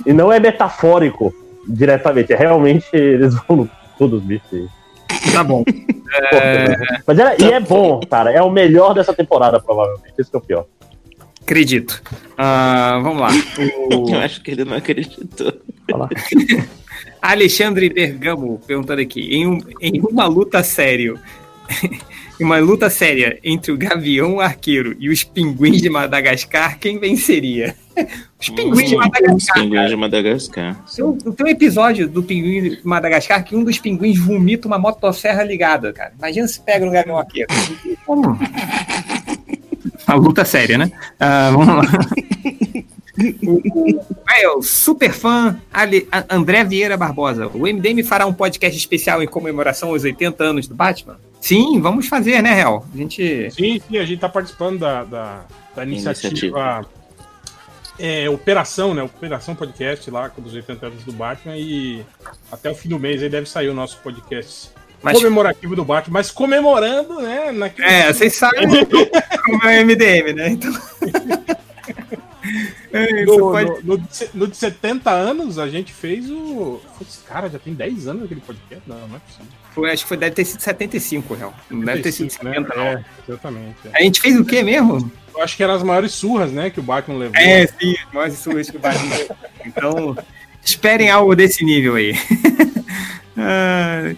e não é metafórico diretamente. É realmente eles vão no cu dos bichos. aí. Tá bom. Mas é, e é bom, cara. É o melhor dessa temporada, provavelmente. Isso que é o pior. Acredito. Ah, vamos lá. O- Eu acho que ele não acreditou. Alexandre Bergamo perguntando aqui: em, um- em uma luta sério, uma luta séria entre o Gavião Arqueiro e os Pinguins de Madagascar, quem venceria? Os Pinguins de Os Madagascar. pinguins de Madagascar. Tem um- tem um episódio do Pinguim de Madagascar que um dos pinguins vomita uma motosserra ligada, cara. Imagina se pega no Gavião Arqueiro. Como? Uma luta séria, né? Ah, vamos lá. O super fã André Vieira Barbosa. O MDM fará um podcast especial em comemoração aos 80 anos do Batman? Sim, vamos fazer, né, Real? A gente. Sim, sim, a gente tá participando da, da, da iniciativa. Iniciativa. é, Operação, né? Operação Podcast lá com os 80 anos do Batman e até o fim do mês aí deve sair o nosso podcast Mas- comemorativo do Batman, mas comemorando, né? Naquele... É, vocês sabem como é o MDM, né? Então. É, No, pode- no, no, de- no de 70 anos, a gente fez o. Putz, cara, já tem 10 anos aquele podcast? Não, não é possível. Foi, acho que foi, deve ter sido 75, real. Não deve ter sido 75, 70, não. É, exatamente. é. A gente fez o quê mesmo? Eu acho que eram as maiores surras, né, que o Batman levou. É, sim, nós surras que vai. Então, esperem algo desse nível aí. Ah,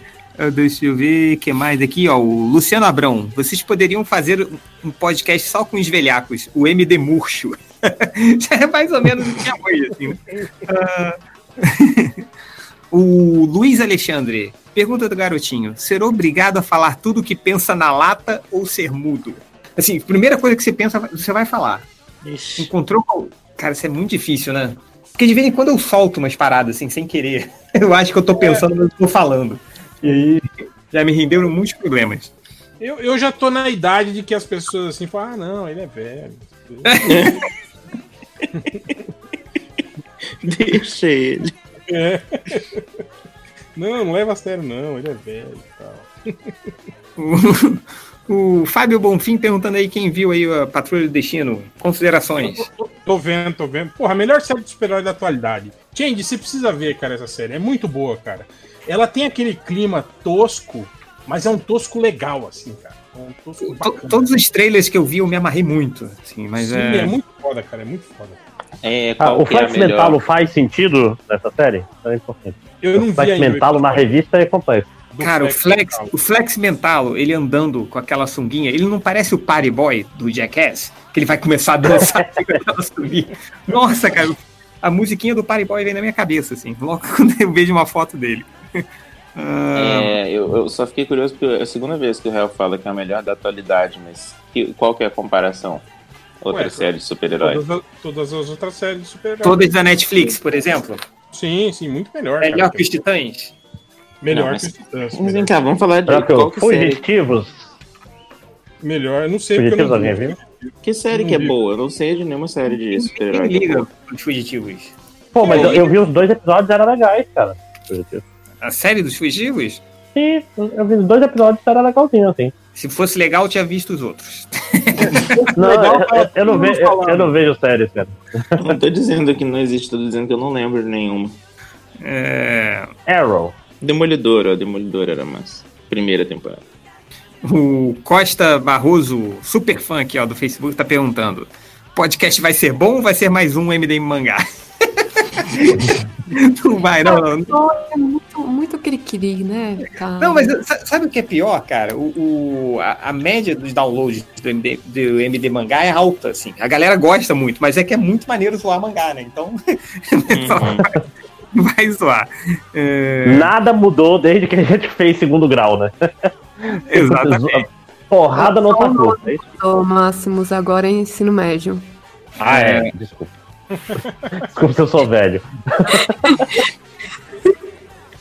deixa eu ver o que mais aqui, ó. O Luciano Abrão. Vocês poderiam fazer um podcast só com os velhacos, o MD Murcho. Já é mais ou menos o que é hoje, assim, né? Ah, o Luiz Alexandre. Pergunta do garotinho: ser obrigado a falar tudo o que pensa na lata ou ser mudo? Assim, primeira coisa que você pensa, você vai falar. Encontrou. com- Cara, isso é muito difícil, né? Porque de vez em quando eu solto umas paradas assim, sem querer. Eu acho que eu tô pensando, mas eu tô falando. E aí já me renderam muitos problemas. Eu, eu já tô na idade de que as pessoas assim falam, ah, não, ele é velho. Deixa ele. É. Não, não leva a sério, não, ele é velho e tal. O, o Fábio Bonfim perguntando aí quem viu aí a Patrulha do Destino. Considerações. Tô, tô vendo, tô vendo. Porra, a melhor série de super-herói da atualidade. Change, você precisa ver, cara, essa série. É muito boa, cara. Ela tem aquele clima tosco, mas é um tosco legal, assim, cara. É. Todos os trailers que eu vi eu me amarrei muito. Assim, mas Sim, é... é... muito foda, cara, é muito foda. É, Ah, o é Flex melhor? Mentalo faz sentido nessa série? É importante. Eu não o Flex. Mentalo na revista é complexo. Cara, o Flex, Mental. o Flex Mentalo, ele andando com aquela sunguinha, ele não parece o Party Boy do Jackass? Que ele vai começar a dançar com aquela sunguinha. Nossa, cara, a musiquinha do Party Boy vem na minha cabeça, assim, logo quando eu vejo uma foto dele. Ah, É, eu, eu só fiquei curioso porque é a segunda vez que o Real fala que é a melhor da atualidade, mas que- qual que é a comparação? Outra Ué, série de super-herói. Todas, as- todas as outras séries de super-herói. todas da Netflix, por exemplo. Sim, sim, muito melhor. Melhor cara. que os Titãs. Melhor Não, mas- que os Titãs. Mas vem cá, vamos falar de que qual que série, Fugitivos? melhor, eu não sei porque eu Fugitivos não alguém vi. viu? que série que é boa? Eu não sei de nenhuma série de Quem super-herói. que é liga pros fugitivos? Pô, mas eu, eu vi os dois episódios, era legais, cara. Fugitivos. A série dos fugitivos? Sim, eu vi dois episódios, era legalzinho, assim. Se fosse legal, eu tinha visto os outros. Não, Legal, eu, eu- eu não vejo, eu, eu não vejo séries, cara. Eu não tô dizendo que não existe, tô dizendo que eu não lembro de nenhuma. É, Arrow. Demolidor, ó, Demolidor era mais. Primeira temporada. O Costa Barroso, super fã aqui ó, do Facebook, tá perguntando: podcast vai ser bom ou vai ser mais um MDM mangá? não vai, não, não. Pô, É muito, muito cri-cri, né? cara? Não, mas sa- sabe o que é pior, cara? O, o- a, a média dos downloads do MD, do MD mangá é alta, assim. A galera gosta muito, mas é que é muito maneiro zoar mangá, né? Então, Uhum. vai zoar. É, Nada mudou desde que a gente fez segundo grau, né? exatamente. Porrada no otaku. é isso? O Máximos agora é ensino médio. Ah, é. Desculpa. Desculpa se eu sou velho.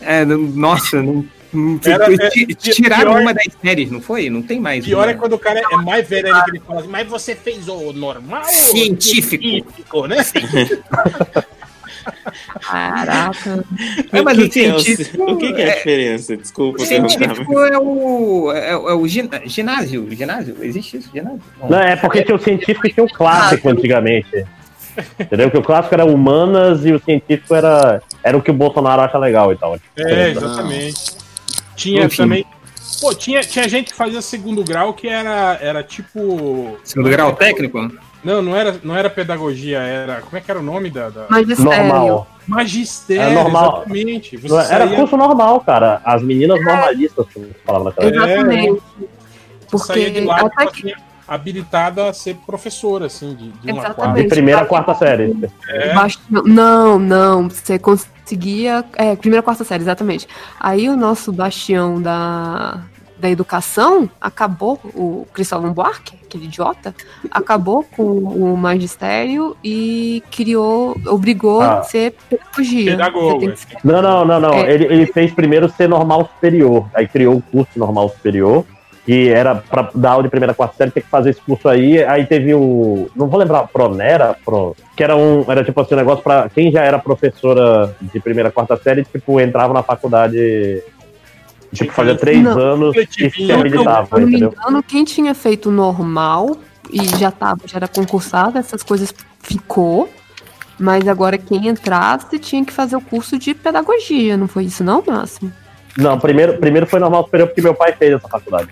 É, nossa, não. não- Era- é, tiraram pior- uma das séries, não foi? Não tem mais. Pior uma. é quando o cara é mais velho que ele fala assim, mas você fez o normal Científico. científico, né? Caraca. É, mas o o que, que é, o, científico o que, que é a é- diferença? Desculpa O científico é o. É, é o gin- ginásio. Ginásio? Existe isso? Ginásio? Não. Não, é porque tinha o científico e tinha o clássico antigamente. Entendeu? Que o clássico era humanas e o científico era, era o que o Bolsonaro acha legal e tal. É, exatamente. Tinha Enfim. também. Pô, tinha, tinha gente que fazia segundo grau que era, era tipo. Segundo grau técnico? Não, não era, não era pedagogia, era. Como é que era o nome da. da... Magistério. Normal. Magistério, Era normal. exatamente. Você Era saía- curso normal, cara. As meninas normalistas, como se falava naquela época. Exatamente. você saía de Porque lá até que. assim, habilitada a ser professora, assim, de, de uma quarta. De primeira a quarta série. É. Não, não. Você conseguia. É, primeira quarta série, exatamente. Aí o nosso bastião da, da educação acabou, o Cristóvão Buarque, aquele idiota, acabou com o magistério e criou, obrigou Ah. a ser pedagogia. Pedagogo, é. ser- Não, não, não, não. É. Ele, ele fez primeiro ser normal superior. Aí criou o curso normal superior. Que era pra dar aula de primeira a quarta série, ter que fazer esse curso aí. Aí teve o. Não vou lembrar, Pronera, Pro, que era um. Era tipo assim, um negócio pra quem já era professora de primeira a quarta série, tipo, entrava na faculdade Tipo, fazia três Não. anos e se habilitava, Se eu não me entendeu? engano, quem tinha feito normal e já tava, já era concursado, essas coisas ficou. Mas agora quem entrasse tinha que fazer o curso de pedagogia, não foi isso não, Máximo? Não, primeiro, primeiro foi normal superior porque meu pai fez essa faculdade.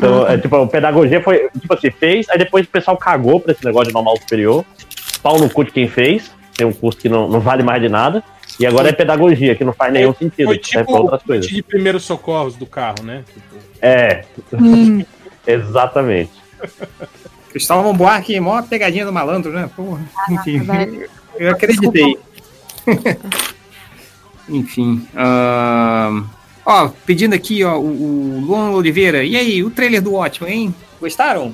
Então, Ah. é, tipo, a pedagogia foi, tipo assim, fez, aí depois o pessoal cagou pra esse negócio de normal superior. Pau no cu de quem fez, tem um curso que não, não vale mais de nada. E agora é pedagogia, que não faz nenhum sentido, Foi serve tipo o outras coisas. de primeiros socorros do carro, né? Tipo, É, Hum, exatamente. Cristóvão Buarque, maior pegadinha do malandro, né? Porra. Enfim, velho. eu acreditei. Enfim. ahn, Ó, pedindo aqui, ó, o, o Luan Oliveira. E aí, o trailer do Watchmen, hein? Gostaram?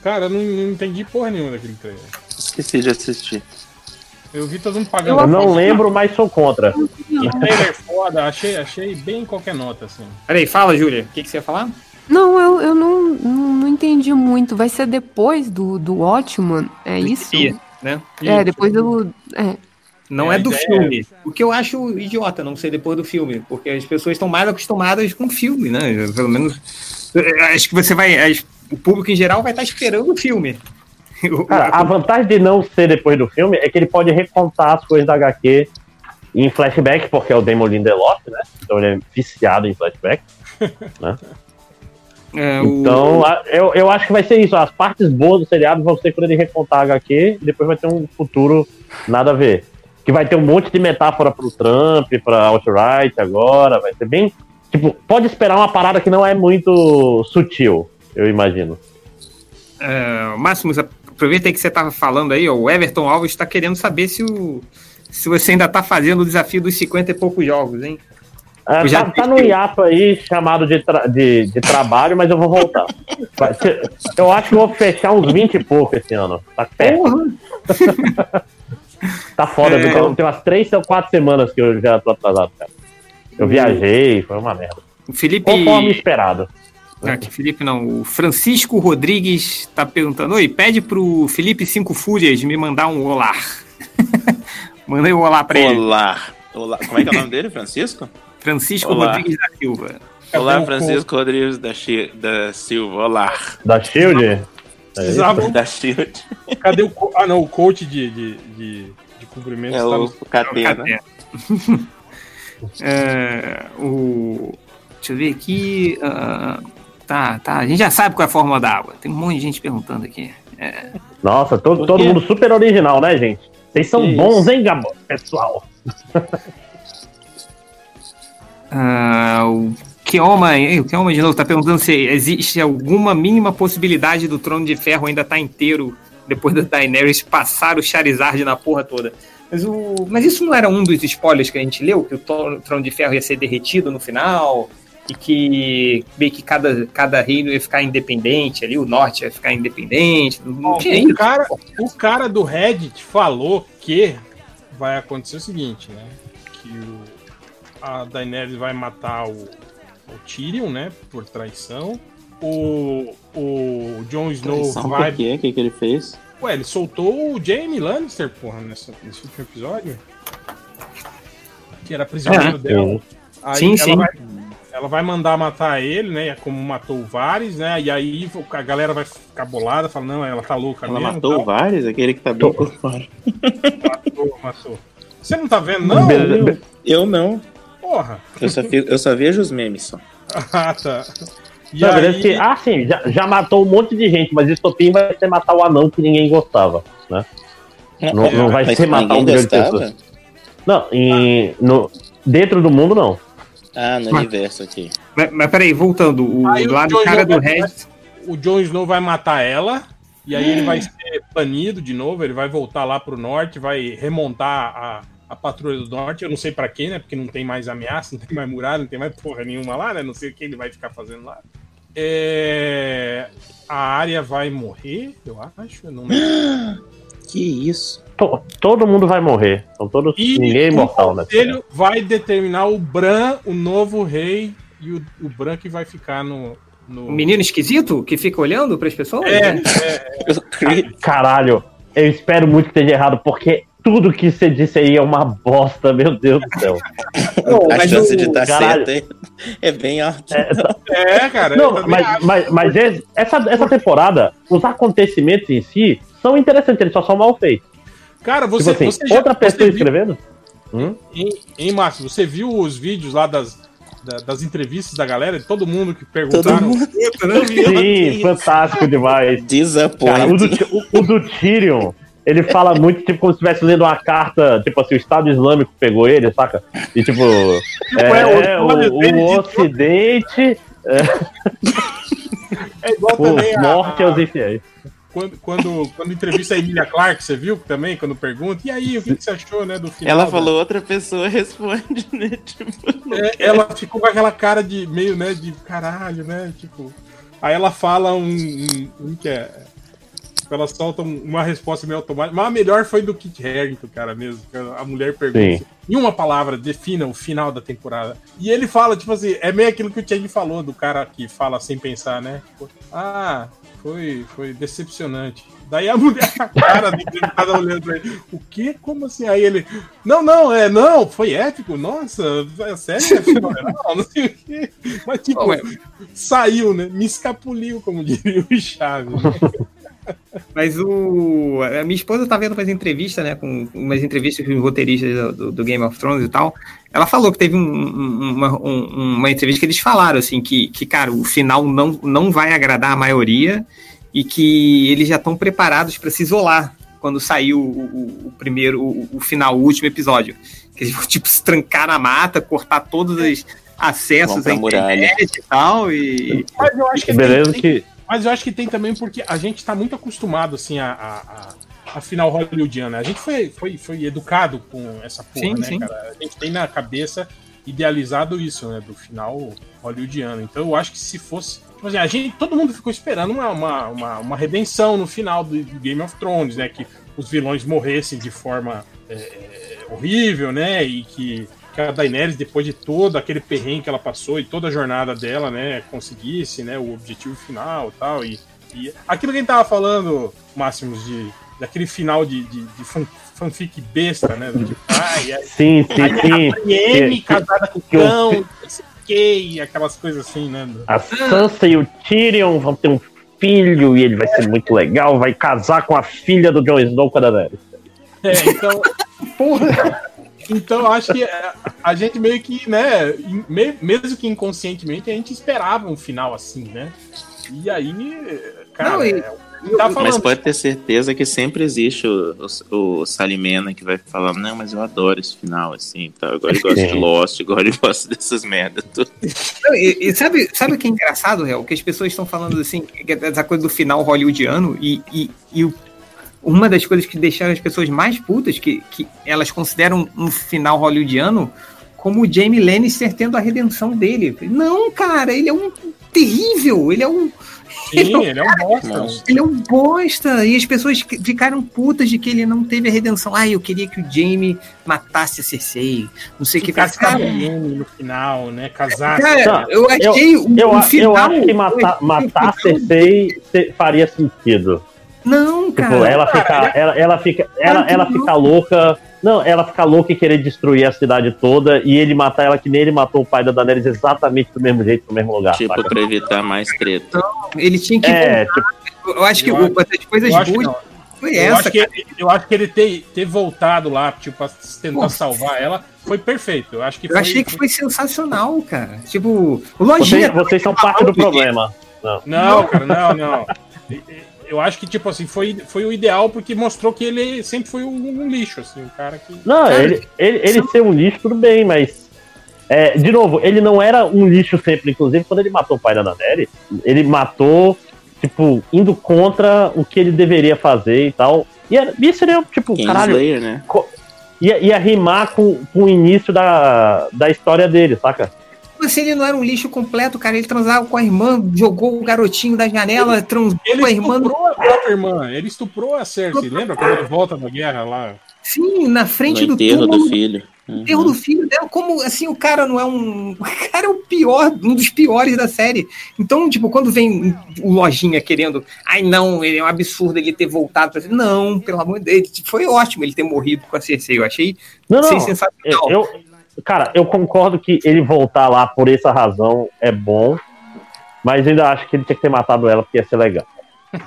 cara, eu não, não entendi porra nenhuma daquele trailer. Esqueci de assistir. Eu vi todo mundo pagando. Eu não lembro, mas sou contra. Que trailer foda, achei, achei bem qualquer nota, assim. Peraí, fala, Júlia. O que, que você ia falar? Não, eu, eu não, não, não entendi muito. Vai ser depois do, do Watchman? É isso? Né? É, depois do. É. Não É, é, do ideia filme. O que eu acho idiota não ser depois do filme, porque as pessoas estão mais acostumadas com o filme, né? Pelo menos. eh, Acho que você vai. O público em geral vai estar esperando o filme. Cara, a vantagem de não ser depois do filme é que ele pode recontar as coisas da HQ em flashback, porque é o Damon Lindelof, né? Então ele é viciado em flashback. é, o- Então, eu, eu acho que vai ser isso. As partes boas do seriado vão ser quando ele recontar a HQ e depois vai ter um futuro nada a ver. Que vai ter um monte de metáfora pro Trump, pra alt-right agora. Vai ser bem. Tipo, pode esperar uma parada que não é muito sutil, eu imagino. É, Máximos, aproveita aí que você estava falando aí, ó, o Everton Alves está querendo saber se, o, se você ainda está fazendo o desafio dos 50 e poucos jogos, hein? É, já tá, tá no hiato aí, chamado de, tra- de, de trabalho, mas eu vou voltar. Eu acho que vou fechar uns 20 e pouco esse ano. Tá perto. Tá foda, É. porque tem umas 3 ou 4 semanas que eu já tô atrasado, cara. Eu viajei, foi uma merda. O Felipe. Conforme esperado. Ah, que Felipe não. O Francisco Rodrigues está perguntando: Oi, pede pro Felipe Cinco Fúrias me mandar um olá. Mandei um olá para ele. Olá. Olá. Como é que é o nome dele, Francisco? Francisco Olá. Rodrigues da Silva. Olá, o Francisco Rodrigues da, da Silva. Olá. Da Shield? É isso? Precisava. Da Shield. Cadê o. co- Ah, não, o coach de, de, de, de cumprimento É tá o no- Catena. É, o, deixa eu ver aqui. ah, tá, tá. A gente já sabe qual é a fórmula da água. Tem um monte de gente perguntando aqui. Nossa, todo, todo mundo super original, né, gente? Vocês são Que bons, hein, Gabo? Pessoal. Ah, o Keoma, eh, o Keoma de novo tá perguntando se existe alguma mínima possibilidade do Trono de Ferro ainda estar inteiro depois da Daenerys passar o Charizard na porra toda. Mas, o, mas isso não era um dos spoilers que a gente leu? Que o Tro- Trono de Ferro ia ser derretido no final? E que meio que cada, cada reino ia ficar independente ali, o norte ia ficar independente. Não tinha o, cara, o cara do Reddit falou que vai acontecer o seguinte, né? Que o, a Daenerys vai matar o, o Tyrion, né? Por traição. O, o Jon Snow Traição vai. por quê? O que, que ele fez? Ué, ele soltou o Jamie Lannister, porra, nessa, nesse último episódio. Que era prisioneiro É, dela. Aí Sim, ela sim. Vai, ela vai mandar matar ele, né? Como matou o Varys, né? E aí a galera vai ficar bolada, fala, não, ela tá louca Ela mesmo. matou o tal. Varys, aquele que tá bem por fora. Matou, matou. Você não tá vendo, não? Eu não. Porra. Eu só, fi- eu só vejo os memes só. Ah, tá. E Não, aí, que, ah, sim, já, já matou um monte de gente, mas Estopim vai ser matar o anão que ninguém gostava, né? Não, não vai Mas ser matar um ninguém milhão de gostava? pessoas. Não, em, no, dentro do mundo não. Ah, no Mas- universo aqui. Mas, mas peraí, voltando. O, Aí o lá do Jon cara do Reddit. o Jon Snow vai matar ela, e aí ele vai ser banido de novo, ele vai voltar lá pro norte, vai remontar a, a patrulha do norte, eu não sei pra quê, né? Porque não tem mais ameaça, não tem mais muralha, não tem mais porra nenhuma lá, né? Não sei o que ele vai ficar fazendo lá. É, A área vai morrer, eu acho. eu Não. Que isso? To- todo mundo vai morrer. São todos, E ninguém é o imortal, né? conselho vai determinar o Bran, o novo rei, e o, o Bran que vai ficar no. no... O menino esquisito que fica olhando para as pessoas? É, é, O Creed, Caralho, eu espero muito que esteja errado, porque tudo que você disse aí é uma bosta, meu Deus do céu. Não, a chance o- de dar caralho. certo é, é bem alta. É, tá- É, cara. eu Não, mas, acho. mas, mas esse- essa, essa temporada, os acontecimentos em si são interessantes, eles só são mal feitos. Cara, você, tipo assim, você já- outra pessoa você viu- escrevendo? Hum? Hein, hein, Márcio, você viu os vídeos lá das, da- das entrevistas da galera? De todo mundo que perguntaram. Todo mundo. Sim, fantástico demais. Cara, o, do, o, o do Tyrion, ele fala muito, tipo, como se estivesse lendo uma carta, tipo assim, o Estado Islâmico pegou ele, saca? E tipo, é, é, o- o, o Ocidente, É igual por também a, morte aos infiéis. quando, quando, quando entrevista a Emilia Clarke, você viu também? Quando pergunta, e aí, o que, que você achou, né, do final? Ela falou, outra pessoa responde, né? Tipo, É, ela ficou com aquela cara de meio, né, de caralho, né? Tipo. Aí ela fala um, um, um que é. Ela solta um- uma resposta meio automática. Mas a melhor foi do Kit Harington, cara, mesmo. A mulher pergunta. Sim. assim, Em uma palavra, defina o final da temporada. E ele fala, tipo assim, é meio aquilo que o Chang falou, do cara que fala sem pensar, né? Tipo, ah, foi, foi decepcionante. Daí a mulher, a cara do entrevistado olhando pra ele, o quê? Como assim? Aí ele, não, não, é, não, foi épico, nossa, é sério, é fenomenal, não sei o quê. Mas, tipo, Bom, é- saiu, né? Me escapuliu, como diria o Chaves. né? Mas o. A minha esposa tá vendo umas entrevistas, né? Com umas entrevistas com os roteiristas do, do- Game of Thrones e tal. Ela falou que teve um- um- uma, um- uma entrevista que eles falaram, assim, que, que, cara, o final não, não vai agradar a maioria e que eles já estão preparados para se isolar quando sair o, o- o primeiro, o, o final, o último episódio. Que eles vão, tipo, se trancar na mata, cortar todos os acessos à muralha. internet e tal. E. Mas eu acho que Beleza tem- que. Mas eu acho que tem também porque a gente tá muito acostumado, assim, a, a, a- a final hollywoodiana. A gente foi, foi, foi educado com essa porra, Sim, né, sim. cara? A gente tem na cabeça idealizado isso, né, do final hollywoodiano. Então eu acho que se fosse... Tipo assim, a gente, todo mundo ficou esperando uma, uma, uma, uma redenção no final do, Game of Thrones, né? Que os vilões morressem de forma é, é, horrível, né? E que, que a Daenerys, depois de todo aquele perrengue que ela passou e toda a jornada dela, né, conseguisse, né, o objetivo final e tal. E, e aquilo que a gente tava falando, Máximos, de, daquele final de, de, de fan- fanfic besta, né? Tipo, ai, ai, Sim, sim, sim. Brienne Que- casada com o cão, não sei o quê, e aquelas coisas assim, né? A Sansa e o Tyrion vão ter um filho e ele vai ser muito legal, vai casar com a filha do Jon Snow com a Daenerys. É, então. Então, acho que a, a gente meio que, né, mesmo que inconscientemente, a gente esperava um final assim, né? E aí, cara, Não, e- é, tá falando. Mas pode ter certeza que sempre existe o, o, o Salimena que vai falar, não, mas eu adoro esse final, assim, tá? Agora eu gosto de. Lost, agora eu gosto dessas merdas. tudo. Não, E, e sabe, sabe o que é engraçado, Réu? Que as pessoas estão falando assim, é essa coisa do final hollywoodiano e, e, e o- uma das coisas que deixaram as pessoas mais putas, que, que elas consideram um final hollywoodiano, como o Jamie Lannister tendo a redenção dele. Não, cara, ele é um terrível, ele é um, Sim, ele é um bosta. Não. ele é um bosta. E as pessoas ficaram putas de que ele não teve a redenção. Ah, eu queria que o Jamie matasse a Cersei. Não sei o que. Ficasse com a Brienne no final, né? Casasse. cara, eu achei um, Eu, um final... eu acho que matar, matar a Cersei se- faria sentido. Não, Tipo, cara. ela fica, ela, ela fica, ela, ela fica louca. Não, ela fica louca e querer destruir a cidade toda e ele matar ela que nem ele matou o pai da Daenerys exatamente do mesmo jeito, no mesmo lugar. tipo, saca? pra evitar mais treta. Ele tinha que. É, tipo, eu acho que Eu o- acho- as coisas boas foi Eu essa. acho, que, ele- eu acho que ele ter, ter voltado lá, tipo, pra tentar salvar ela, foi perfeito. Eu acho que Eu foi. achei que foi sensacional, cara. Tipo, o vocês, Lojinha. vocês são parte do problema. Não. Não, cara, não, não. Eu acho que, tipo assim, foi, foi o ideal porque mostrou que ele sempre foi um, um lixo, assim, um cara que. Não, Cara, ele, ele, ele ser um lixo, tudo bem, mas. é, de novo, ele não era um lixo sempre. Inclusive, quando ele matou o pai da Daenerys, ele matou, tipo, indo contra o que ele deveria fazer e tal. E era, isso seria, tipo, caralho, Kingslayer, né? ia, ia rimar com, com o início da, da história dele, saca? Se ele não era um lixo completo, cara, ele transava com a irmã, jogou o garotinho da janela, transou Ele com a irmã. estuprou a própria irmã, ele estuprou a Cersei, lembra quando ele volta da guerra lá? Sim, na frente No do enterro túmulo. do filho. Uhum. Enterro do filho dela, como assim o cara não é um. O cara é o pior, um dos piores da série. Então, tipo, quando vem o Lojinha querendo. Ai, não, ele é um absurdo ele ter voltado pra. Não, pelo amor de Deus. Foi ótimo ele ter morrido com a Cersei. Eu achei Não, não. Sensacional. Eu, cara, eu concordo que ele voltar lá por essa razão é bom, mas ainda acho que ele tinha que ter matado ela porque ia ser legal.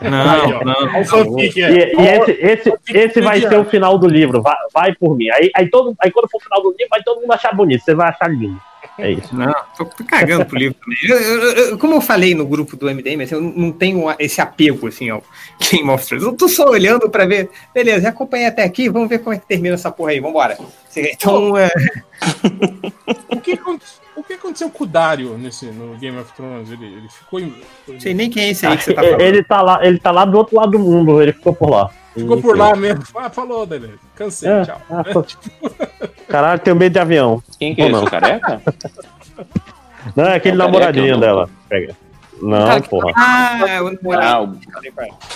Não, não. Olha o fanfic, E, é. e esse, esse, esse vai ser o final do livro, vai, vai por mim. Aí, aí, todo, aí quando for o final do livro, vai todo mundo achar bonito, você vai achar lindo. É isso. Não, tô, tô cagando pro livro também. Eu- eu- eu- como eu falei no grupo do MDM, assim, eu não tenho esse apego assim ao Game of Thrones. Eu tô só olhando pra ver, beleza, já acompanhei até aqui, vamos ver como é que termina essa porra aí, vambora. Então, é, O que, o que aconteceu com o Dario nesse, no Game of Thrones? Ele, ele ficou em. não sei nem quem é esse aí que você tá falando. Ele tá, lá, ele tá lá do outro lado do mundo, ele ficou por lá. Ficou por lá mesmo. Ah, falou, beleza. Cansei, É, tchau. ah, Caralho, tenho medo de avião. Quem que é Ou esse? não. O careca? Não, é aquele É o namoradinho careca, dela. Pega. Não, que- porra. Ah, o Ah, namorado. o... que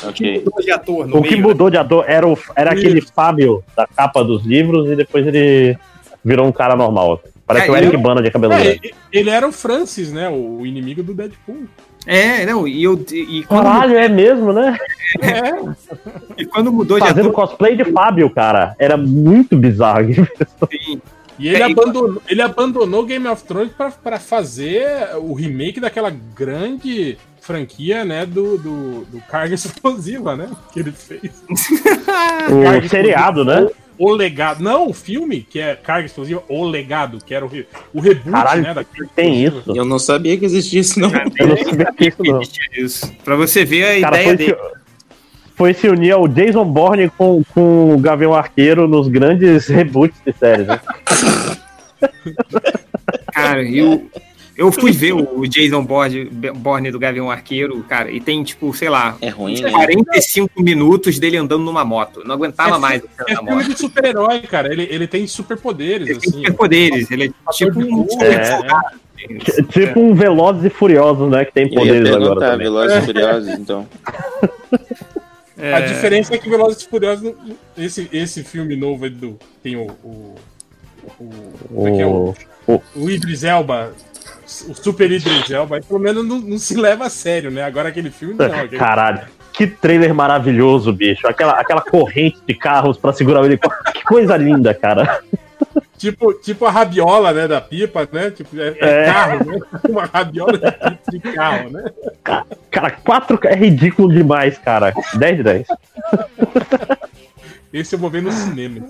ok. mudou de ator no O que meio, né? mudou de ator era, o, era aquele Fábio da capa dos livros e depois ele virou um cara normal. Parece É, o Eric eu- Bana de cabelo É, grande. ele era o Francis, né? O inimigo do Deadpool. É, não, e eu e quando, Caralho, é mesmo, né? É. e quando mudou de Fazendo cosplay de Fábio, cara. Era muito bizarro. sim, E ele, É, e- abandonou, ele abandonou Game of Thrones pra, pra fazer o remake daquela grande franquia, né? Do, do, do Carga Explosiva, né? Que ele fez. O seriado, né? O, o Legado. Não, o filme, que é Carga Explosiva, O Legado, que era o, re- o reboot, Caralho, né? Da tem isso. Eu não sabia que existia isso, não. Eu não sabia não. existia isso. Pra você ver a Cara, ideia foi dele. se, foi se unir ao Jason Bourne com, com o Gavião Arqueiro nos grandes reboots de séries. Né? Cara, eu, eu fui ver o Jason Bourne, Bourne do Gavião Arqueiro, cara, e tem, tipo, sei lá, É ruim, né? 45 minutos dele andando numa moto. Não aguentava mais andar É na filme moto. de super-herói, cara. Ele, ele tem superpoderes, Ele tem assim. superpoderes, ele é tipo um super é. soldado. T- Tipo um Velozes e Furiosos, né? Que tem poderes agora também. Velozes e Furiosos, então. É, A diferença é que Velozes e Furiosos, esse, esse filme novo aí do. Tem o. o, o como é que é o, O- o Idris Elba. O Super Idris Elba, pelo menos não, não se leva a sério, né? Agora aquele filme não. Aquele, Caralho. Que trailer maravilhoso, bicho. Aquela, aquela corrente de carros pra segurar o helicóptero. Que coisa linda, cara. tipo, tipo a rabiola, né? Da pipa, né? Tipo, é, é É. carro, né? Uma rabiola de, pipa de carro, né? Cara, 4 é ridículo demais, cara. 10 de 10. Esse eu vou ver no cinema.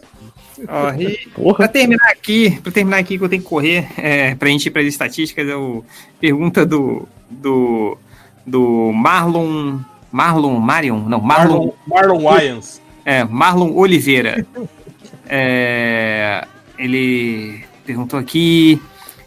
Ó, e pra terminar aqui, pra terminar aqui que eu tenho que correr, é, pra gente ir pras estatísticas, é o pergunta do, do, do Marlon, Marlon Marion, não, Marlon, Marlon, Marlon Wayans. É, Marlon Oliveira. É, ele perguntou aqui.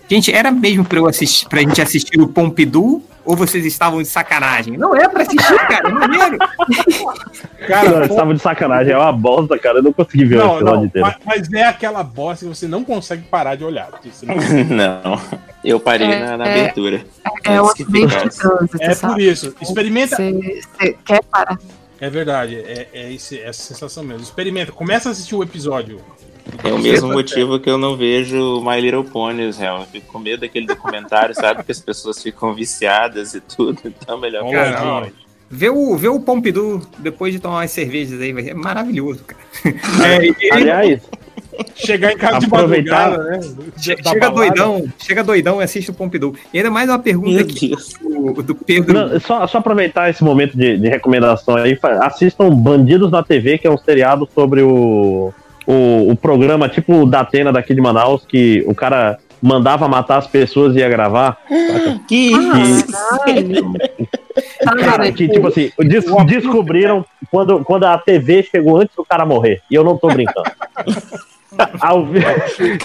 Gente, era mesmo pra, eu assistir, pra gente assistir o Pompidou ou vocês estavam de sacanagem? Não é pra assistir, cara, é maneiro. Não, Cara, eles estavam de sacanagem. É uma bosta, cara. Eu não consegui ver o não, episódio não, inteiro. mas, mas é aquela bosta que você não consegue parar de olhar. não- Não. Eu parei É, na, na é. abertura. É ficasse. trânsito, É por isso. Experimenta. Você, quer parar. É verdade, é, é esse, essa sensação mesmo. Experimenta, começa a assistir o episódio. É o mesmo motivo que eu não vejo My Little Ponies, real. Eu fico com medo daquele documentário, sabe? Que as pessoas ficam viciadas e tudo. Então é melhor ficar Ladinho. longe. Vê o, vê o Pompidou depois de tomar umas cervejas aí, vai ser maravilhoso, cara. É, e- Aliás, Chegar em casa de Aproveitar. madrugada, né? chega balada. doidão, chega doidão e assiste o Pompidou. E ainda mais uma pergunta Meu aqui do, do Pedro. não, só, só aproveitar esse momento de, de recomendação aí. Assistam Bandidos na TV, que é um seriado sobre o, o, o programa tipo da Atena daqui de Manaus, que o cara mandava matar as pessoas e ia gravar. Que. Tá, Cara, que tipo assim, des- descobriram quando, quando a TV chegou antes do cara morrer. E eu não tô brincando. Ao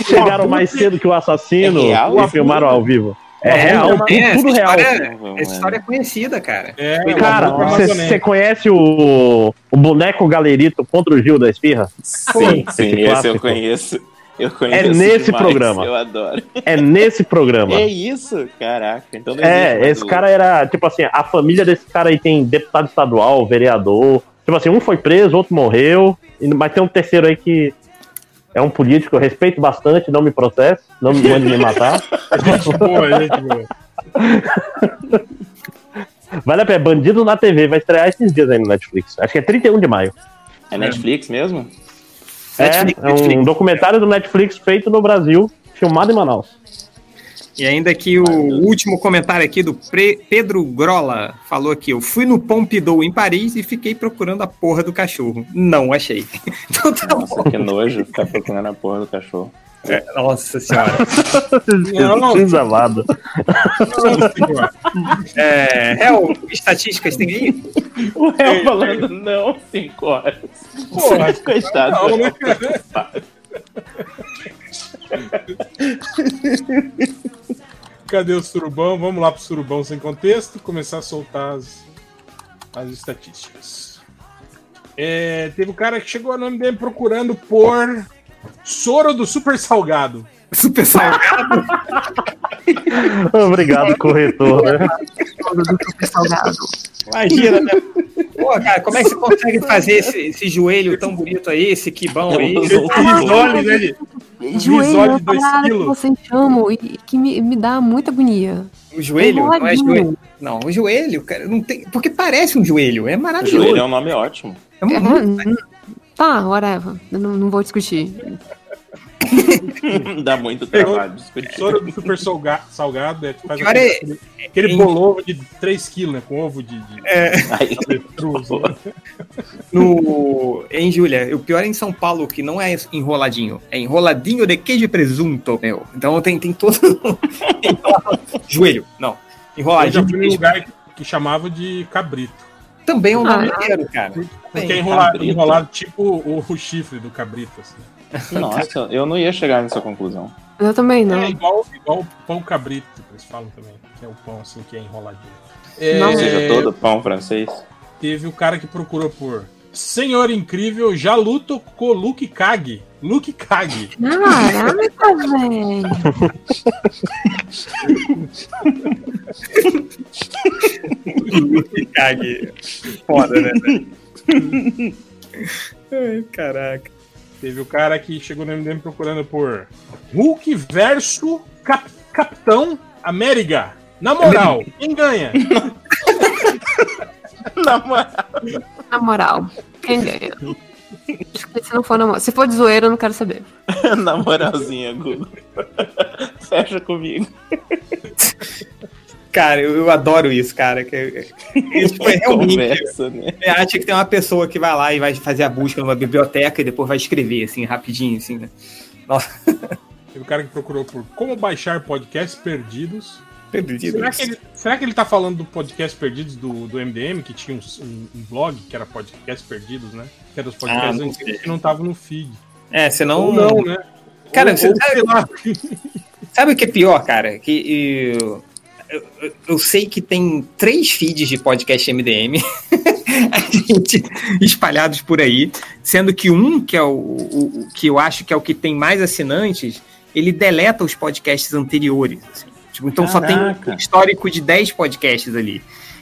Chegaram mais cedo que o assassino É real? e filmaram ao vivo. É real, tudo, É, tudo essa real. história- Vamos, Essa história é conhecida, cara. É, Cara, você conhece o, o boneco galerito contra o Gil da Espirra? Sim, sim, esse eu clássico. conheço. Eu conheço É nesse demais, programa. Eu adoro. É nesse programa. É isso? Caraca. Então É, esse cara era, tipo assim, a família desse cara aí tem deputado estadual, vereador. Tipo assim, um foi preso, outro morreu, mas tem um terceiro aí que é um político, eu respeito bastante, não me processe, não me mande me matar. Gente boa, gente boa. Vale a pena, Bandido na TV, vai estrear esses dias aí no Netflix. Acho que é 31 de maio. É Netflix mesmo? É, Netflix, é um Netflix. documentário do Netflix feito no Brasil, filmado em Manaus. E ainda que o último comentário aqui do Pre- Pedro Grola falou aqui: eu fui no Pompidou em Paris e fiquei procurando a porra do cachorro. Não achei. Então tá bom. Nossa, que nojo ficar procurando a porra do cachorro. É, nossa senhora. Amado. É, Hel, estatísticas tem aí? O réu falando não, cinco horas. Porra, Coitado. não, né? Cadê o surubão? Vamos lá pro surubão sem contexto, começar a soltar as, as estatísticas. É, teve um cara que chegou no MDM procurando por soro do super salgado. Super salgado? Obrigado, corretor, né? Imagina, né? Pô, cara, como é que você consegue fazer esse, esse joelho tão bonito aí, esse quibão aí? Esse risole, né? Joelho é uma de dois parada que quilos. vocês chamam e que me, me dá muita agonia. O joelho? Não é joelho. Não, o joelho, cara, não tem. Porque parece um joelho, é maravilhoso. Joelho é um nome ótimo. É uma- Uhum. Tá, whatever. Eu não, não vou discutir. Dá muito trabalho. Soro do super salga- salgado é, faz pior é- aquele, aquele em- bolovo de 3 kg, né? Com ovo de, de Aí, avestruz, né? No... Em Júlia, o pior é em São Paulo, que não é enroladinho, é enroladinho de queijo e presunto, meu. Então tem, tem todo. Joelho, não. Eu já Enroladinho fui num queijo. lugar que, que chamava de cabrito. Também é um nome Ah. maneiro, cara. Porque é enrolado, enrolado tipo o, o chifre do cabrito, assim. nossa, eu não ia chegar nessa conclusão. Eu também não. É igual, igual o pão cabrito, que eles falam também. Que é o pão assim que é enroladinho. Não. É, seja, todo pão francês. Teve o cara que procurou por Senhor Incrível, já luto com Luke Kag. Luke Kag. Caraca, velho. Que cague. Foda, né? velho? Ai, caraca. Teve o cara que chegou no MDM procurando por Hulk versus Cap- Capitão América. Na moral, quem ganha? Na moral. Na moral, quem ganha? Se não for na moral. Se for de zoeira, eu não quero saber. Na moralzinha, Google. Fecha comigo. Cara, eu, eu adoro isso, cara. que- Isso foi realmente. Conversa, né? Você acha que tem uma pessoa que vai lá e vai fazer a busca numa biblioteca e depois vai escrever, assim, rapidinho, assim, né? Teve o cara que procurou por como baixar podcasts perdidos. Perdido. Será que, ele, será que ele tá falando do podcast perdidos do, do MDM, que tinha um, um- um blog que era podcast perdidos, né? Que era os podcasts Ah, não antigos sei. que não estavam no feed. É, senão. Ou não, né? Cara, ou, você ou, sabe- sei lá. Sabe o que é pior, cara? Que eu, eu, eu sei que tem três feeds de podcast MDM gente, espalhados por aí, sendo que um, que é o, o- que eu acho que é o que tem mais assinantes, ele deleta os podcasts anteriores. assim. Tipo, então só tem Caraca. um histórico de 10 podcasts ali.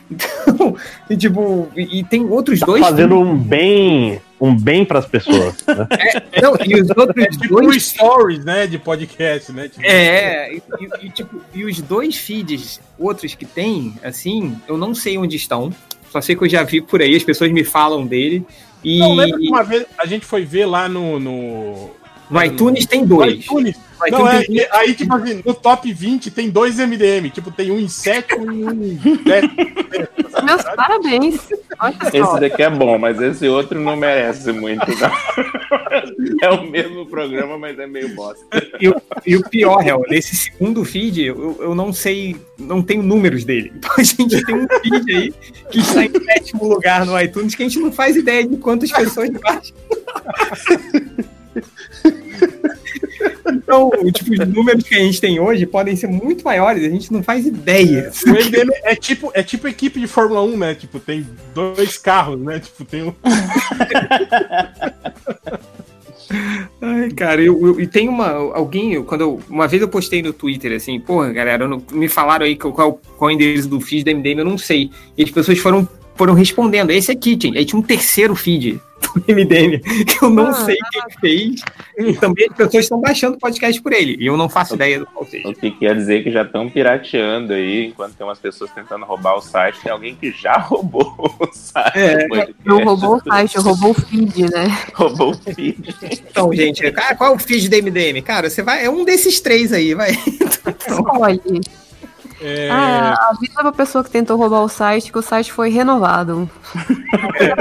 Então, e, tipo, e, e tem outros dois. Fazendo um bem, um bem para as pessoas. Né? Não, e os outros É tipo dois stories, né? De podcast, né? Tipo, É, e, e- e, tipo, e os dois feeds, outros que tem, assim, eu não sei onde estão. Só sei que eu já vi por aí, as pessoas me falam dele. E Não, lembra que uma vez a gente foi ver lá no. No, no iTunes tem no dois. iTunes. No Não, é, tem- e aí, tipo assim, no top 20 tem dois MDM. Tipo, tem um em 7 e um em 10. Meus parabéns. Esse daqui é bom, mas esse outro não merece muito, não. É o mesmo programa, mas é meio bosta. E, o- e o pior, Hel, nesse segundo feed, eu, eu não sei, não tenho números dele. Então a gente tem um feed aí que está em sétimo lugar no iTunes que a gente não faz ideia de quantas pessoas baixam. Então, tipo, os números que a gente tem hoje podem ser muito maiores, a gente não faz ideia. O MDM é tipo, é tipo equipe de Fórmula 1, né? Tipo, tem dois carros, né? Tipo, tem um. Ai, cara, eu, eu- e tem uma. Alguém, quando eu, uma vez eu postei no Twitter assim, porra, galera, não- me falaram aí qual, qual, qual é o endereço do feed da MDM, eu não sei. E as pessoas foram, foram respondendo, esse aqui, tinha. Aí tinha um terceiro feed MDM, que eu não Ah, sei quem fez. E também as pessoas estão baixando podcast por ele. E eu não faço ideia do qual seja. O que quer dizer que já estão pirateando aí, enquanto tem umas pessoas tentando roubar o site, tem alguém que já roubou o site. É, do. Não roubou o site, roubou o feed, né? Roubou o feed. Então, gente, cara, qual é o feed do MDM? Cara, você vai. É um desses três aí, vai. Escolhe. É, Ah, avisa pra pessoa que tentou roubar o site que o site foi renovado.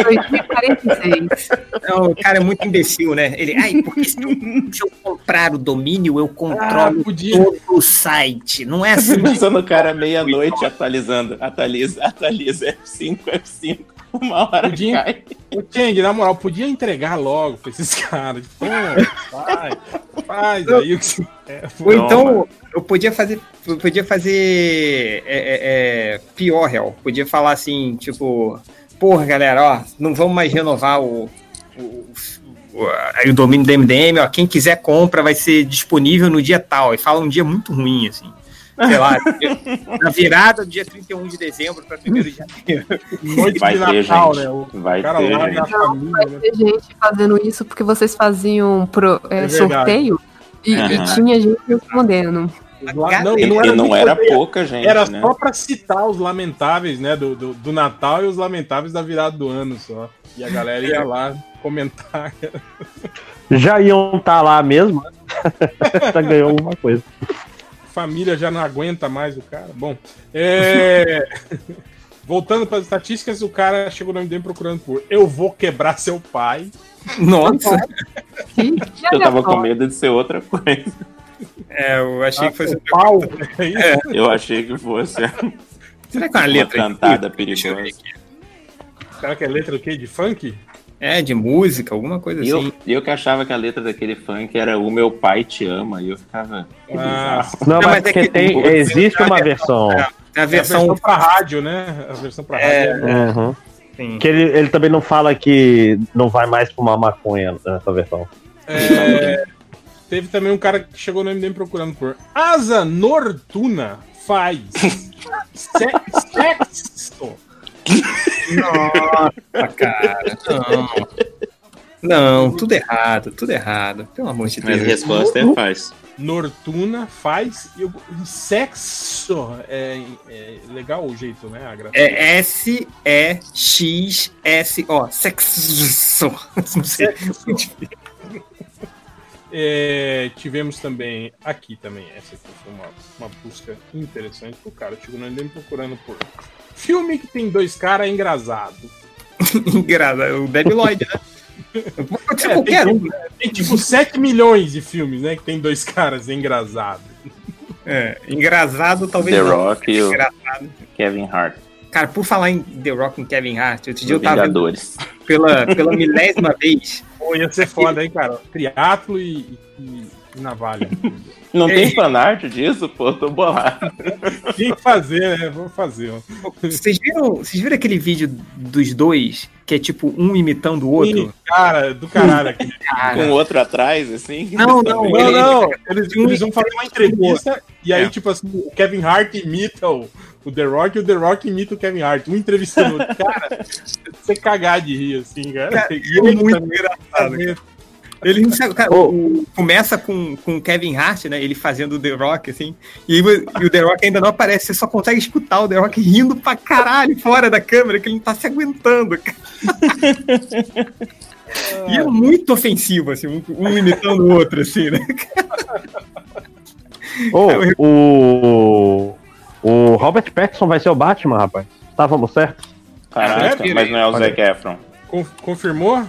2046. Não, o cara é muito imbecil, né? Ele, ai, porque se eu, se eu comprar o domínio, eu ah, controlo podia. todo o site. Não é assim. Pensando o cara meia-noite atualizando. Atualiza, atualiza F5, F5. Uma hora Podia- cai. Ô, Chang, na moral, podia entregar logo pra esses caras. Pô, vai, faz aí o que você quer. Ou então, eu podia fazer. Eu podia fazer. é, é, é, pior, real. Podia falar assim, tipo. Porra, galera, ó, não vamos mais renovar o. o, o, o domínio do MDM, ó. Quem quiser compra, vai ser disponível no dia tal. E fala um dia muito ruim, assim. Sei lá, na virada do dia 31 de dezembro para 1 de janeiro. Noite Vai de Natal, gente. né? O Vai cara ter, lá gente. na família, Vai né? ter gente fazendo isso porque vocês faziam pro, é, É sorteio e, e Aham. tinha gente respondendo. Lá- não, E, e não e era, não era pouca gente, Era né? só pra citar os lamentáveis, né? Do, do, do Natal e os lamentáveis da virada do ano só. E a galera ia lá comentar. Já iam estar lá mesmo, já ganhou alguma coisa. Família já não aguenta mais o cara. Bom, é... voltando para as estatísticas, o cara chegou no MDM procurando por Eu vou quebrar seu pai. Nossa, Eu tava com medo de ser outra coisa. é, eu achei que fosse. o pau. É? Eu achei que fosse Será que é uma uma letra? cantada eu ver perigosa. Será que é letra o quê? De funk? É, de música, alguma coisa E assim. eu, e eu que achava que a letra daquele funk era O Meu Pai Te Ama. E eu ficava. Ah. Não, Não, mas mas é porque que tem, tem- existe uma versão. É a É a versão. versão pra rádio, né? A versão pra É. rádio. Uhum. Sim. Que ele, ele também não fala que não vai mais fumar maconha nessa versão. É, teve também um cara que chegou no MDM procurando por Asa Nortuna faz se- sexo. Nossa, cara. Não. Não, tudo errado, tudo errado. Pelo amor de Mas a Deus. resposta é faz. Nortuna faz e eu- sexo. É, é legal o jeito, né? A gra- É S-E-X-S-O. Sexo. Não sei. É, tivemos também aqui também, essa aqui foi uma, uma busca interessante pro cara. Chegou MDM procurando por filme que tem dois caras engraçado. Engraçado. O Debi Lloyd, né? Pode ser É, qualquer tem, um. tem tipo 7 milhões de filmes, né? Que tem dois caras engraçados. É, engraçado talvez The não. Rock e o Engraçado. Kevin Hart. Cara, por falar em The Rock e Kevin Hart, outro dia eu tava vendo Vingadores. pela, pela milésima vez. Pô, ia ser foda, hein, cara? Triatlo e, e- e navalha. Não tem fanart disso, pô? Tô bolado. Tem que fazer, né? Vamos fazer. ó. Vocês viram, vocês viram aquele vídeo dos dois, que é tipo um imitando o outro? Ih, Cara, do caralho aqui. Com outro atrás, assim? Não, não. Não, ele- não, eles, eles vão fazer uma entrevista e aí, É. tipo assim, o Kevin Hart imita o, o The Rock e o The Rock imita o Kevin Hart. Um entrevistando o outro. Cara, você cagar de rir, assim, cara. Cara, E é muito engraçado. fazendo. Ele não sabe, cara, Ô. o- começa com, com o Kevin Hart, né? Ele fazendo o The Rock, assim, e, o- e o The Rock ainda não aparece, você só consegue escutar o The Rock rindo pra caralho fora da câmera, que ele não tá se aguentando, cara. E é muito ofensivo, assim, um, um imitando o outro, assim, né? Ô, o, o Robert Pattinson vai ser o Batman, rapaz. Estávamos certos? Caraca, É, mas não é o olha. Zac Efron. Con- Confirmou?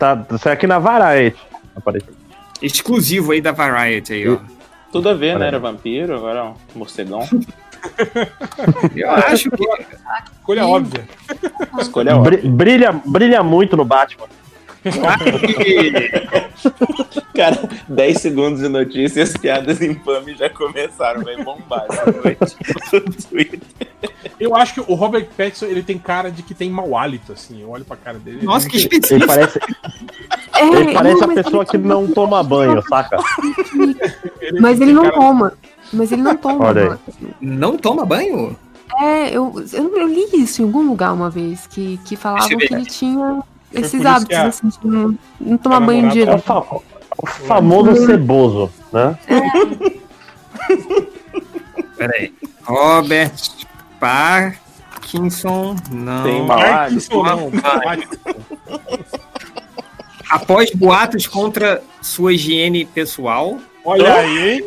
Tá, isso é aqui na Variety. Apareceu. Exclusivo aí da Variety aí, ó. Tudo a ver, né? Era vampiro, agora é um morcegão. Eu acho que Escolha óbvia. Escolha óbvia. Bri- brilha, brilha muito no Batman. Cara, 10 segundos de notícia e as piadas infames já começaram, vai bombar essa noite no Twitter. Eu acho que o Robert Pattinson, ele tem cara de que tem mau hálito, assim. Eu olho pra cara dele. Nossa, que ele Ele específico. parece, É, ele parece não, a pessoa ele- que não toma banho, saca? ele Mas ele não cara- toma. Mas ele não toma. Olha aí. Não toma banho? É, eu, eu, eu li isso em algum lugar uma vez, que, que falavam que ele tinha. Esses hábitos, a- assim, de não, não tomar banho namorada- É o, fa- o famoso ceboso, né? Peraí. Robert Parkinson, não. Tem? Parkinson não, Vai. Após boatos contra sua higiene pessoal, Olha aí, hein?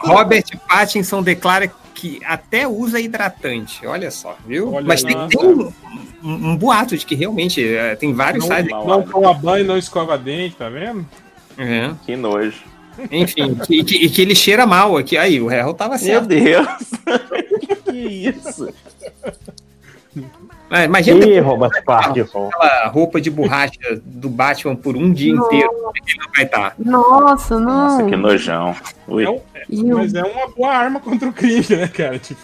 Robert Pattinson declara que até usa hidratante. Olha só, viu? Olha Mas tem, tem um, um- boato de que realmente é, tem vários Não, sites. não toma banho, não escova dente, tá vendo? É. Que nojo. Enfim, e que, que ele cheira mal aqui. Aí, o Harold tava Meu certo. Deus. que isso? É, imagina Ih, Robert Parkinson. aquela roupa de borracha do Batman por um dia Nossa. inteiro. É ele não vai estar? Nossa, não. Nossa, que nojão. Ui. É um- o- mas é uma boa arma contra o crime, né, cara? Tipo,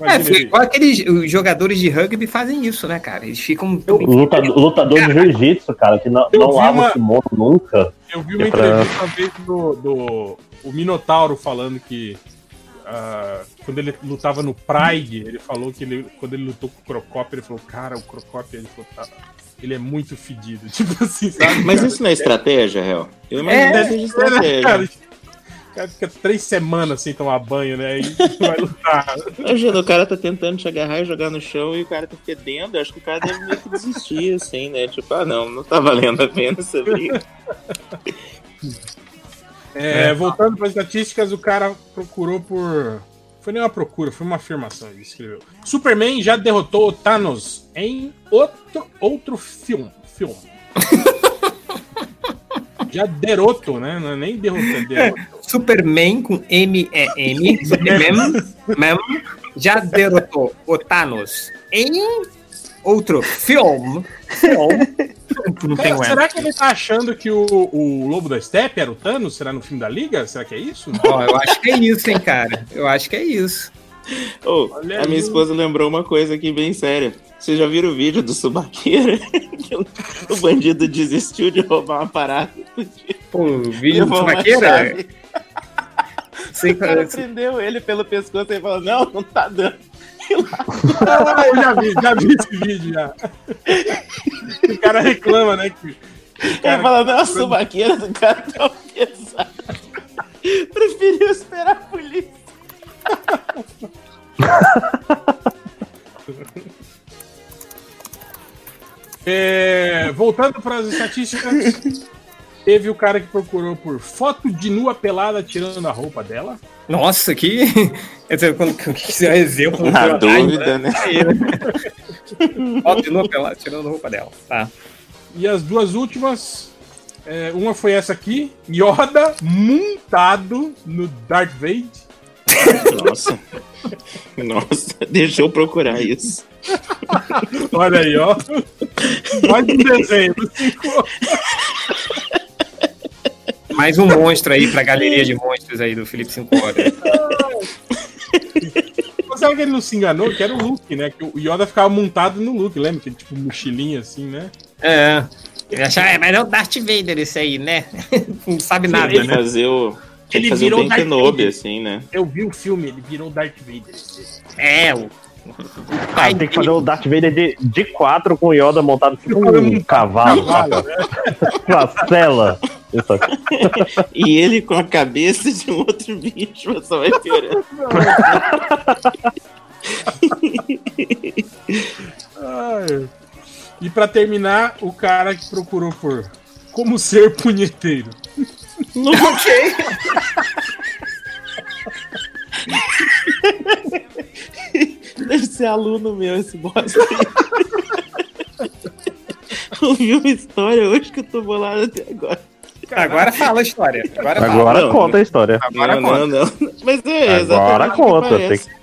É, foi igual aqueles os jogadores de rugby fazem isso, né, cara? Eles ficam. Luta- lutador de jiu-jitsu, cara, que não, Eu não lava uma- o kimono nunca. Eu vi uma É pra- entrevista uma vez do, do o Minotauro falando que ah, quando ele lutava no Pride, ele falou que ele, quando ele lutou com o Crocop, ele falou, cara, o Crocop, ele falou, tá, ele é muito fedido. Tipo assim, sabe? Mas cara? isso não é estratégia, Hel? Eu imagino É, que É, estratégia. cara? O cara fica três semanas sem tomar banho, né? E vai lutar. Imagina, o cara tá tentando te agarrar e jogar no chão e o cara tá fedendo. Eu acho que o cara deve meio que desistir, assim, né? Tipo, ah, não, não tá valendo a pena essa briga. É, voltando para as estatísticas, o cara procurou por. Foi nem uma procura, foi uma afirmação, ele escreveu. Superman já derrotou o Thanos em outro, outro filme. filme. já derrotou, né? Não é nem derrotou, é derrotou. Superman com M-E-M, Superman, mem, já derrotou o Thanos em outro filme. filme. Não tem será M. que ele tá achando que o, o Lobo da Steppe era o Thanos? Será no filme da Liga? Será que é isso? Ó, eu acho que é isso, hein, cara. Eu acho que é isso. Olha a aí. minha esposa lembrou uma coisa aqui bem séria. Vocês já viram o vídeo do Subaqueira? Que o, bandido desistiu de roubar uma parada. Pô, o vídeo do Subaqueira. Sei, O cara cara, prendeu ele pelo pescoço e falou: Não, não tá dando. Ah, eu já vi, já vi esse vídeo já. O cara reclama, né? Que, Ele fala: Não, a subaqueira do cara tá pesada. Preferiu esperar a polícia. É, voltando para as estatísticas, teve o cara que procurou por foto de nua pelada tirando a roupa dela. Nossa, que. Quer dizer, quando quiser exemplo. Na dúvida, né? Aí, né? Ó, de novo pela- tirando a roupa dela. Tá. E as duas últimas, é, uma foi essa aqui, Yoda montado no Darth Vader. Nossa. Nossa, deixa eu procurar isso. Olha aí, ó. Mais um desenho. Mais um monstro aí pra galeria de monstros aí do Felipe 5 horas. Mas Será que ele não se enganou? Que era o Luke, né? Que o Yoda ficava montado no Luke, lembra? Que tipo mochilinha assim, né? É. Ele achava, é, mas é o Darth Vader esse aí, né? Não sabe nada, que né? fazer o. Ele fazer virou o Darth Kenobi, Vader. assim, né? Eu vi o filme, ele virou Darth Vader. É, o. Ah, tem que fazer o Darth Vader de, de quatro com o Yoda montado tipo um cavalo, né? Uma cela. E ele com a cabeça de um outro bicho, só vai piorando. Ai. E pra terminar, o cara que procurou por como ser punheteiro. Ok. Deve ser aluno meu esse bosta. Ouvi uma história hoje que eu tô bolado até agora. Agora fala a história. Agora, fala. Agora Não, conta a história. Agora não, conta. não, não. Mas é Agora que conta. parece. Tem que...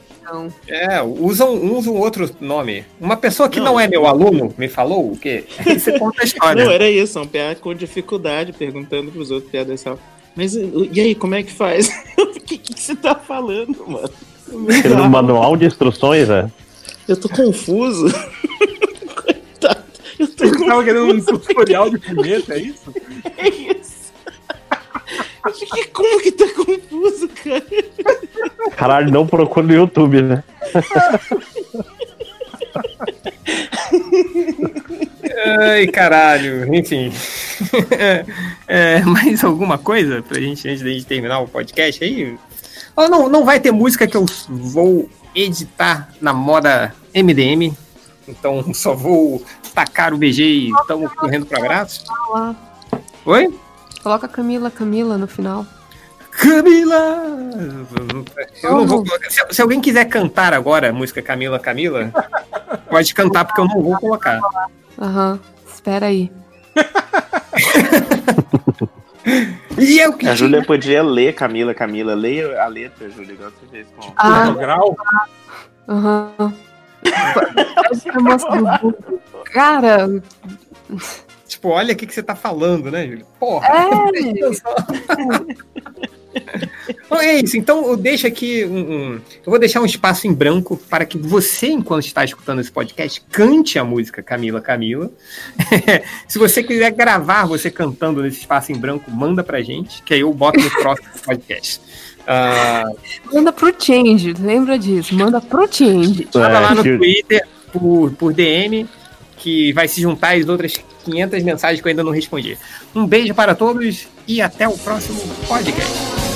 É, usam, usam outro nome. Uma pessoa que não, é meu aluno me falou o quê? Aí você conta a história. Não, era isso, um PA com dificuldade, perguntando pros outros PA dessa Mas e aí, como é que faz? O que, que você tá falando, mano? Aquele do manual de instruções, é. Eu tô confuso. Coitado. Eu tô Você tava querendo um tutorial de punheta, é isso? É isso. Que- Como que tá confuso, cara? Caralho, não procura no YouTube, né? Ai, caralho. Enfim. É, mais alguma coisa pra gente, antes da gente terminar o podcast aí? Oh, não, não vai ter música que eu vou editar na moda MDM. Então só vou tacar o BG e estamos correndo para abraço. Oi? Coloca Camila, Camila no final. Camila! Eu não vou colocar. Se, se, alguém quiser cantar agora a música Camila, Camila, pode cantar porque eu não vou colocar. Aham, uhum. espera aí. e eu que... A Júlia podia ler Camila, Camila. Leia a letra, Júlia, igual você fez com ah, o grau. Aham. Uhum. Cara. Tipo, olha o que, que você tá falando, né, Júlia? Porra! É. Então é isso. Então eu deixo aqui um, um, Eu vou deixar um espaço em branco para que você, enquanto está escutando esse podcast, cante a música Camila Camila. Se você quiser gravar você cantando nesse espaço em branco, manda pra gente, que aí eu boto no próximo podcast. Uh... Manda pro Change, lembra disso? Manda pro Change. Manda lá no Twitter por, por DM, que vai se juntar às outras 500 mensagens que eu ainda não respondi. Um beijo para todos e até o próximo podcast.